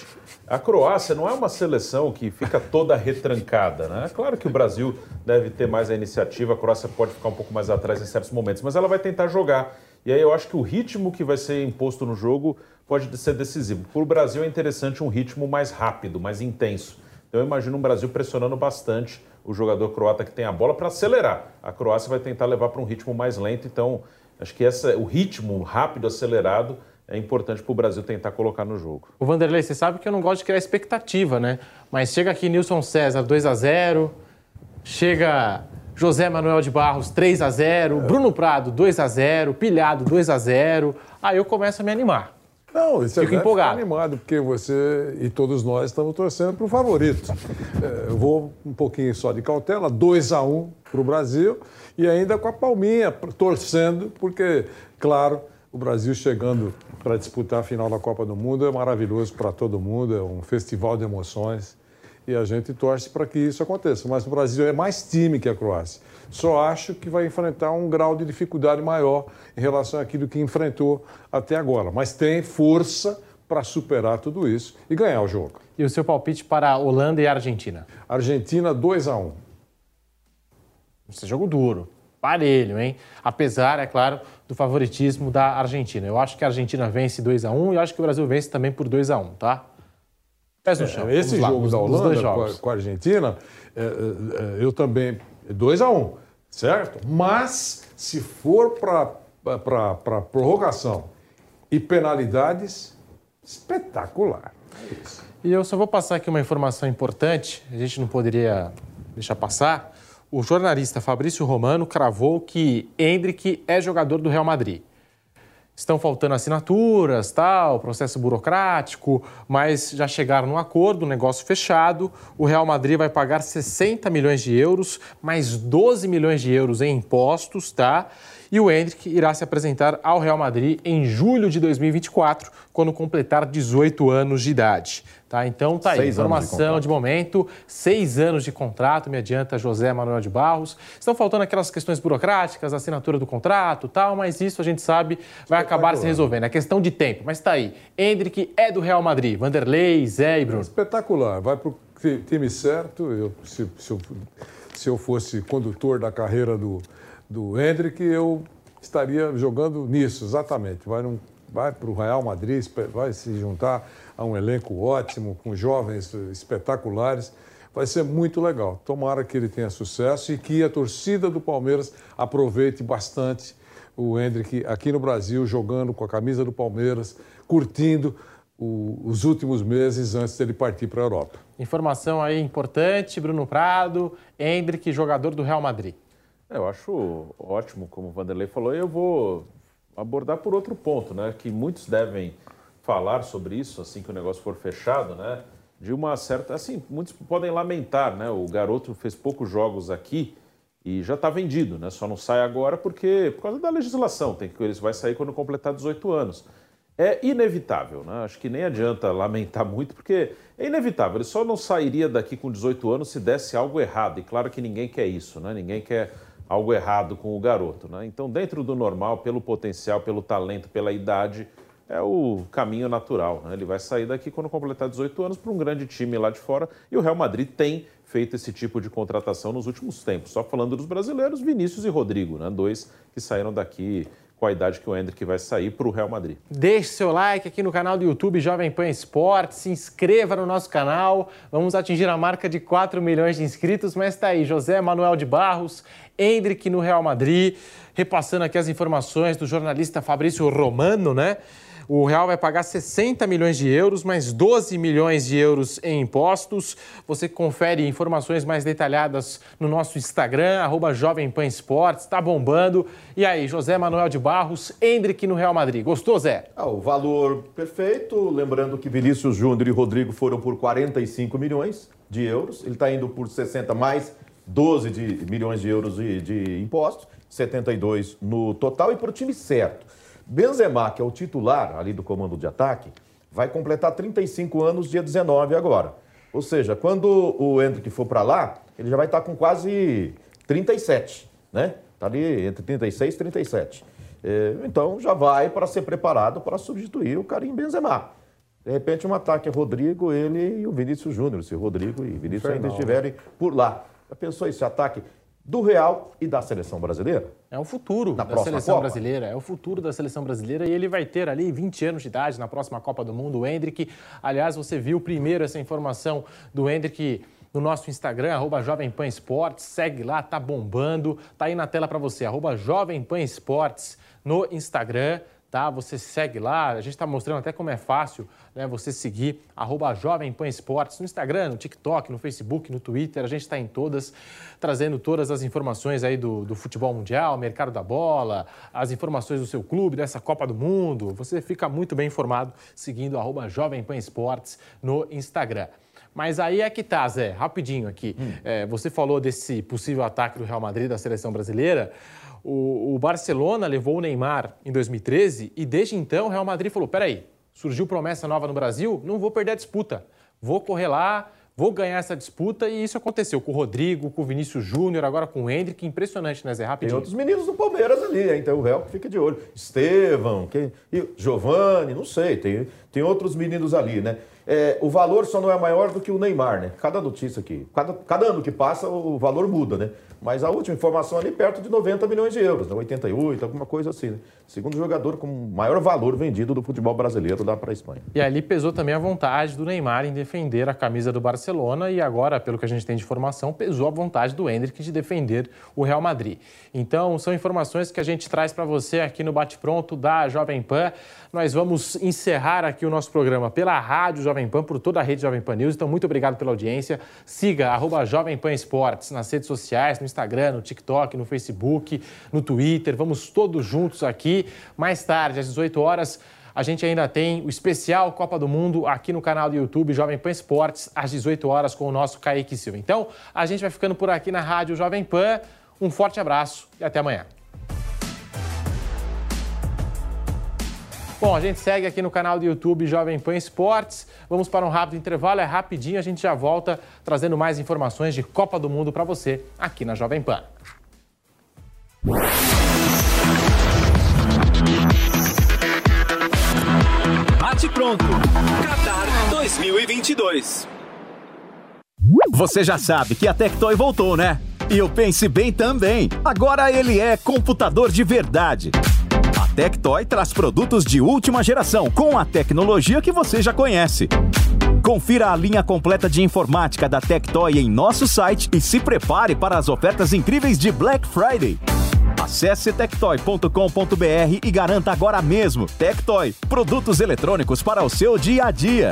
a Croácia não é uma seleção que fica toda retrancada, né? Claro que o Brasil deve ter mais a iniciativa, a Croácia pode ficar um pouco mais atrás em certos momentos, mas ela vai tentar jogar. E aí eu acho que o ritmo que vai ser imposto no jogo pode ser decisivo. Para o Brasil é interessante um ritmo mais rápido, mais intenso. Então eu imagino um Brasil pressionando bastante o jogador croata que tem a bola para acelerar. A Croácia vai tentar levar para um ritmo mais lento, então acho que essa, o ritmo rápido, acelerado, é importante para o Brasil tentar colocar no jogo. O Vanderlei, você sabe que eu não gosto de criar expectativa, né? Mas chega aqui Nilson César 2 a 0 chega José Manuel de Barros 3 a 0 Bruno Prado 2 a 0 Pilhado 2 a 0 aí eu começo a me animar. Não, isso Fico é empolgado. animado, porque você e todos nós estamos torcendo para o favorito. É, eu vou um pouquinho só de cautela, 2 a 1 um para o Brasil e ainda com a palminha, torcendo, porque, claro, o Brasil chegando para disputar a final da Copa do Mundo é maravilhoso para todo mundo, é um festival de emoções e a gente torce para que isso aconteça. Mas o Brasil é mais time que a Croácia. Só acho que vai enfrentar um grau de dificuldade maior em relação àquilo que enfrentou até agora. Mas tem força para superar tudo isso e ganhar o jogo. E o seu palpite para Holanda e Argentina? Argentina 2 a 1 Esse é jogo duro, parelho, hein? Apesar, é claro, do favoritismo da Argentina. Eu acho que a Argentina vence 2 a 1 e eu acho que o Brasil vence também por 2 a 1 tá? Pés no chão. É, esse lá, jogo da Holanda com a, com a, Argentina, é, é, eu também 2 a 1 um, certo? Mas se for para prorrogação e penalidades, espetacular. É e eu só vou passar aqui uma informação importante, a gente não poderia deixar passar. O jornalista Fabrício Romano cravou que Hendrick é jogador do Real Madrid estão faltando assinaturas, tal, processo burocrático, mas já chegaram num acordo, negócio fechado. O Real Madrid vai pagar 60 milhões de euros, mais 12 milhões de euros em impostos, tá? E o Hendrick irá se apresentar ao Real Madrid em julho de 2024, quando completar 18 anos de idade. Tá, então tá aí, seis informação de, de, momento, seis anos de contrato, me adianta José Manuel de Barros. Estão faltando aquelas questões burocráticas, assinatura do contrato tal, mas isso a gente sabe vai acabar se resolvendo. É questão de tempo, mas tá aí. Hendrick é do Real Madrid, Vanderlei, Zé e Bruno. Espetacular, vai pro time certo. Eu, se, se, eu, se eu fosse condutor da carreira do, do Hendrick, eu estaria jogando nisso, exatamente. Vai, num, vai para o Real Madrid, vai se juntar a um elenco ótimo, com jovens espetaculares. Vai ser muito legal. Tomara que ele tenha sucesso e que a torcida do Palmeiras aproveite bastante o Hendrick aqui no Brasil, jogando com a camisa do Palmeiras, curtindo o, os últimos meses antes dele partir para a Europa. Informação aí importante, Bruno Prado, Hendrick, jogador do Real Madrid. Eu acho ótimo, como o Vanderlei falou, e eu vou abordar por outro ponto, né? Que muitos devem falar sobre isso assim que o negócio for fechado, né? de uma certa. Assim, muitos podem lamentar, né? O garoto fez poucos jogos aqui e já está vendido, né? Só não sai agora porque por causa da legislação, tem que ele vai sair quando completar 18 anos. É inevitável, né? Acho que nem adianta lamentar muito, porque é inevitável. Ele só não sairia daqui com 18 anos se desse algo errado. E claro que ninguém quer isso, né? Ninguém quer algo errado com o garoto, né? Então, dentro do normal, pelo potencial, pelo talento, pela idade, é o caminho natural. Né? Ele vai sair daqui quando completar 18 anos para um grande time lá de fora. E o Real Madrid tem feito esse tipo de contratação nos últimos tempos. Só falando dos brasileiros, Vinícius e Rodrigo, né? dois que saíram daqui com a idade que o Hendrick vai sair para o Real Madrid. Deixe seu like aqui no canal do YouTube Jovem Pan Esportes, se inscreva no nosso canal, vamos atingir a marca de 4 milhões de inscritos, mas está aí, José Manuel de Barros, Hendrick no Real Madrid, repassando aqui as informações do jornalista Fabrício Romano, né? O Real vai pagar 60 milhões de euros, mais 12 milhões de euros em impostos. Você confere informações mais detalhadas no nosso Instagram, arroba Jovem Pan Esportes, está bombando. E aí, José Manuel de Barros, Hendrick no Real Madrid. Gostou, Zé? Ah, o valor perfeito, lembrando que Vinícius Júnior e Rodrigo foram por 45 milhões de euros. Ele está indo por 60 mais 12 de, milhões de euros de, de impostos, 72 no total e para o time certo. Benzema, que é o titular ali do comando de ataque, vai completar 35 anos dia 19 agora. Ou seja, quando o Hendrick for para lá, ele já vai estar tá com quase 37, né? Está ali entre 36 e 37. É, então já vai para ser preparado para substituir o Karim Benzema. De repente, um ataque é Rodrigo, ele e o Vinícius Júnior, se Rodrigo e Vinícius Infernal. ainda estiverem por lá. Já pensou esse ataque? do Real e da seleção brasileira? É o futuro na da seleção Copa. brasileira. É o futuro da seleção brasileira e ele vai ter ali 20 anos de idade na próxima Copa do Mundo. O Hendrick, aliás, você viu primeiro essa informação do Hendrick no nosso Instagram, arroba Jovem Pan Esportes. Segue lá, tá bombando. Tá aí na tela para você, arroba Jovem Pan Esportes no Instagram tá? Você segue lá, a gente está mostrando até como é fácil né, você seguir arroba Jovem Pan Esportes no Instagram, no TikTok, no Facebook, no Twitter, a gente está em todas, trazendo todas as informações aí do, do futebol mundial, mercado da bola, as informações do seu clube, dessa Copa do Mundo. Você fica muito bem informado seguindo arroba Jovem Pan Esportes no Instagram. Mas aí é que tá, Zé, rapidinho aqui. Hum. É, você falou desse possível ataque do Real Madrid da seleção brasileira. O, o, Barcelona levou o Neymar em 2013 e desde então o Real Madrid falou: peraí, surgiu promessa nova no Brasil, não vou perder a disputa. Vou correr lá, vou ganhar essa disputa e isso aconteceu com o Rodrigo, com o Vinícius Júnior, agora com o Hendrick. Impressionante, né, Zé? Rapidinho. Tem outros meninos do Palmeiras ali, então o Real fica de olho. Estevão, quem... Giovanni, não sei, tem, tem outros meninos ali, né? É, o valor só não é maior do que o Neymar, né? Cada notícia aqui, cada, cada ano que passa, o valor muda, né? Mas a última informação ali, perto de 90 milhões de euros, né? 88, alguma coisa assim, né? Segundo jogador com maior valor vendido do futebol brasileiro lá para a Espanha. E ali pesou também a vontade do Neymar em defender a camisa do Barcelona e agora, pelo que a gente tem de informação, pesou a vontade do Hendrick de defender o Real Madrid. Então, são informações que a gente traz para você aqui no Bate Pronto da Jovem Pan. Nós vamos encerrar aqui o nosso programa pela rádio Jovem Pan, por toda a rede Jovem Pan News. Então, muito obrigado pela audiência. Siga arroba Jovem Pan Esportes nas redes sociais, no Instagram, no TikTok, no Facebook, no Twitter. Vamos todos juntos aqui. Mais tarde, às 18 horas, a gente ainda tem o especial Copa do Mundo aqui no canal do YouTube Jovem Pan Esportes, às 18 horas, com o nosso Kaique Silva. Então, a gente vai ficando por aqui na rádio Jovem Pan. Um forte abraço e até amanhã. Bom, a gente segue aqui no canal do YouTube Jovem Pan Esportes. Vamos para um rápido intervalo, é rapidinho, a gente já volta trazendo mais informações de Copa do Mundo para você aqui na Jovem Pan. Bate pronto. Qatar 2022. Você já sabe que a Tectoy voltou, né? E o Pense Bem também. Agora ele é computador de verdade Tectoy traz produtos de última geração com a tecnologia que você já conhece. Confira a linha completa de informática da Tectoy em nosso site e se prepare para as ofertas incríveis de Black Friday. Acesse tectoy.com.br e garanta agora mesmo. Tectoy, produtos eletrônicos para o seu dia a dia.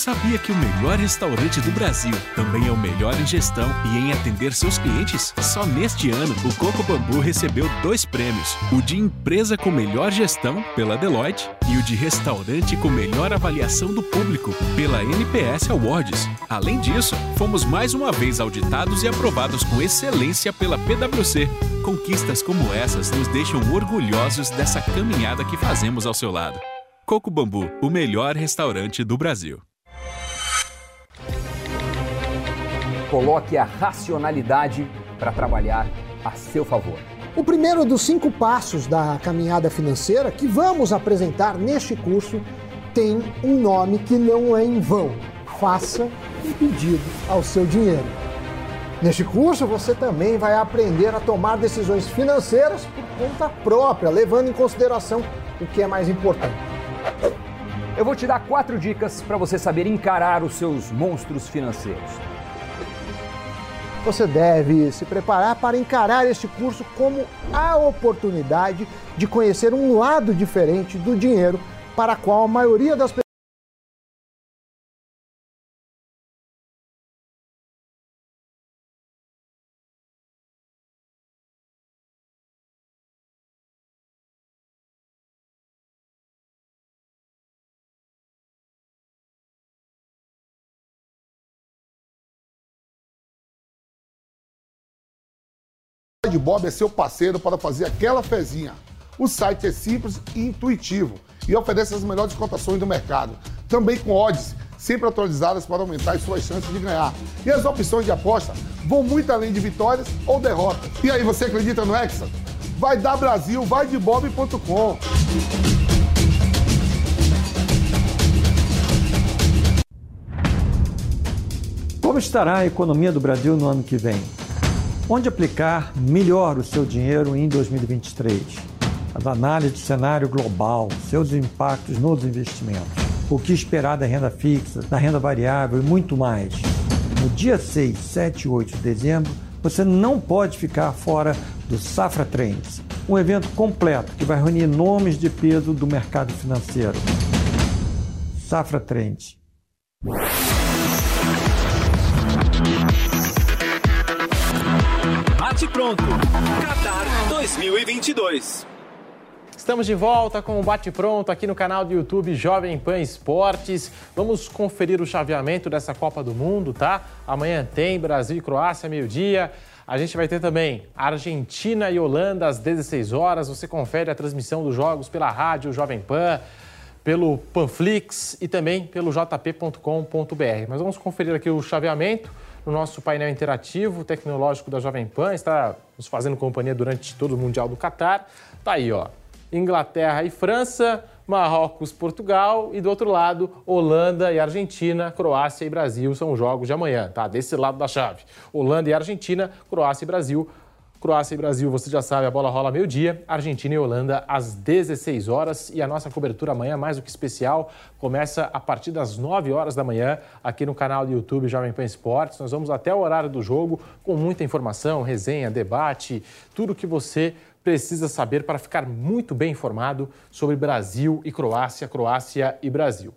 Sabia que o melhor restaurante do Brasil também é o melhor em gestão e em atender seus clientes? Só neste ano, o Coco Bambu recebeu dois prêmios: o de empresa com melhor gestão, pela Deloitte, e o de restaurante com melhor avaliação do público, pela NPS Awards. Além disso, fomos mais uma vez auditados e aprovados com excelência pela PwC. Conquistas como essas nos deixam orgulhosos dessa caminhada que fazemos ao seu lado. Coco Bambu, o melhor restaurante do Brasil. Coloque a racionalidade para trabalhar a seu favor. O primeiro dos cinco passos da caminhada financeira que vamos apresentar neste curso tem um nome que não é em vão. Faça um pedido ao seu dinheiro. Neste curso você também vai aprender a tomar decisões financeiras por conta própria, levando em consideração o que é mais importante. Eu vou te dar quatro dicas para você saber encarar os seus monstros financeiros. Você deve se preparar para encarar este curso como a oportunidade de conhecer um lado diferente do dinheiro para qual a maioria das pessoas de Bob é seu parceiro para fazer aquela fezinha. O site é simples e intuitivo e oferece as melhores cotações do mercado. Também com odds sempre atualizadas para aumentar as suas chances de ganhar. E as opções de aposta vão muito além de vitórias ou derrotas. E aí, você acredita no Hexa? Vai dar Brasil, vai de bob.com. Como estará a economia do Brasil no ano que vem? Onde aplicar melhor o seu dinheiro em 2023? As análises de cenário global, seus impactos nos investimentos, o que esperar da renda fixa, da renda variável e muito mais. No dia 6, 7 e 8 de dezembro, você não pode ficar fora do Safra Trends, um evento completo que vai reunir nomes de peso do mercado financeiro. Safra Trends. Bate pronto. Qatar 2022. Estamos de volta com o Bate Pronto aqui no canal do YouTube Jovem Pan Esportes. Vamos conferir o chaveamento dessa Copa do Mundo, tá? Amanhã tem Brasil e Croácia, meio-dia. A gente vai ter também Argentina e Holanda às 16 horas. Você confere a transmissão dos jogos pela rádio Jovem Pan, pelo Panflix e também pelo jp.com.br. Mas vamos conferir aqui o chaveamento no nosso painel interativo tecnológico da Jovem Pan. Está nos fazendo companhia durante todo o Mundial do Catar. Tá aí, ó. Inglaterra e França, Marrocos, Portugal e do outro lado, Holanda e Argentina, Croácia e Brasil são os jogos de amanhã, tá? Desse lado da chave. Holanda e Argentina, Croácia e Brasil. Croácia e Brasil, você já sabe, a bola rola meio-dia. Argentina e Holanda às 16 horas. E a nossa cobertura amanhã, mais do que especial, começa a partir das 9 horas da manhã aqui no canal do YouTube Jovem Pan Esportes. Nós vamos até o horário do jogo com muita informação, resenha, debate, tudo que você precisa saber para ficar muito bem informado sobre Brasil e Croácia, Croácia e Brasil.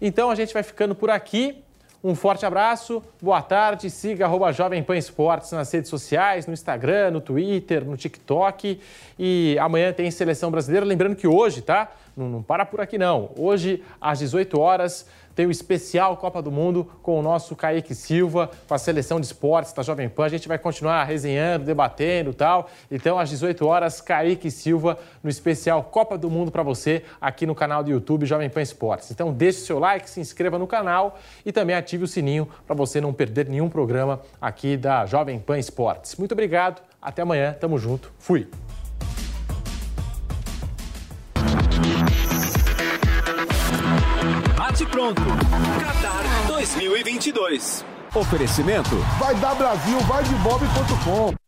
Então a gente vai ficando por aqui. Um forte abraço, boa tarde, siga arroba Jovem Pan Esportes nas redes sociais, no Instagram, no Twitter, no TikTok. E amanhã tem seleção brasileira. Lembrando que hoje, tá? Não, não para por aqui não. Hoje, às 18 horas, tem o especial Copa do Mundo com o nosso Kaique Silva, com a seleção de esportes da Jovem Pan. A gente vai continuar resenhando, debatendo e tal. Então, às 18 horas, Kaique Silva no especial Copa do Mundo para você aqui no canal do YouTube Jovem Pan Esportes. Então, deixe seu like, se inscreva no canal e também ative o sininho para você não perder nenhum programa aqui da Jovem Pan Esportes. Muito obrigado, até amanhã, tamo junto, fui! Bate pronto. Qatar 2022. Oferecimento. Vai dar Brasil, vai de bob.com.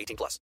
18 plus.